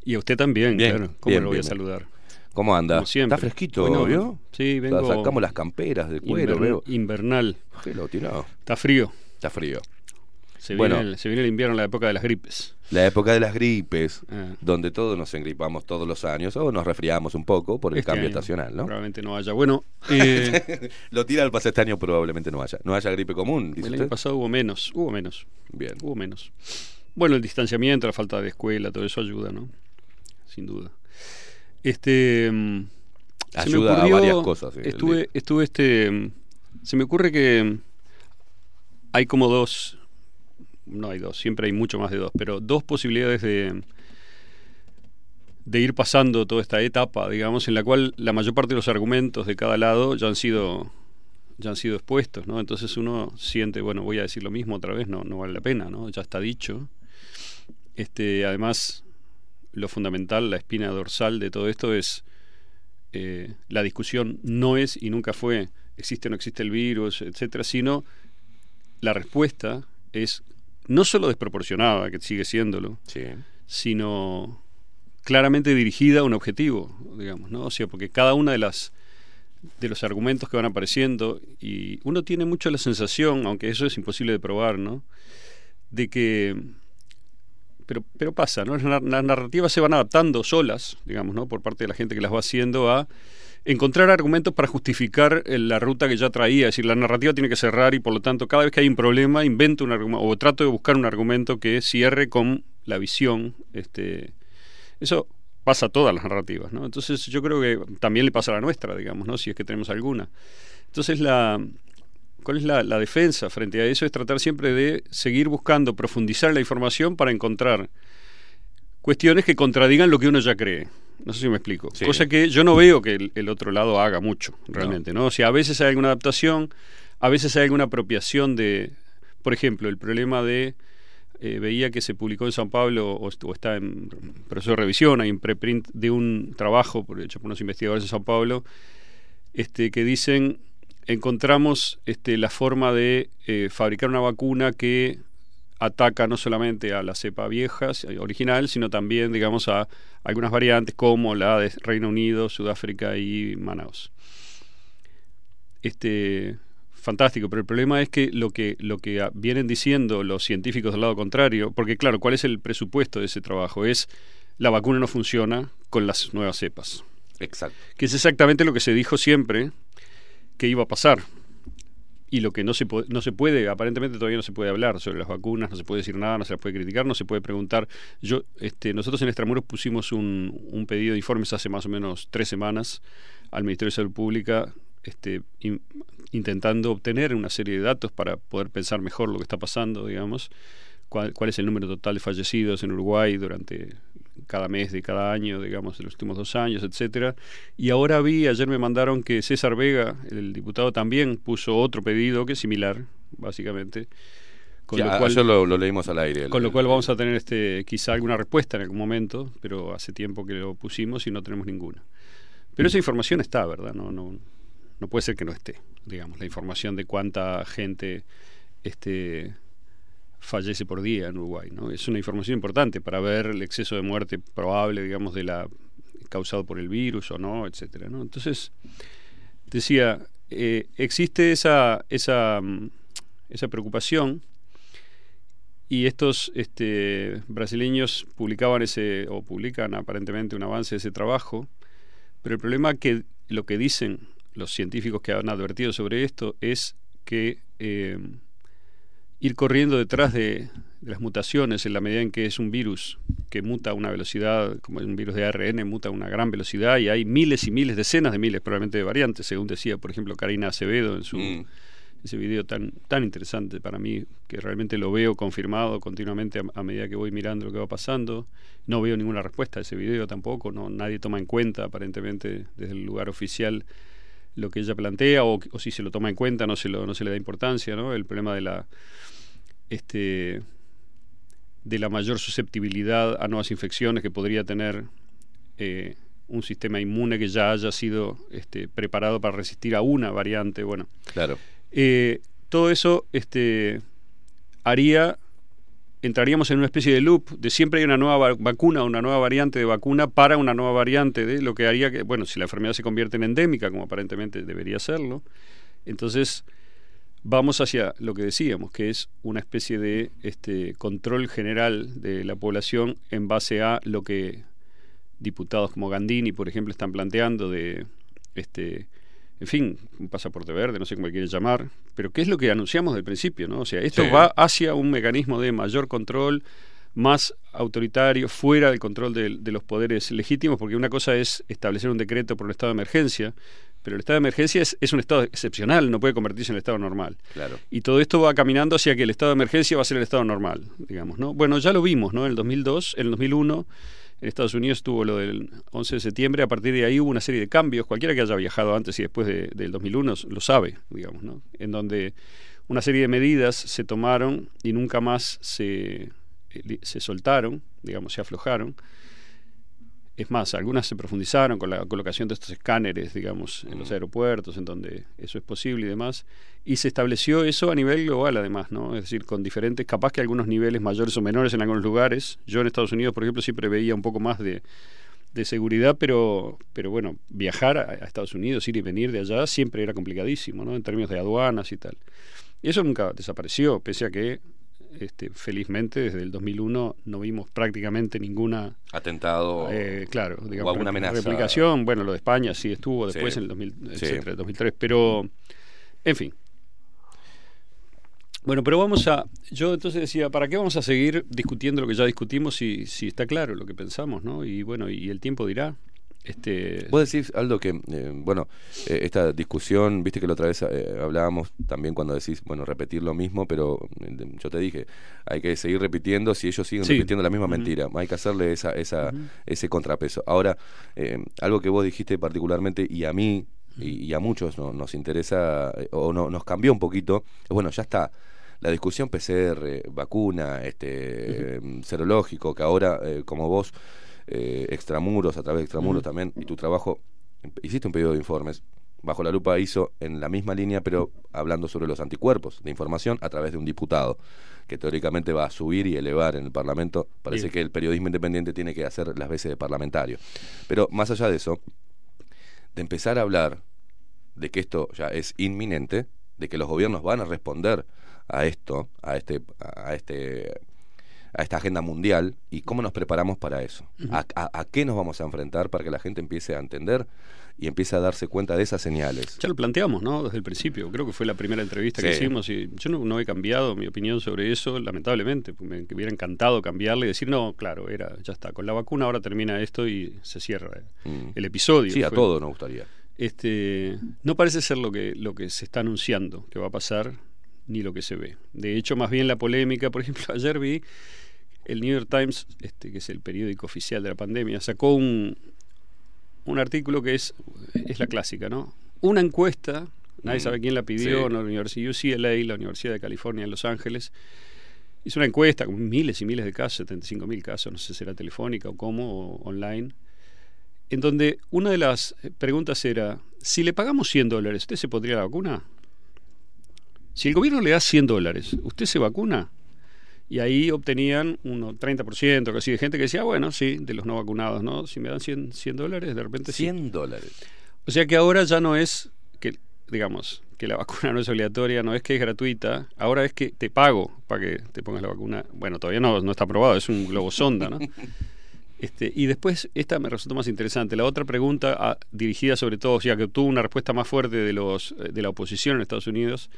Y a usted también, Bien, claro. ¿Cómo bien, lo voy bien, a saludar? ¿Cómo anda? Como siempre. Está fresquito, Bueno, ¿vio? Sí, vengo. Sacamos las camperas de cuero, inver- veo. Invernal. Qué lo tirado. Está frío. Está frío. Se, Bueno. viene el, se viene el invierno, la época de las gripes. La época de las gripes, Ah. donde todos nos engripamos todos los años o nos resfriamos un poco por el Este cambio año estacional, ¿no? Probablemente no haya. Bueno, eh, [laughs] Lo tira al pase este año, probablemente no haya. No haya gripe común, dice el año usted. pasado hubo menos. Hubo menos. Bien. Hubo menos. Bueno, el distanciamiento, la falta de escuela, todo eso ayuda, ¿no? Sin duda. Este. mm, Ayuda a varias cosas, el Estuve, estuve este. mm, Se me ocurre que hay como dos. No hay dos, siempre hay mucho más de dos, pero dos posibilidades de de ir pasando toda esta etapa, digamos, en la cual la mayor parte de los argumentos de cada lado ya han sido ya han sido expuestos, ¿no? Entonces uno siente, bueno, voy a decir lo mismo otra vez, no, no vale la pena, ¿no? Ya está dicho. Este, además, lo fundamental, la espina dorsal de todo esto es eh, la discusión no es y nunca fue existe o no existe el virus, etcétera, sino la respuesta es no solo desproporcionada, que sigue siéndolo, sino claramente dirigida a un objetivo, digamos, ¿no? O sea, porque cada una de las de los argumentos que van apareciendo y uno tiene mucho la sensación, aunque eso es imposible de probar, ¿no? De que pero pero pasa, ¿no? Las narrativas se van adaptando solas, digamos, ¿no? Por parte de la gente que las va haciendo a encontrar argumentos para justificar eh, la ruta que ya traía, es decir, la narrativa tiene que cerrar y por lo tanto cada vez que hay un problema invento un argumento o trato de buscar un argumento que cierre con la visión, este eso pasa a todas las narrativas, ¿no? Entonces yo creo que también le pasa a la nuestra, digamos, ¿no? Si es que tenemos alguna. Entonces la ¿Cuál es la, la defensa frente a eso? Es tratar siempre de seguir buscando, profundizar la información para encontrar cuestiones que contradigan lo que uno ya cree. No sé si me explico. Sí. Cosa que yo no veo que el, el otro lado haga mucho, realmente, ¿no? O sea, a veces hay alguna adaptación, a veces hay alguna apropiación de, por ejemplo, el problema de eh, veía que se publicó en San Pablo o está en proceso de revisión, hay un preprint de un trabajo por- hecho por unos investigadores de San Pablo este, que dicen encontramos este, la forma de eh, fabricar una vacuna que ataca no solamente a la cepa vieja eh, original, sino también, digamos, a algunas variantes como la de Reino Unido, Sudáfrica y Manaus. Este, fantástico, pero el problema es que lo que lo que ah, vienen diciendo los científicos del lado contrario, porque claro, ¿cuál es el presupuesto de ese trabajo? Es la vacuna no funciona con las nuevas cepas. Exacto. Que es exactamente lo que se dijo siempre que iba a pasar. Y lo que no se, no se puede, aparentemente todavía no se puede hablar sobre las vacunas, no se puede decir nada, no se las puede criticar, no se puede preguntar. Yo, este, nosotros en Extramuros pusimos un, un pedido de informes hace más o menos tres semanas al Ministerio de Salud Pública, este, in- intentando obtener una serie de datos para poder pensar mejor lo que está pasando, digamos, cuál, cuál es el número total de fallecidos en Uruguay durante cada mes de cada año, digamos, de los últimos dos años, etcétera. Y ahora vi, ayer me mandaron que César Vega, el diputado, también puso otro pedido que es similar, básicamente. Con Ya, lo cual, lo, lo leímos al aire. el- con lo cual vamos a tener este quizá alguna respuesta en algún momento, pero hace tiempo que lo pusimos y no tenemos ninguna. Pero esa información está, ¿verdad? No, no, no puede ser que no esté, digamos, la información de cuánta gente este, fallece por día en Uruguay. ¿no? Es una información importante para ver el exceso de muerte probable, digamos, de la causado por el virus o no, etcétera. ¿no? Entonces, decía, eh, existe esa, esa, mm, esa preocupación y estos este, brasileños publicaban ese, o publican aparentemente un avance de ese trabajo, pero el problema que lo que dicen los científicos que han advertido sobre esto es que eh, ir corriendo detrás de, de las mutaciones en la medida en que es un virus que muta a una velocidad, como un virus de ARN, muta a una gran velocidad y hay miles y miles, decenas de miles probablemente de variantes, según decía, por ejemplo, Karina Acevedo en su Mm. ese video tan tan interesante para mí, que realmente lo veo confirmado continuamente a, a medida que voy mirando lo que va pasando. No veo ninguna respuesta a ese video tampoco, no nadie toma en cuenta aparentemente desde el lugar oficial lo que ella plantea o, o si se lo toma en cuenta no se lo no se le da importancia, ¿no? El problema de la este de la mayor susceptibilidad a nuevas infecciones que podría tener eh, un sistema inmune que ya haya sido este, preparado para resistir a una variante. Bueno, Claro. eh, todo eso este, haría, entraríamos en una especie de loop de siempre hay una nueva va- vacuna, una nueva variante de vacuna para una nueva variante de lo que haría que, bueno, si la enfermedad se convierte en endémica, como aparentemente debería serlo, entonces vamos hacia lo que decíamos, que es una especie de este, control general de la población en base a lo que diputados como Gandini, por ejemplo, están planteando de, este, en fin, un pasaporte verde, no sé cómo le quieren llamar, pero ¿qué es lo que anunciamos del principio? ¿no? O sea, esto Sí. va hacia un mecanismo de mayor control, más autoritario, fuera del control de, de los poderes legítimos, porque una cosa es establecer un decreto por un estado de emergencia, pero el estado de emergencia es, es un estado excepcional, no puede convertirse en el estado normal. Claro. Y todo esto va caminando hacia que el estado de emergencia va a ser el estado normal, digamos, ¿no? Bueno, ya lo vimos, ¿no? En el 2002, en el 2001, en Estados Unidos tuvo lo del 11 de septiembre, a partir de ahí hubo una serie de cambios, cualquiera que haya viajado antes y después de- del 2001 lo sabe, digamos, ¿no? En donde una serie de medidas se tomaron y nunca más se, eh, se soltaron, digamos, se aflojaron. Es más, algunas se profundizaron con la colocación de estos escáneres, digamos, en los aeropuertos, en donde eso es posible y demás. Y se estableció eso a nivel global, además, ¿no? Es decir, con diferentes, capaz que algunos niveles mayores o menores en algunos lugares. Yo en Estados Unidos, por ejemplo, siempre veía un poco más de, de seguridad, pero, pero bueno, viajar a, a Estados Unidos, ir y venir de allá, siempre era complicadísimo, ¿no? En términos de aduanas y tal. Y eso nunca desapareció, pese a que, este, felizmente, desde el 2001 no vimos prácticamente ninguna Atentado. eh, claro, digamos, o alguna amenaza. replicación. Bueno, lo de España sí estuvo después Sí. en el 2000, Sí. etcétera, 2003, pero en fin. Bueno, pero vamos a. Yo entonces decía, ¿para qué vamos a seguir discutiendo lo que ya discutimos si, si está claro lo que pensamos, ¿no? Y bueno, y el tiempo dirá. Este, Vos decís, Aldo, que, eh, bueno, eh, esta discusión, viste que la otra vez eh, hablábamos también cuando decís, bueno, repetir lo mismo, pero eh, yo te dije, hay que seguir repitiendo si ellos siguen Sí. repitiendo la misma mentira. Hay que hacerle esa, esa, ese contrapeso. Ahora, eh, algo que vos dijiste particularmente y a mí y, y a muchos no- nos interesa o no, nos cambió un poquito, bueno, ya está. La discusión PCR, vacuna, este, serológico, que ahora, eh, como vos, eh, extramuros, a través de extramuros también, y tu trabajo, hiciste un pedido de informes, bajo la lupa hizo en la misma línea, pero hablando sobre los anticuerpos de información a través de un diputado, que teóricamente va a subir y elevar en el Parlamento. Parece que el periodismo independiente tiene que hacer las veces de parlamentario. Pero más allá de eso, de empezar a hablar de que esto ya es inminente, de que los gobiernos van a responder a esto, a este, a este, a esta agenda mundial y cómo nos preparamos para eso. a, a- a qué nos vamos a enfrentar para que la gente empiece a entender y empiece a darse cuenta de esas señales. Ya lo planteamos, ¿no? Desde el principio. Creo que fue la primera entrevista que hicimos y yo no, no he cambiado mi opinión sobre eso, lamentablemente. porque Me hubiera encantado cambiarle y decir, no, claro, era, ya está. Con la vacuna ahora termina esto y se cierra Mm. el episodio. Sí, a Fue- todo nos gustaría. Este, no parece ser lo que, lo que se está anunciando que va a pasar, ni lo que se ve. De hecho, más bien la polémica, por ejemplo, [laughs] ayer vi el New York Times, este, que es el periódico oficial de la pandemia, sacó un, un artículo que es, es la clásica, ¿no? Una encuesta, nadie Mm, sabe quién la pidió, sí. ¿no? la Universidad UCLA, la Universidad de California en Los Ángeles, hizo una encuesta con miles y miles de casos, 75 mil casos, no sé si será telefónica o cómo, o online, en donde una de las preguntas era si le pagamos 100 dólares, ¿usted se pondría la vacuna? Si el gobierno le da 100 dólares, ¿usted se vacuna? Y ahí obtenían un 30%, casi de gente que decía, bueno, sí, de los no vacunados, ¿no? Si me dan 100, 100 dólares, de repente sí. 100 dólares. O sea que ahora ya no es que, digamos, que la vacuna [laughs] no es obligatoria, no es que es gratuita, ahora es que te pago para que te pongas la vacuna. Bueno, todavía no, no está aprobado, es un globo sonda, ¿no? [laughs] Este, y después, esta me resultó más interesante. La otra pregunta, ah, dirigida sobre todo, o sea, que obtuvo una respuesta más fuerte de, los, eh, de la oposición en Estados Unidos,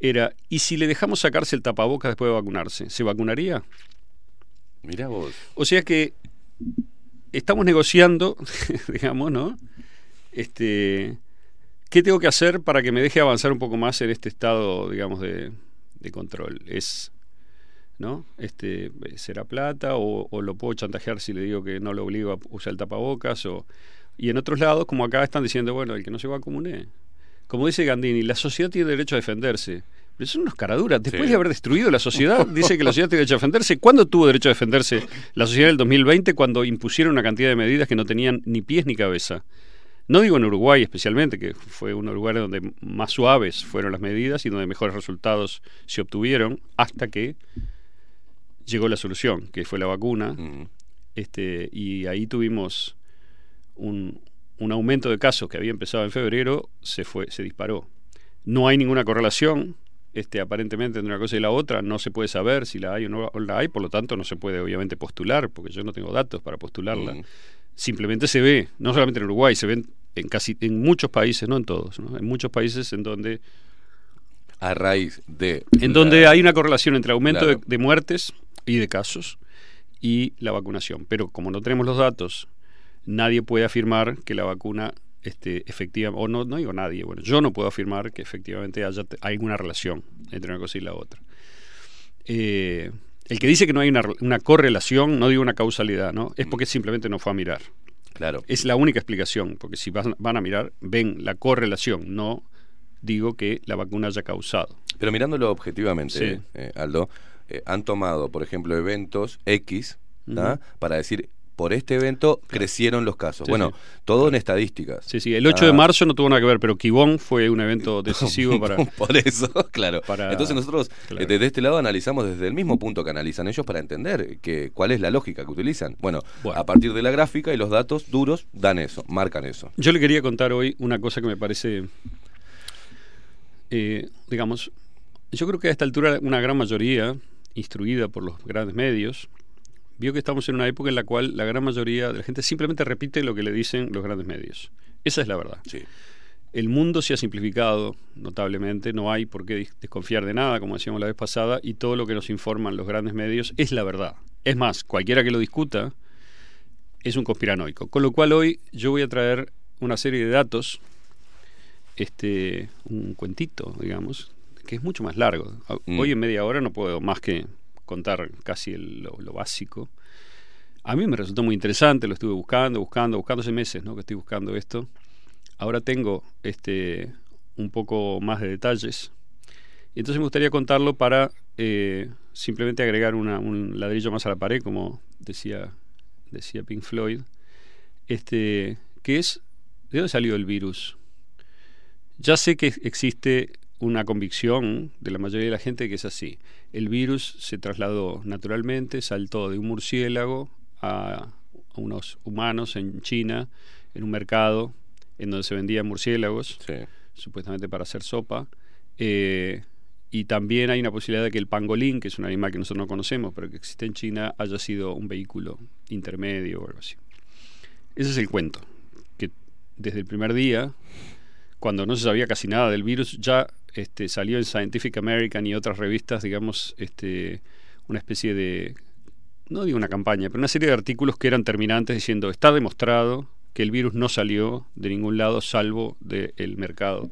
era, ¿y si le dejamos sacarse el tapabocas después de vacunarse? ¿Se vacunaría? Mira vos. O sea que estamos negociando, [laughs] digamos, ¿no? Este, ¿Qué tengo que hacer para que me deje avanzar un poco más en este estado, digamos, de, de control? Es, ¿no? Este, ¿Será plata o, o, lo puedo chantajear si le digo que no lo obligo a usar el tapabocas? O, y en otros lados, como acá, están diciendo, bueno, el que no se vacune. Como dice Gandini, la sociedad tiene derecho a defenderse. Pero son unos caraduras. Después Sí. de haber destruido la sociedad, [laughs] dice que la sociedad tiene derecho a defenderse. ¿Cuándo tuvo derecho a defenderse la sociedad del 2020? Cuando impusieron una cantidad de medidas que no tenían ni pies ni cabeza. No digo en Uruguay especialmente, que fue un lugar donde más suaves fueron las medidas y donde mejores resultados se obtuvieron, hasta que llegó la solución, que fue la vacuna. Este, y ahí tuvimos un, un aumento de casos que había empezado en febrero, se fue, se disparó. No hay ninguna correlación, este, aparentemente entre una cosa y la otra, no se puede saber si la hay o no la hay, por lo tanto no se puede obviamente postular, porque yo no tengo datos para postularla. Simplemente se ve, no solamente en Uruguay, se ven en casi en muchos países, no en todos, ¿no? en muchos países en donde A raíz de. en donde hay una correlación entre aumento de, de muertes y de casos y la vacunación. Pero como no tenemos los datos, nadie puede afirmar que la vacuna este, efectiva, o no, no digo nadie, bueno, yo no puedo afirmar que efectivamente haya alguna relación entre una cosa y la otra. Eh, el que dice que no hay una, re- una correlación, no digo una causalidad, ¿no? Es porque simplemente no fue a mirar. Claro. Es la única explicación, porque si van, van a mirar, ven la correlación, no digo que la vacuna haya causado. Pero mirándolo objetivamente, Sí. eh, Aldo, eh, han tomado, por ejemplo, eventos X para decir, por este evento crecieron los casos. Sí, bueno, sí. todo en estadísticas. Sí, sí, el 8 de marzo no tuvo nada que ver, pero Quibón fue un evento [laughs] decisivo para... [laughs] Por eso, claro. para- Entonces nosotros claro. eh, desde este lado analizamos desde el mismo punto que analizan ellos para entender que, cuál es la lógica que utilizan. Bueno, a partir de la gráfica y los datos duros dan eso, marcan eso. Yo le quería contar hoy una cosa que me parece, eh, digamos, yo creo que a esta altura una gran mayoría, instruida por los grandes medios, vio que estamos en una época en la cual la gran mayoría de la gente simplemente repite lo que le dicen los grandes medios. Esa es la verdad. El mundo se ha simplificado notablemente, no hay por qué desconfiar de nada, como decíamos la vez pasada, y todo lo que nos informan los grandes medios es la verdad. Es más, cualquiera que lo discuta es un conspiranoico. Con lo cual hoy yo voy a traer una serie de datos, este, un cuentito, digamos, que es mucho más largo. Mm. Hoy en media hora no puedo más que contar casi el- lo, básico. A mí me resultó muy interesante, lo estuve buscando, buscando, buscando hace meses, ¿no? Que estoy buscando esto. Ahora tengo este un poco más de detalles. Y entonces me gustaría contarlo para eh, simplemente agregar una- un ladrillo más a la pared, como decía, decía Pink Floyd. Este, que es, ¿de dónde salió el virus? Ya sé que existe una convicción de la mayoría de la gente que es así. El virus se trasladó naturalmente, saltó de un murciélago a unos humanos en China, en un mercado en donde se vendían murciélagos, supuestamente para hacer sopa. Eh, y también hay una posibilidad de que el pangolín, que es un animal que nosotros no conocemos, pero que existe en China, haya sido un vehículo intermedio o algo así. Ese es el cuento, que desde el primer día, cuando no se sabía casi nada del virus, ya este, salió en Scientific American y otras revistas, digamos, este, una especie de, no digo una campaña, pero una serie de artículos que eran terminantes diciendo, está demostrado que el virus no salió de ningún lado salvo del mercado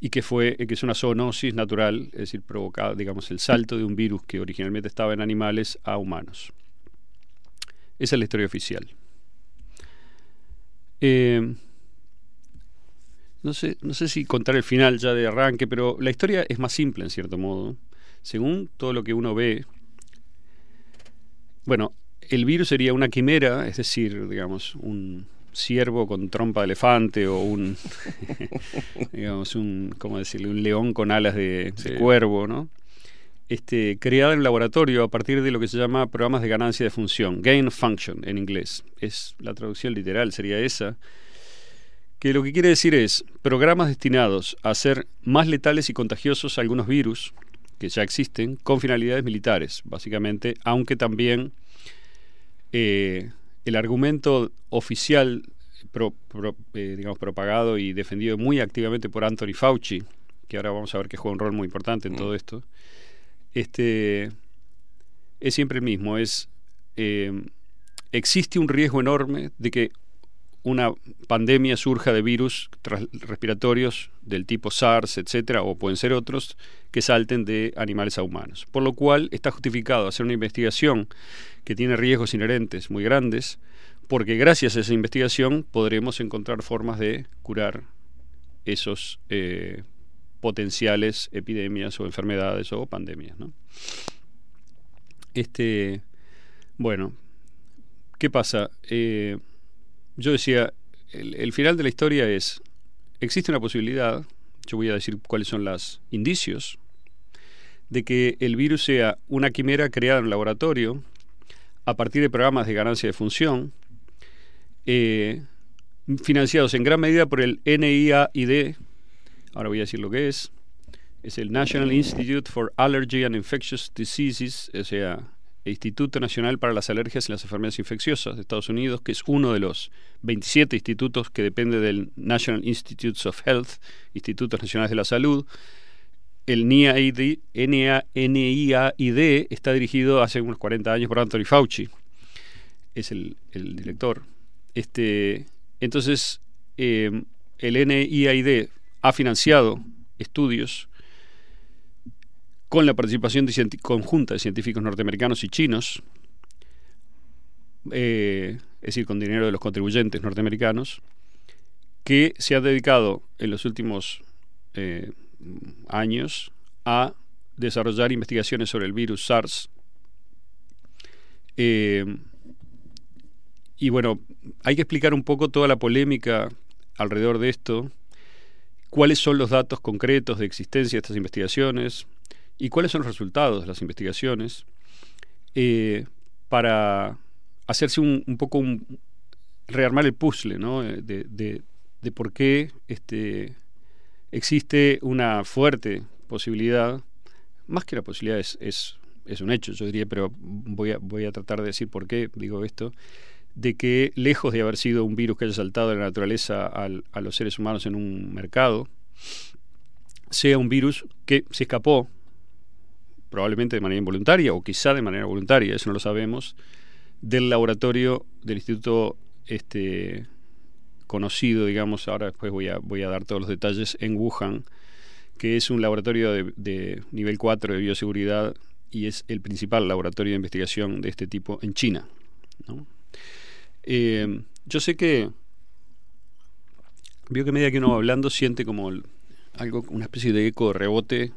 y que fue que es una zoonosis natural, es decir, provocada, digamos, el salto de un virus que originalmente estaba en animales a humanos. Esa es la historia oficial. Eh, no sé, no sé si contar el final ya de arranque, pero la historia es más simple en cierto modo. Según todo lo que uno ve, bueno, el virus sería una quimera, es decir, digamos, un, ciervo con trompa de elefante o un, [laughs] digamos, un, ¿cómo decirle? Un león con alas de, de cuervo, ¿no? Este, creada en el laboratorio a partir de lo que se llama programas de ganancia de función, gain function en inglés. Es la traducción literal sería esa. Que lo que quiere decir es programas destinados a hacer más letales y contagiosos algunos virus que ya existen con finalidades militares, básicamente, aunque también eh, el argumento oficial, pro- pro- eh, digamos, propagado y defendido muy activamente por Anthony Fauci, que ahora vamos a ver que juega un rol muy importante en todo esto, este, es siempre el mismo. Es, eh, existe un riesgo enorme de que una pandemia surja de virus respiratorios del tipo SARS, etcétera, o pueden ser otros que salten de animales a humanos. Por lo cual está justificado hacer una investigación que tiene riesgos inherentes muy grandes, porque gracias a esa investigación podremos encontrar formas de curar esos eh, potenciales epidemias o enfermedades o pandemias. ¿no? Este, bueno, ¿qué pasa? Eh, yo decía, el, final de la historia es, existe una posibilidad, yo voy a decir cuáles son los indicios, de que el virus sea una quimera creada en laboratorio a partir de programas de ganancia de función, eh, financiados en gran medida por el NIAID, ahora voy a decir lo que es, es el National Institute for Allergy and Infectious Diseases, o sea, Instituto Nacional para las Alergias y las Enfermedades Infecciosas de Estados Unidos, que es uno de los 27 institutos que depende del National Institutes of Health, Institutos Nacionales de la Salud. El NIAID, NIA NIAID está dirigido hace unos 40 años por Anthony Fauci, es el, el director. Este, entonces, eh, el NIAID ha financiado estudios con la participación conjunta de científicos norteamericanos y chinos, eh, es decir, con dinero de los contribuyentes norteamericanos, que se ha dedicado en los últimos eh, años a desarrollar investigaciones sobre el virus SARS. Eh, y bueno, hay que explicar un poco toda la polémica alrededor de esto, cuáles son los datos concretos de existencia de estas investigaciones y cuáles son los resultados de las investigaciones, eh, para hacerse un, un poco un, rearmar el puzzle ¿no? Eh, de, de- por qué este, existe una fuerte posibilidad, más que la posibilidad es, es, es un hecho, yo diría, pero voy a, voy a tratar de decir por qué digo esto, de que lejos de haber sido un virus que haya saltado de la naturaleza al- a los seres humanos en un mercado, sea un virus que se escapó, probablemente de manera involuntaria o quizá de manera voluntaria, eso no lo sabemos, del laboratorio del Instituto este, conocido, digamos, ahora después voy a, voy a dar todos los detalles, en Wuhan, que es un laboratorio de, nivel 4 de bioseguridad y es el principal laboratorio de investigación de este tipo en China. Eh, yo sé que veo que a medida que uno va hablando siente como algo, una especie de eco de rebote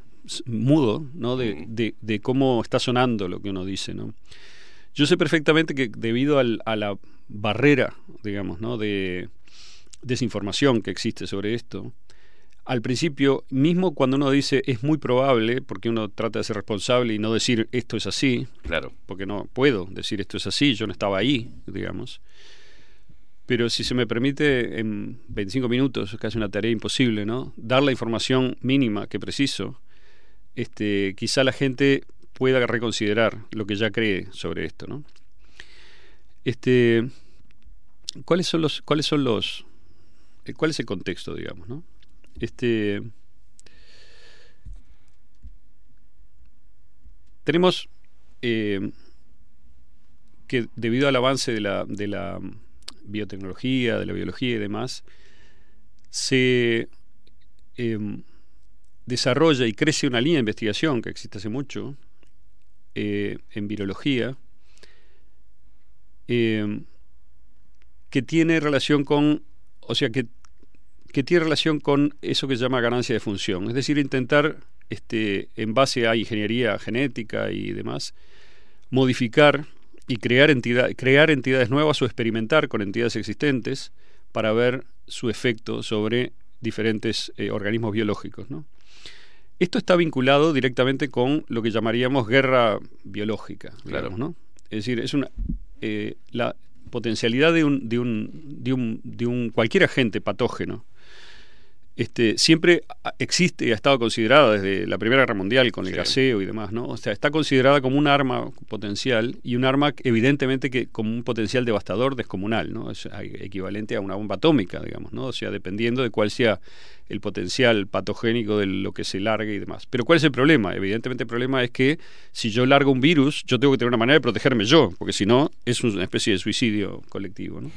mudo, ¿no? De, de- de cómo está sonando lo que uno dice, ¿no? Yo sé perfectamente que debido al- a la barrera, digamos, ¿no? De desinformación que existe sobre esto, al principio, mismo cuando uno dice es muy probable, porque uno trata de ser responsable y no decir esto es así, claro. porque no puedo decir esto es así, yo no estaba ahí, digamos. Pero si se me permite, en 25 minutos, es casi una tarea imposible, ¿no? Dar la información mínima que preciso, este, quizá la gente pueda reconsiderar lo que ya cree sobre esto, ¿no? Este, ¿cuáles son los, cuáles son los, eh, cuál es el contexto, digamos, ¿no? Este, tenemos eh, que debido al avance de la, de la biotecnología, de la biología y demás, se eh, desarrolla y crece una línea de investigación que existe hace mucho eh, en virología, eh, que tiene relación con, o sea, que, que tiene relación con eso que se llama ganancia de función, es decir, intentar, este, en base a ingeniería genética y demás, modificar y crear, entidad, crear entidades nuevas o experimentar con entidades existentes para ver su efecto sobre diferentes eh, organismos biológicos. ¿no? Esto está vinculado directamente con lo que llamaríamos guerra biológica, Claro. digamos, ¿no? Es decir, es una eh, la potencialidad de un, de un, de un, de un cualquier agente patógeno este, siempre existe y ha estado considerada desde la Primera Guerra Mundial con el Sí. gaseo y demás, ¿no? O sea, está considerada como un arma potencial y un arma evidentemente que como un potencial devastador descomunal, ¿no? Es equivalente a una bomba atómica, digamos, ¿no? O sea, dependiendo de cuál sea el potencial patogénico de lo que se largue y demás. Pero ¿cuál es el problema? Evidentemente el problema es que si yo largo un virus, yo tengo que tener una manera de protegerme yo, porque si no es una especie de suicidio colectivo, ¿no?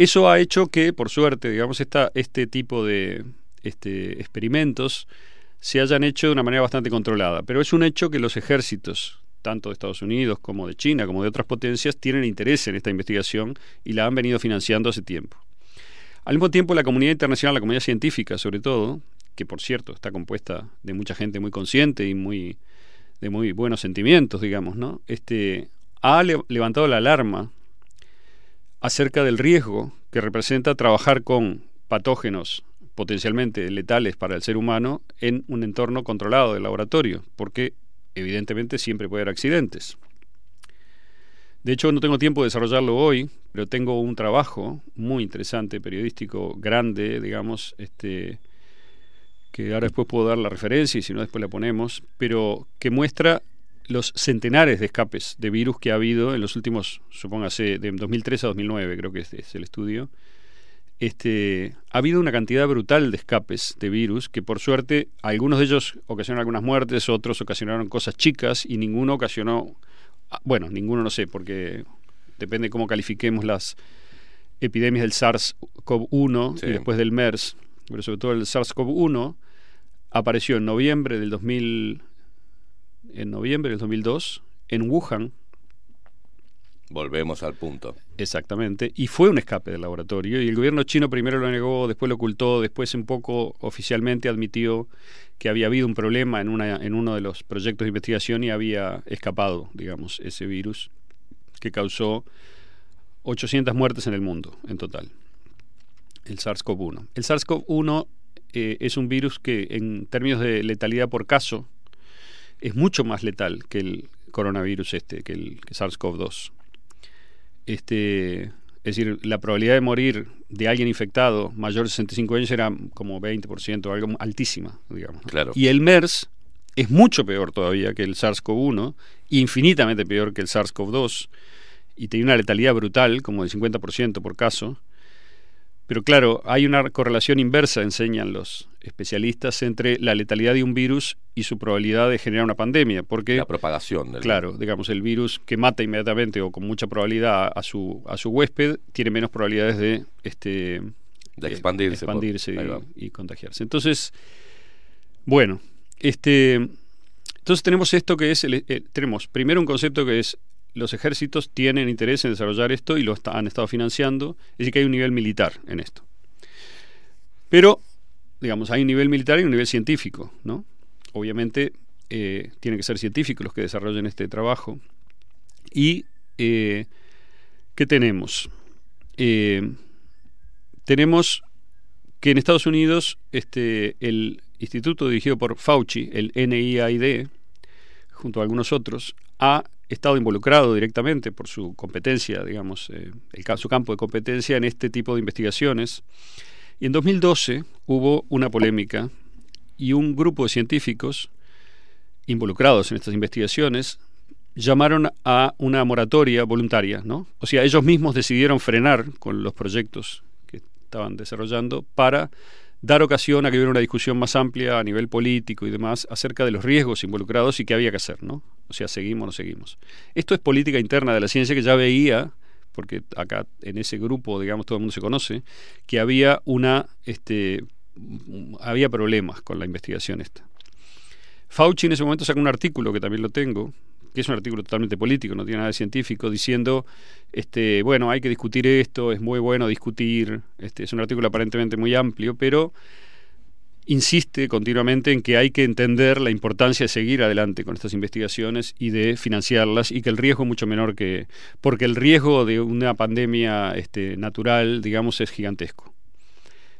Eso ha hecho que, por suerte, digamos, esta, este tipo de este, experimentos se hayan hecho de una manera bastante controlada. Pero es un hecho que los ejércitos, tanto de Estados Unidos como de China, como de otras potencias, tienen interés en esta investigación y la han venido financiando hace tiempo. Al mismo tiempo, la comunidad internacional, la comunidad científica, sobre todo, que por cierto está compuesta de mucha gente muy consciente y muy de muy buenos sentimientos, digamos, ¿no? Este ha le- levantado la alarma acerca del riesgo que representa trabajar con patógenos potencialmente letales para el ser humano en un entorno controlado del laboratorio, porque evidentemente siempre puede haber accidentes. De hecho, no tengo tiempo de desarrollarlo hoy, pero tengo un trabajo muy interesante, periodístico, grande, digamos, este, que ahora después puedo dar la referencia y si no después la ponemos, pero que muestra los centenares de escapes de virus que ha habido en los últimos, supóngase, de 2003 a 2009, creo que este es el estudio. Este, ha habido una cantidad brutal de escapes de virus que por suerte algunos de ellos ocasionaron algunas muertes, otros ocasionaron cosas chicas y ninguno ocasionó, ah, bueno, ninguno no sé, porque depende cómo califiquemos las epidemias del SARS-CoV-1 Sí. y después del MERS, pero sobre todo el SARS-CoV-1 apareció en noviembre del 2000 en noviembre del 2002 en Wuhan Volvemos al punto. Exactamente, y fue un escape del laboratorio y el gobierno chino primero lo negó, después lo ocultó, después un poco oficialmente admitió que había habido un problema en, una, en uno de los proyectos de investigación y había escapado, digamos, ese virus que causó 800 muertes en el mundo en total, el SARS-CoV-1. El SARS-CoV-1 eh, es un virus que en términos de letalidad por caso es mucho más letal que el coronavirus este, que el que SARS-CoV-2 este, es decir, la probabilidad de morir de alguien infectado mayor de 65 años era como 20%, algo altísima, digamos. ¿no? Claro. Y el MERS es mucho peor todavía que el SARS-CoV-1, infinitamente peor que el SARS-CoV-2, y tenía una letalidad brutal, como del 50% por caso. Pero claro, hay una correlación inversa, enseñan los especialistas, entre la letalidad de un virus y su probabilidad de generar una pandemia. Porque, La propagación del claro, digamos, el virus que mata inmediatamente o con mucha probabilidad a su, a su huésped tiene menos probabilidades de, este, De eh, expandirse, por- expandirse y, y contagiarse. Entonces, bueno, este, entonces tenemos esto que es, el- eh, tenemos primero un concepto que es los ejércitos tienen interés en desarrollar esto y lo han estado financiando, es decir, que hay un nivel militar en esto. Pero, digamos, hay un nivel militar y un nivel científico, ¿no? Obviamente, eh, tienen que ser científicos los que desarrollen este trabajo. Y, eh, ¿qué tenemos? Eh, tenemos que en Estados Unidos este, el instituto dirigido por Fauci, el NIAID, junto a algunos otros, ha estado involucrado directamente por su competencia, digamos, eh, su campo de competencia en este tipo de investigaciones. Y en 2012 hubo una polémica y un grupo de científicos involucrados en estas investigaciones llamaron a una moratoria voluntaria, ¿no? O sea, ellos mismos decidieron frenar con los proyectos que estaban desarrollando para dar ocasión a que hubiera una discusión más amplia a nivel político y demás acerca de los riesgos involucrados y qué había que hacer, ¿no? O sea, seguimos o no seguimos. Esto es política interna de la ciencia que ya veía, porque acá en ese grupo, digamos, todo el mundo se conoce, que había una, este, había problemas con la investigación esta. Fauci en ese momento sacó un artículo que también lo tengo, que es un artículo totalmente político, no tiene nada de científico, diciendo, este, bueno, hay que discutir esto, es muy bueno discutir, este, es un artículo aparentemente muy amplio, pero insiste continuamente en que hay que entender la importancia de seguir adelante con estas investigaciones y de financiarlas y que el riesgo es mucho menor que... porque el riesgo de una pandemia este, natural, digamos, es gigantesco.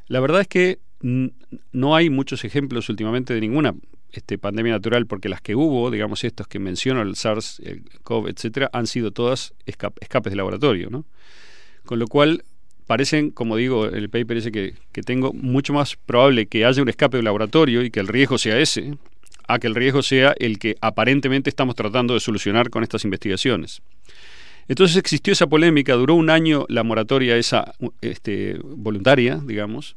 La verdad es que no hay muchos ejemplos últimamente de ninguna este, pandemia natural, porque las que hubo, digamos, estos que menciono, el SARS, el COVID, etcétera, han sido todas esca- escapes de laboratorio, ¿no? Con lo cual, parecen, como digo, el paper ese que, que tengo, mucho más probable que haya un escape de laboratorio y que el riesgo sea ese, a que el riesgo sea el que aparentemente estamos tratando de solucionar con estas investigaciones. Entonces existió esa polémica, duró un año la moratoria esa este, voluntaria, digamos,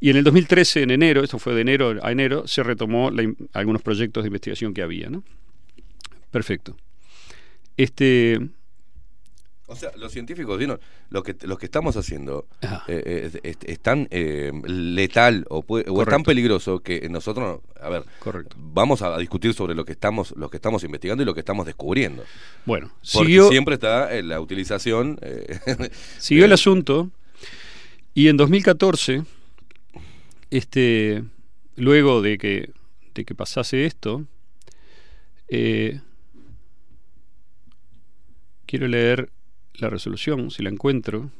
y en el 2013, en enero, esto fue de enero a enero, se retomó la algunos proyectos de investigación que había, ¿no? Perfecto. Este, O sea, los científicos vieron lo que lo que estamos haciendo Ajá. eh, es, es- es tan eh, letal o, puede- o es tan peligroso que nosotros, a ver, Correcto. vamos a discutir sobre lo que estamos lo que estamos investigando y lo que estamos descubriendo. Bueno, Porque siguió- siempre está eh, la utilización. eh, [laughs] Siguió el eh, asunto y en 2014, este, luego de que, de que pasase esto, eh, quiero leer la resolución, si la encuentro.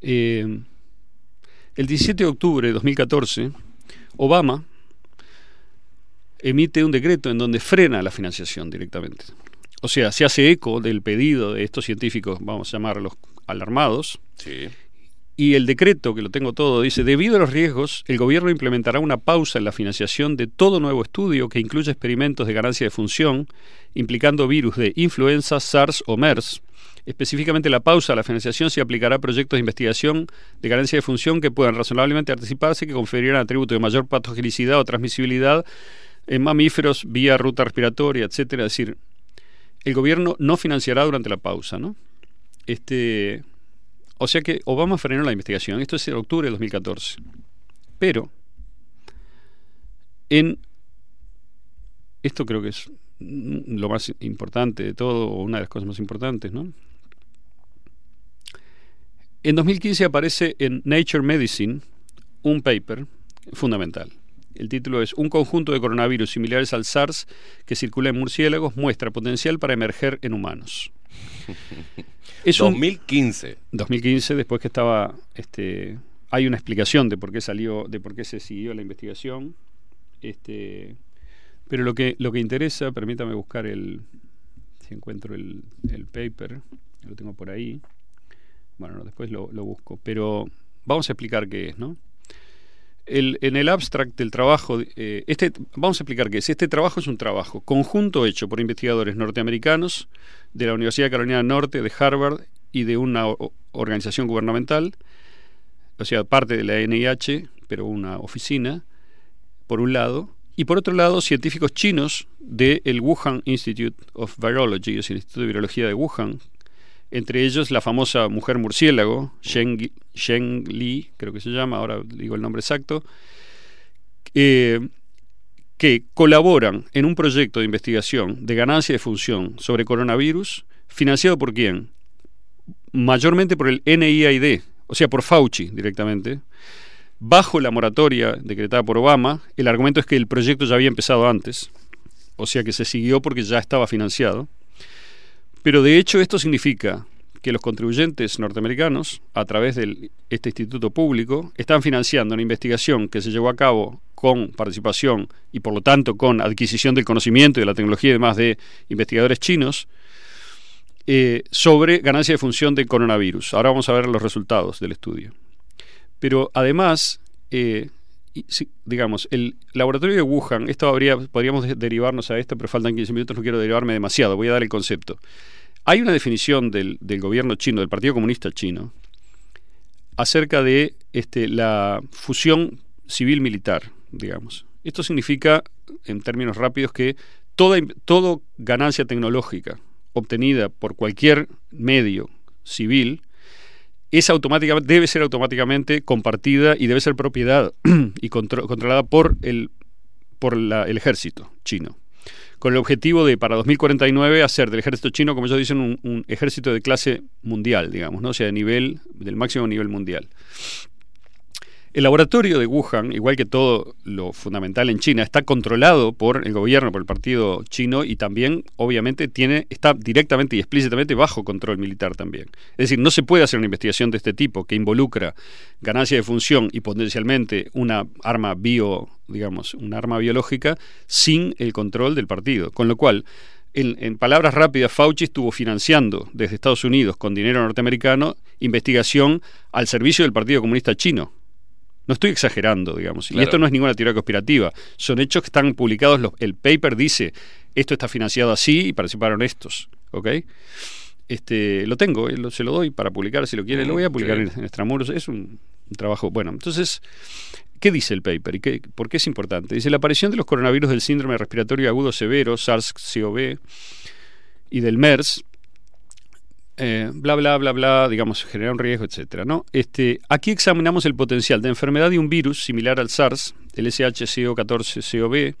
Eh, el 17 de octubre de 2014, Obama emite un decreto en donde frena la financiación directamente. O sea, se hace eco del pedido de estos científicos, vamos a llamarlos alarmados, Sí. Y el decreto, que lo tengo todo, dice, debido a los riesgos, el gobierno implementará una pausa en la financiación de todo nuevo estudio que incluya experimentos de ganancia de función implicando virus de influenza, SARS o MERS. Específicamente la pausa a la financiación se aplicará a proyectos de investigación de ganancia de función que puedan razonablemente anticiparse que conferirán atributos de mayor patogenicidad o transmisibilidad en mamíferos vía ruta respiratoria, etcétera. Es decir, el gobierno no financiará durante la pausa, ¿no? Este, o sea que Obama frenó la investigación. Esto es en octubre de 2014. Pero, en. Esto creo que es lo más importante de todo, o una de las cosas más importantes, ¿no? En 2015 aparece en Nature Medicine un paper fundamental. El título es Un conjunto de coronavirus similares al SARS que circula en murciélagos muestra potencial para emerger en humanos. [laughs] Es un- 2015. 2015, después que estaba, este, hay una explicación de por qué salió, de por qué se siguió la investigación, este, pero lo que lo que interesa, permítame buscar el, si encuentro el, el paper, lo tengo por ahí, bueno, no, después lo, lo busco, pero vamos a explicar qué es, ¿no? El- en el abstract del trabajo, eh, este, vamos a explicar qué es. Este trabajo es un trabajo conjunto hecho por investigadores norteamericanos de la Universidad de Carolina del Norte, de Harvard y de una organización gubernamental, o sea, parte de la NIH, pero una oficina, por un lado, y por otro lado, científicos chinos del Wuhan Institute of Virology, es el Instituto de Virología de Wuhan, entre ellos la famosa mujer murciélago, Shen, Shen Li, creo que se llama, ahora digo el nombre exacto, eh, que colaboran en un proyecto de investigación de ganancia de función sobre coronavirus, financiado por quién? Mayormente por el NIAID, o sea, por Fauci directamente. Bajo la moratoria decretada por Obama, el argumento es que el proyecto ya había empezado antes, o sea que se siguió porque ya estaba financiado. Pero de hecho esto significa que los contribuyentes norteamericanos, a través de este instituto público, están financiando una investigación que se llevó a cabo con participación y por lo tanto con adquisición del conocimiento y de la tecnología y demás de investigadores chinos eh, sobre ganancia de función de coronavirus. Ahora vamos a ver los resultados del estudio. Pero además, eh, y digamos, el laboratorio de Wuhan, esto habría, podríamos de- derivarnos a esto, pero faltan 15 minutos, no quiero derivarme demasiado, voy a dar el concepto. Hay una definición del, del gobierno chino, del Partido Comunista Chino, acerca de este, la fusión civil-militar, digamos. Esto significa, en términos rápidos, que toda, todo ganancia tecnológica obtenida por cualquier medio civil es automáticamente, debe ser automáticamente compartida y debe ser propiedad [clears throat] y contro- controlada por el, por el ejército chino. Con el objetivo de, para 2049, hacer del ejército chino, como ellos dicen, un, un ejército de clase mundial, digamos, ¿no? o sea, de nivel, del máximo nivel mundial. El laboratorio de Wuhan, igual que todo lo fundamental en China, está controlado por el gobierno, por el partido chino y también, obviamente, tiene, está directamente y explícitamente bajo control militar también. Es decir, no se puede hacer una investigación de este tipo que involucra ganancia de función y potencialmente una arma bio, digamos, una arma biológica sin el control del partido. Con lo cual, en, palabras rápidas, Fauci estuvo financiando desde Estados Unidos con dinero norteamericano investigación al servicio del Partido Comunista Chino. No estoy exagerando, digamos. Claro. Y esto no es ninguna teoría conspirativa. Son hechos que están publicados. Los, el paper dice, esto está financiado así y participaron estos. ¿Ok? Este, lo tengo, eh, lo- se lo doy para publicar si lo quiere. Lo voy a publicar en, en Extramuros. Es un, un trabajo. Bueno, entonces, ¿qué dice el paper y qué, por qué es importante? Dice la aparición de los coronavirus del síndrome respiratorio agudo severo, SARS-CoV, y del MERS, eh, bla, bla, bla, bla, digamos, genera un riesgo, etcétera, ¿no? Este, aquí examinamos el potencial de enfermedad de un virus similar al SARS, el SHCO14-CoV,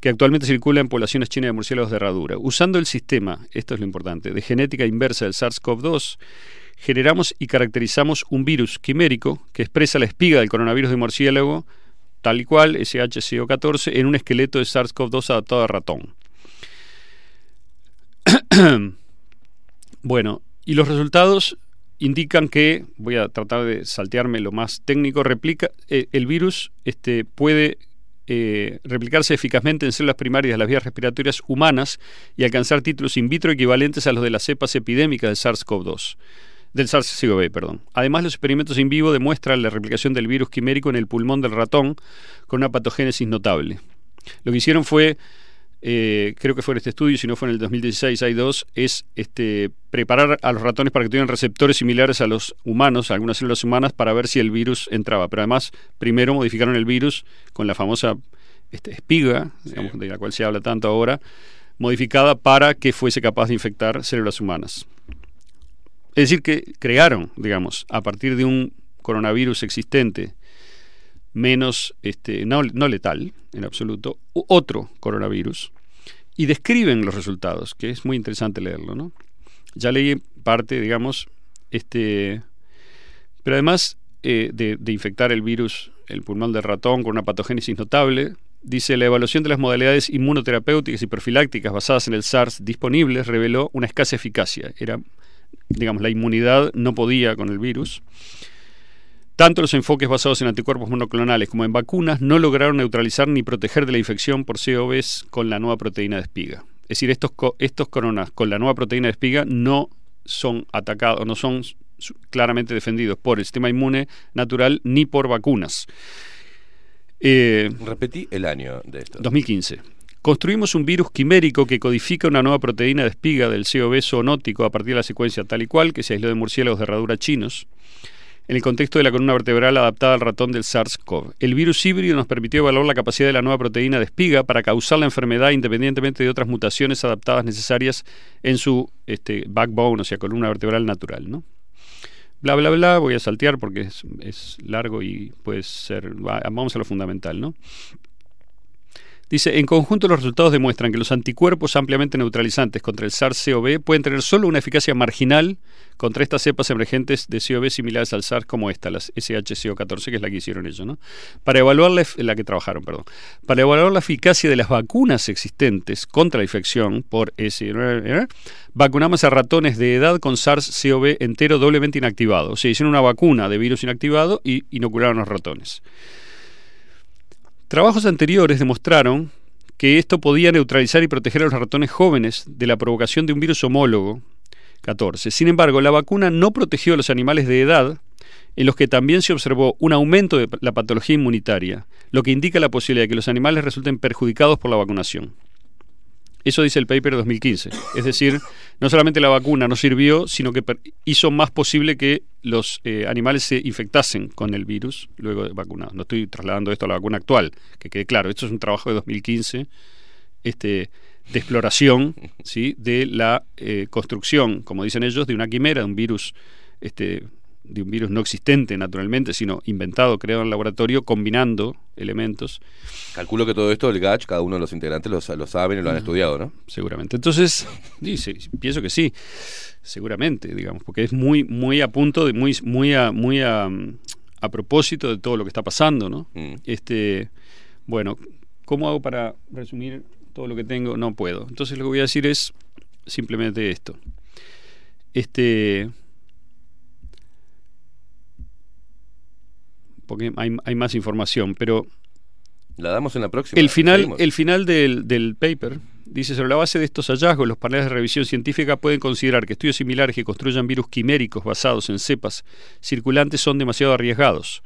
que actualmente circula en poblaciones chinas de murciélagos de herradura. Usando el sistema, esto es lo importante, de genética inversa del SARS-CoV-2, generamos y caracterizamos un virus quimérico que expresa la espiga del coronavirus de murciélago, tal y cual, SHCO14, en un esqueleto de SARS-CoV-2 adaptado a ratón. [clears throat] bueno, y los resultados indican que, voy a tratar de saltearme lo más técnico, replica, eh, el virus este, puede eh, replicarse eficazmente en células primarias de las vías respiratorias humanas y alcanzar títulos in vitro equivalentes a los de las cepas epidémicas del SARS-CoV-2 del SARS-CoV, perdón. Además, los experimentos in vivo demuestran la replicación del virus quimérico en el pulmón del ratón con una patogénesis notable. Lo que hicieron fue, eh, creo que fue en este estudio, si no fue en el 2016, hay dos, es este, preparar a los ratones para que tuvieran receptores similares a los humanos, a algunas células humanas, para ver si el virus entraba. Pero además, primero modificaron el virus con la famosa este, espiga, digamos, de la cual se habla tanto ahora, modificada para que fuese capaz de infectar células humanas. Es decir, que crearon, digamos, a partir de un coronavirus existente menos, este, no, letal en absoluto, otro coronavirus y describen los resultados, que es muy interesante leerlo, ¿no? Ya leí parte, digamos, este, pero además eh, de, de infectar el virus, el pulmón del ratón con una patogénesis notable, dice la evaluación de las modalidades inmunoterapéuticas y profilácticas basadas en el SARS disponibles reveló una escasa eficacia. Era, digamos, la inmunidad no podía con el virus. Tanto los enfoques basados en anticuerpos monoclonales como en vacunas no lograron neutralizar ni proteger de la infección por COVs con la nueva proteína de espiga. Es decir, estos, estos coronas con la nueva proteína de espiga no son atacados, no son claramente defendidos por el sistema inmune natural ni por vacunas. Eh, Repetí el año de esto. 2015. Construimos un virus quimérico que codifica una nueva proteína de espiga del COV zoonótico a partir de la secuencia tal y cual que se aisló de murciélagos de herradura chinos en el contexto de la columna vertebral adaptada al ratón del SARS-CoV. El virus híbrido nos permitió evaluar la capacidad de la nueva proteína de espiga para causar la enfermedad independientemente de otras mutaciones adaptadas necesarias en su este, backbone, o sea, columna vertebral natural. Bla, bla, bla, voy a saltear porque es, largo y puede ser... va- Vamos a lo fundamental, ¿no? Dice, en conjunto los resultados demuestran que los anticuerpos ampliamente neutralizantes contra el SARS-CoV pueden tener solo una eficacia marginal contra estas cepas emergentes de CoV similares al SARS como esta, las SHCO14, que es la que hicieron ellos, ¿no? Para evaluar la, que trabajaron, perdón. Para evaluar la eficacia de las vacunas existentes contra la infección por S, vacunamos a ratones de edad con SARS-CoV entero doblemente inactivado. O sea, hicieron una vacuna de virus inactivado y inocularon a los ratones. Trabajos anteriores demostraron que esto podía neutralizar y proteger a los ratones jóvenes de la provocación de un virus homólogo 14. Sin embargo, la vacuna no protegió a los animales de edad en los que también se observó un aumento de la patología inmunitaria, lo que indica la posibilidad de que los animales resulten perjudicados por la vacunación. Eso dice el paper de 2015. Es decir, no solamente la vacuna no sirvió, sino que hizo más posible que los eh, animales se infectasen con el virus luego de vacunados. No estoy trasladando esto a la vacuna actual, que quede claro. Esto es un trabajo de 2015 este, de exploración ¿sí? de la eh, construcción, como dicen ellos, de una quimera, de un virus este, de un virus no existente naturalmente, sino inventado, creado en el laboratorio, combinando elementos. Calculo que todo esto, el GACH, cada uno de los integrantes lo, lo saben y lo han estudiado, ¿no? Seguramente. Entonces, [laughs] sí, sí, pienso que sí, seguramente, digamos, porque es muy, muy a punto de, muy, muy a, muy a, a propósito de todo lo que está pasando, ¿no? Mm. Este, bueno, ¿cómo hago para resumir todo lo que tengo? No puedo. Entonces lo que voy a decir es simplemente esto. Este, porque hay, hay más información, pero La damos en la próxima. el final, Seguimos. el final del, del paper dice, sobre la base de estos hallazgos, los paneles de revisión científica pueden considerar que estudios similares que construyan virus quiméricos basados en cepas circulantes son demasiado arriesgados,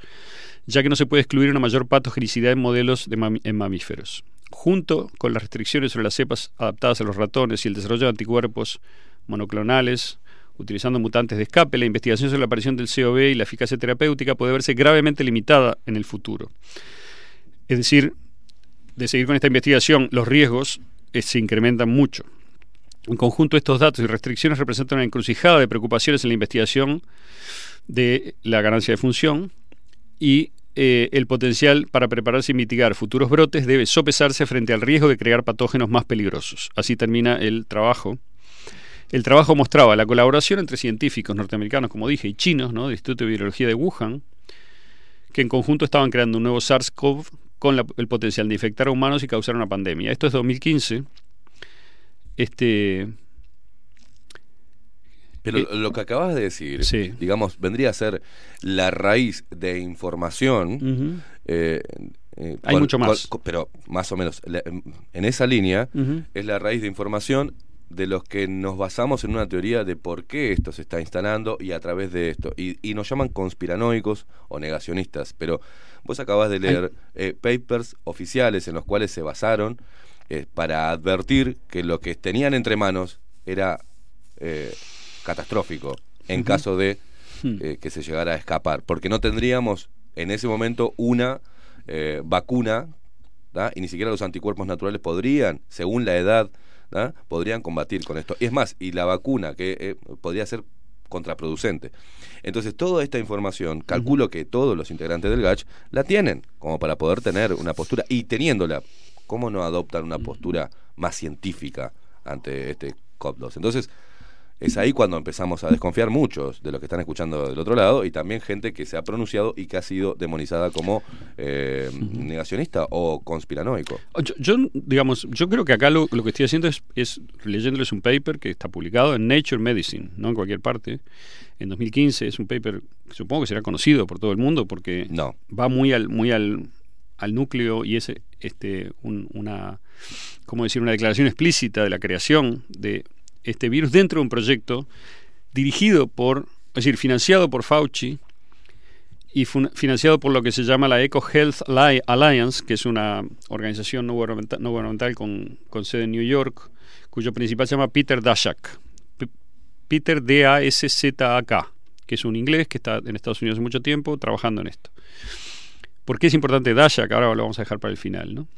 ya que no se puede excluir una mayor patogenicidad en modelos de mami- en mamíferos. Junto con las restricciones sobre las cepas adaptadas a los ratones y el desarrollo de anticuerpos monoclonales, utilizando mutantes de escape, la investigación sobre la aparición del COV y la eficacia terapéutica puede verse gravemente limitada en el futuro. Es decir, de seguir con esta investigación, los riesgos eh, se incrementan mucho. En conjunto, estos datos y restricciones representan una encrucijada de preocupaciones en la investigación de la ganancia de función y eh, el potencial para prepararse y mitigar futuros brotes debe sopesarse frente al riesgo de crear patógenos más peligrosos. Así termina el trabajo. El trabajo mostraba la colaboración entre científicos norteamericanos, como dije, y chinos, ¿no? del Instituto de Virología de Wuhan, que en conjunto estaban creando un nuevo SARS-CoV con la- el potencial de infectar a humanos y causar una pandemia. Esto es 2015. Este, Pero Eh, lo que acabas de decir, sí. digamos, vendría a ser la raíz de información. Eh, eh, Hay mucho más. pero más o menos, la- en esa línea es la raíz de información de los que nos basamos en una teoría de por qué esto se está instalando y a través de esto. Y, y nos llaman conspiranoicos o negacionistas. Pero vos acabas de leer eh, papers oficiales en los cuales se basaron eh, para advertir que lo que tenían entre manos era eh, catastrófico en caso de Hmm. que se llegara a escapar. Porque no tendríamos en ese momento una vacuna ¿da? y ni siquiera los anticuerpos naturales podrían, según la edad, podrían combatir con esto. Y es más, y la vacuna que eh, podría ser contraproducente. Entonces, toda esta información, calculo que todos los integrantes del GACH la tienen, como para poder tener una postura, y teniéndola, ¿cómo no adoptan una postura más científica ante este COP2? Entonces, es ahí cuando empezamos a desconfiar muchos de los que están escuchando del otro lado y también gente que se ha pronunciado y que ha sido demonizada como eh, negacionista o conspiranoico. Yo, yo, digamos, yo creo que acá lo, lo que estoy haciendo es, es leyéndoles un paper que está publicado en Nature Medicine, no en cualquier parte. En 2015 es un paper que supongo que será conocido por todo el mundo porque No. va muy al muy al, al núcleo y es este un- una cómo decir una declaración explícita de la creación de este virus dentro de un proyecto dirigido por, es decir, financiado por Fauci y financiado por lo que se llama la Eco Health Alli- Alliance, que es una organización no gubernamental, no gubernamental con, con sede en New York, cuyo principal se llama Peter Daszak. Peter D-A-S-Z-A-K, que es un inglés que está en Estados Unidos hace mucho tiempo trabajando en esto. ¿Por qué es importante Daszak? Ahora lo vamos a dejar para el final, ¿no?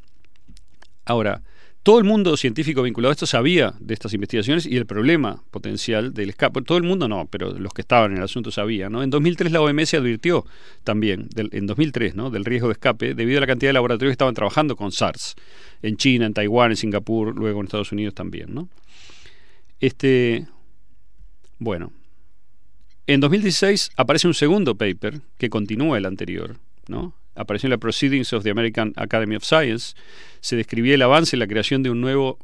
Ahora, todo el mundo científico vinculado a esto sabía de estas investigaciones y el problema potencial del escape. Todo el mundo no, pero los que estaban en el asunto sabían. ¿no? En 2003 la OMS advirtió también, en 2003, ¿no? del riesgo de escape debido a la cantidad de laboratorios que estaban trabajando con SARS. En China, en Taiwán, en Singapur, luego en Estados Unidos también. ¿no? Este, bueno, en 2016 aparece un segundo paper que continúa el anterior, ¿no? Apareció en la Proceedings of the American Academy of Science. Se describía el avance en la creación de un nuevo.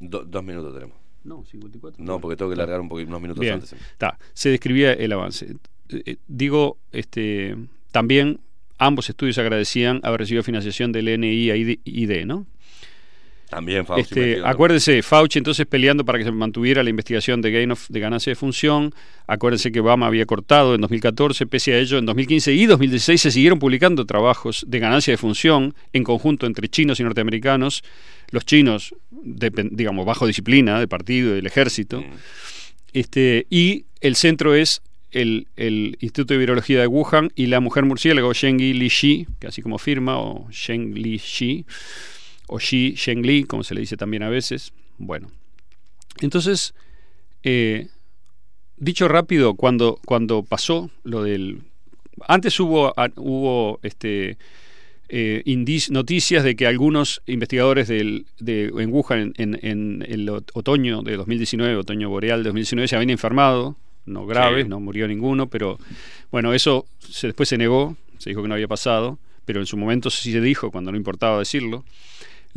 Do- dos minutos tenemos. No, 54. No, porque tengo que largar un poquito, unos minutos Bien, antes. está. Se describía el avance. Eh, eh, digo, este, también ambos estudios agradecían haber recibido financiación del NIAID, ¿no? También Fauci Este, acuérdense, Fauci entonces peleando para que se mantuviera la investigación de gain of, de ganancia de función. Acuérdense que Obama había cortado en 2014, pese a ello, en 2015 y 2016 se siguieron publicando trabajos de ganancia de función en conjunto entre chinos y norteamericanos. Los chinos, digamos, bajo disciplina del partido y del ejército. Este, y el centro es el, el Instituto de Virología de Wuhan y la mujer murciélago Shengyi Li Shi, que así como firma, o Sheng Li Shi, o Xi Shengli, como se le dice también a veces. Bueno, entonces, eh, dicho rápido, cuando, cuando pasó lo del... Antes hubo, a- hubo este, eh, indic- noticias de que algunos investigadores del, de, en Wuhan en, en- en el ot- otoño de 2019, otoño boreal de 2019, se habían enfermado no graves, Sí. no murió ninguno, pero bueno, eso se, después se negó, se dijo que no había pasado, pero en su momento sí se dijo cuando no importaba decirlo.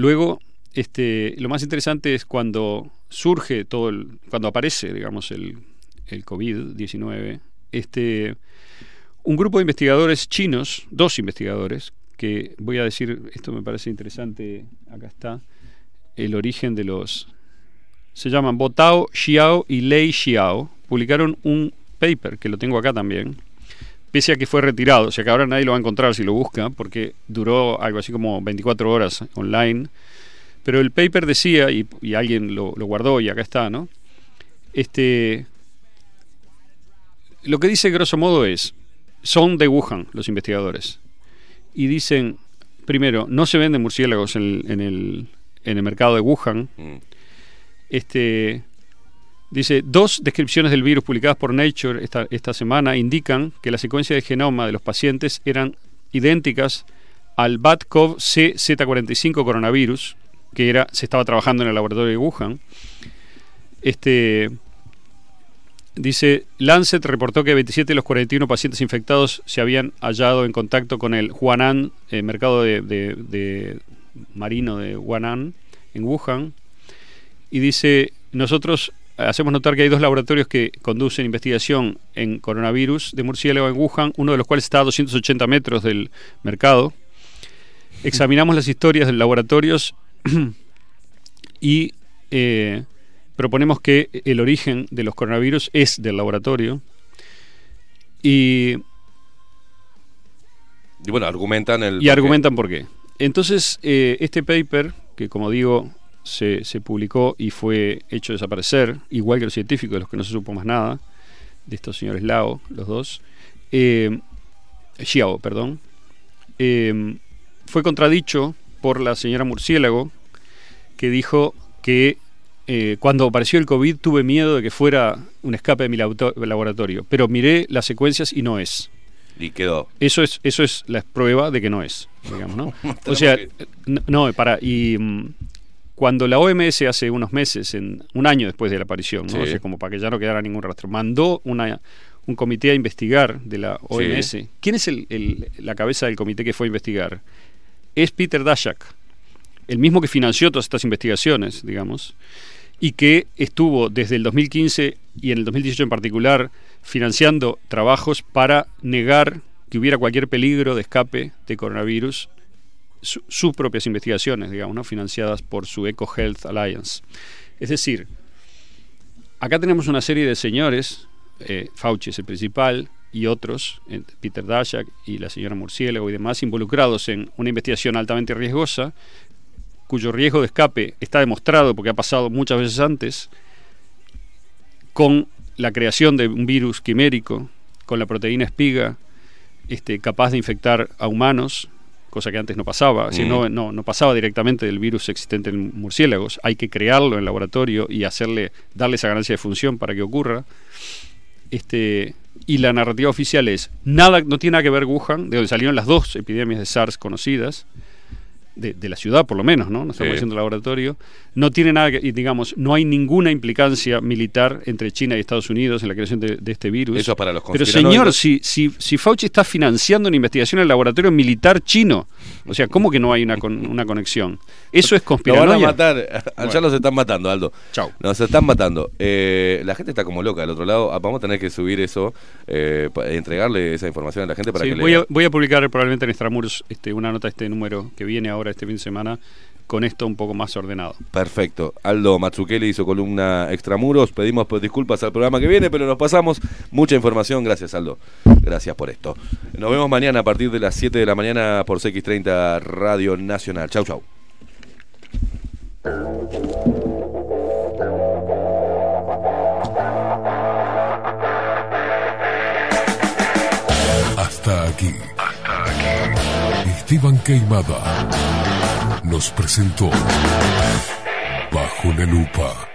Luego, este, lo más interesante es cuando surge todo el, cuando aparece, digamos, el, el COVID-19, este, un grupo de investigadores chinos, dos investigadores, que voy a decir, esto me parece interesante, acá está, el origen de los... Se llaman Botao Xiao y Lei Xiao. Publicaron un paper, que lo tengo acá también, pese a que fue retirado, o sea que ahora nadie lo va a encontrar si lo busca, porque duró algo así como 24 horas online. Pero el paper decía, y, y alguien lo, lo guardó y acá está, ¿no? Este, lo que dice grosso modo es, son de Wuhan los investigadores, y dicen, primero, no se venden murciélagos en el, en el, en el mercado de Wuhan. Mm. Este, dice, dos descripciones del virus publicadas por Nature esta, semana indican que la secuencia de genoma de los pacientes eran idénticas al BAT-CoV CZ45 coronavirus, que era, se estaba trabajando en el laboratorio de Wuhan. Este, dice, Lancet reportó que 27 de los 41 pacientes infectados se habían hallado en contacto con el Huanan, eh, mercado de, de- de marino de Huanan, en Wuhan. Y dice, nosotros hacemos notar que hay dos laboratorios que conducen investigación en coronavirus de murciélago en Wuhan, uno de los cuales está a 280 metros del mercado. Examinamos las historias de los laboratorios [clears throat] y eh, proponemos que el origen de los coronavirus es del laboratorio. Y, Y bueno, argumentan el. y argumentan por qué. Entonces, eh, este paper, que como digo, se, se publicó y fue hecho desaparecer, igual que los científicos, de los que no se supo más nada, de estos señores Lao, los dos, eh, Xiao, perdón, eh, fue contradicho por la señora Murciélago, que dijo que eh, cuando apareció el COVID tuve miedo de que fuera un escape de mi laboratorio, pero miré las secuencias y no es. Y quedó. Eso es, eso es la prueba de que no es, digamos, ¿no? [laughs] o sea, no, para, y mm, cuando la OMS hace unos meses, en un año después de la aparición, ¿no? Sí. O sea, como para que ya no quedara ningún rastro, mandó una, un comité a investigar de la OMS. Sí. ¿Quién es el, el- la cabeza del comité que fue a investigar? Es Peter Daszak, el mismo que financió todas estas investigaciones, digamos, y que estuvo desde el 2015 y en el 2018 en particular financiando trabajos para negar que hubiera cualquier peligro de escape de coronavirus, su- sus propias investigaciones, digamos, financiadas por su Eco Health Alliance. Es decir, acá tenemos una serie de señores, eh, Fauci es el principal, y otros, eh, Peter Daszak y la señora Murciélago y demás, involucrados en una investigación altamente riesgosa, cuyo riesgo de escape está demostrado porque ha pasado muchas veces antes, con la creación de un virus quimérico, con la proteína espiga, este, capaz de infectar a humanos, cosa que antes no pasaba, es decir, Mm. no, no, no pasaba directamente del virus existente en murciélagos, hay que crearlo en laboratorio y hacerle, darle esa ganancia de función para que ocurra. Este, y la narrativa oficial es, nada, no tiene nada que ver Wuhan, de donde salieron las dos epidemias de SARS conocidas, de, de la ciudad por lo menos, ¿no? No estamos Sí. diciendo laboratorio. No tiene nada que, y digamos, no hay ninguna implicancia militar entre China y Estados Unidos en la creación de, de este virus. Eso es para los Pero señor, si, si, si Fauci está financiando una investigación en el laboratorio militar chino, o sea, ¿cómo que no hay una, con- una conexión? Eso es Lo van conspiranoia. a matar. [laughs] Ya Bueno. los están matando, Aldo. Chau. Nos están matando. Eh, la gente está como loca del otro lado. Ah, Vamos a tener que subir eso, eh, entregarle esa información a la gente para Sí, que voy, lea. a, voy a publicar probablemente en Extramurs este, una nota, este número que viene ahora este fin de semana, con esto un poco más ordenado. Perfecto. Aldo Matsukeli hizo columna extramuros. Pedimos pues, disculpas al programa que viene, pero nos pasamos mucha información. Gracias, Aldo. Gracias por esto. Nos vemos mañana a partir de las 7 de la mañana por CX30 Radio Nacional. Chau, chau. Hasta aquí. Esteban Queimada nos presentó Bajo la Lupa.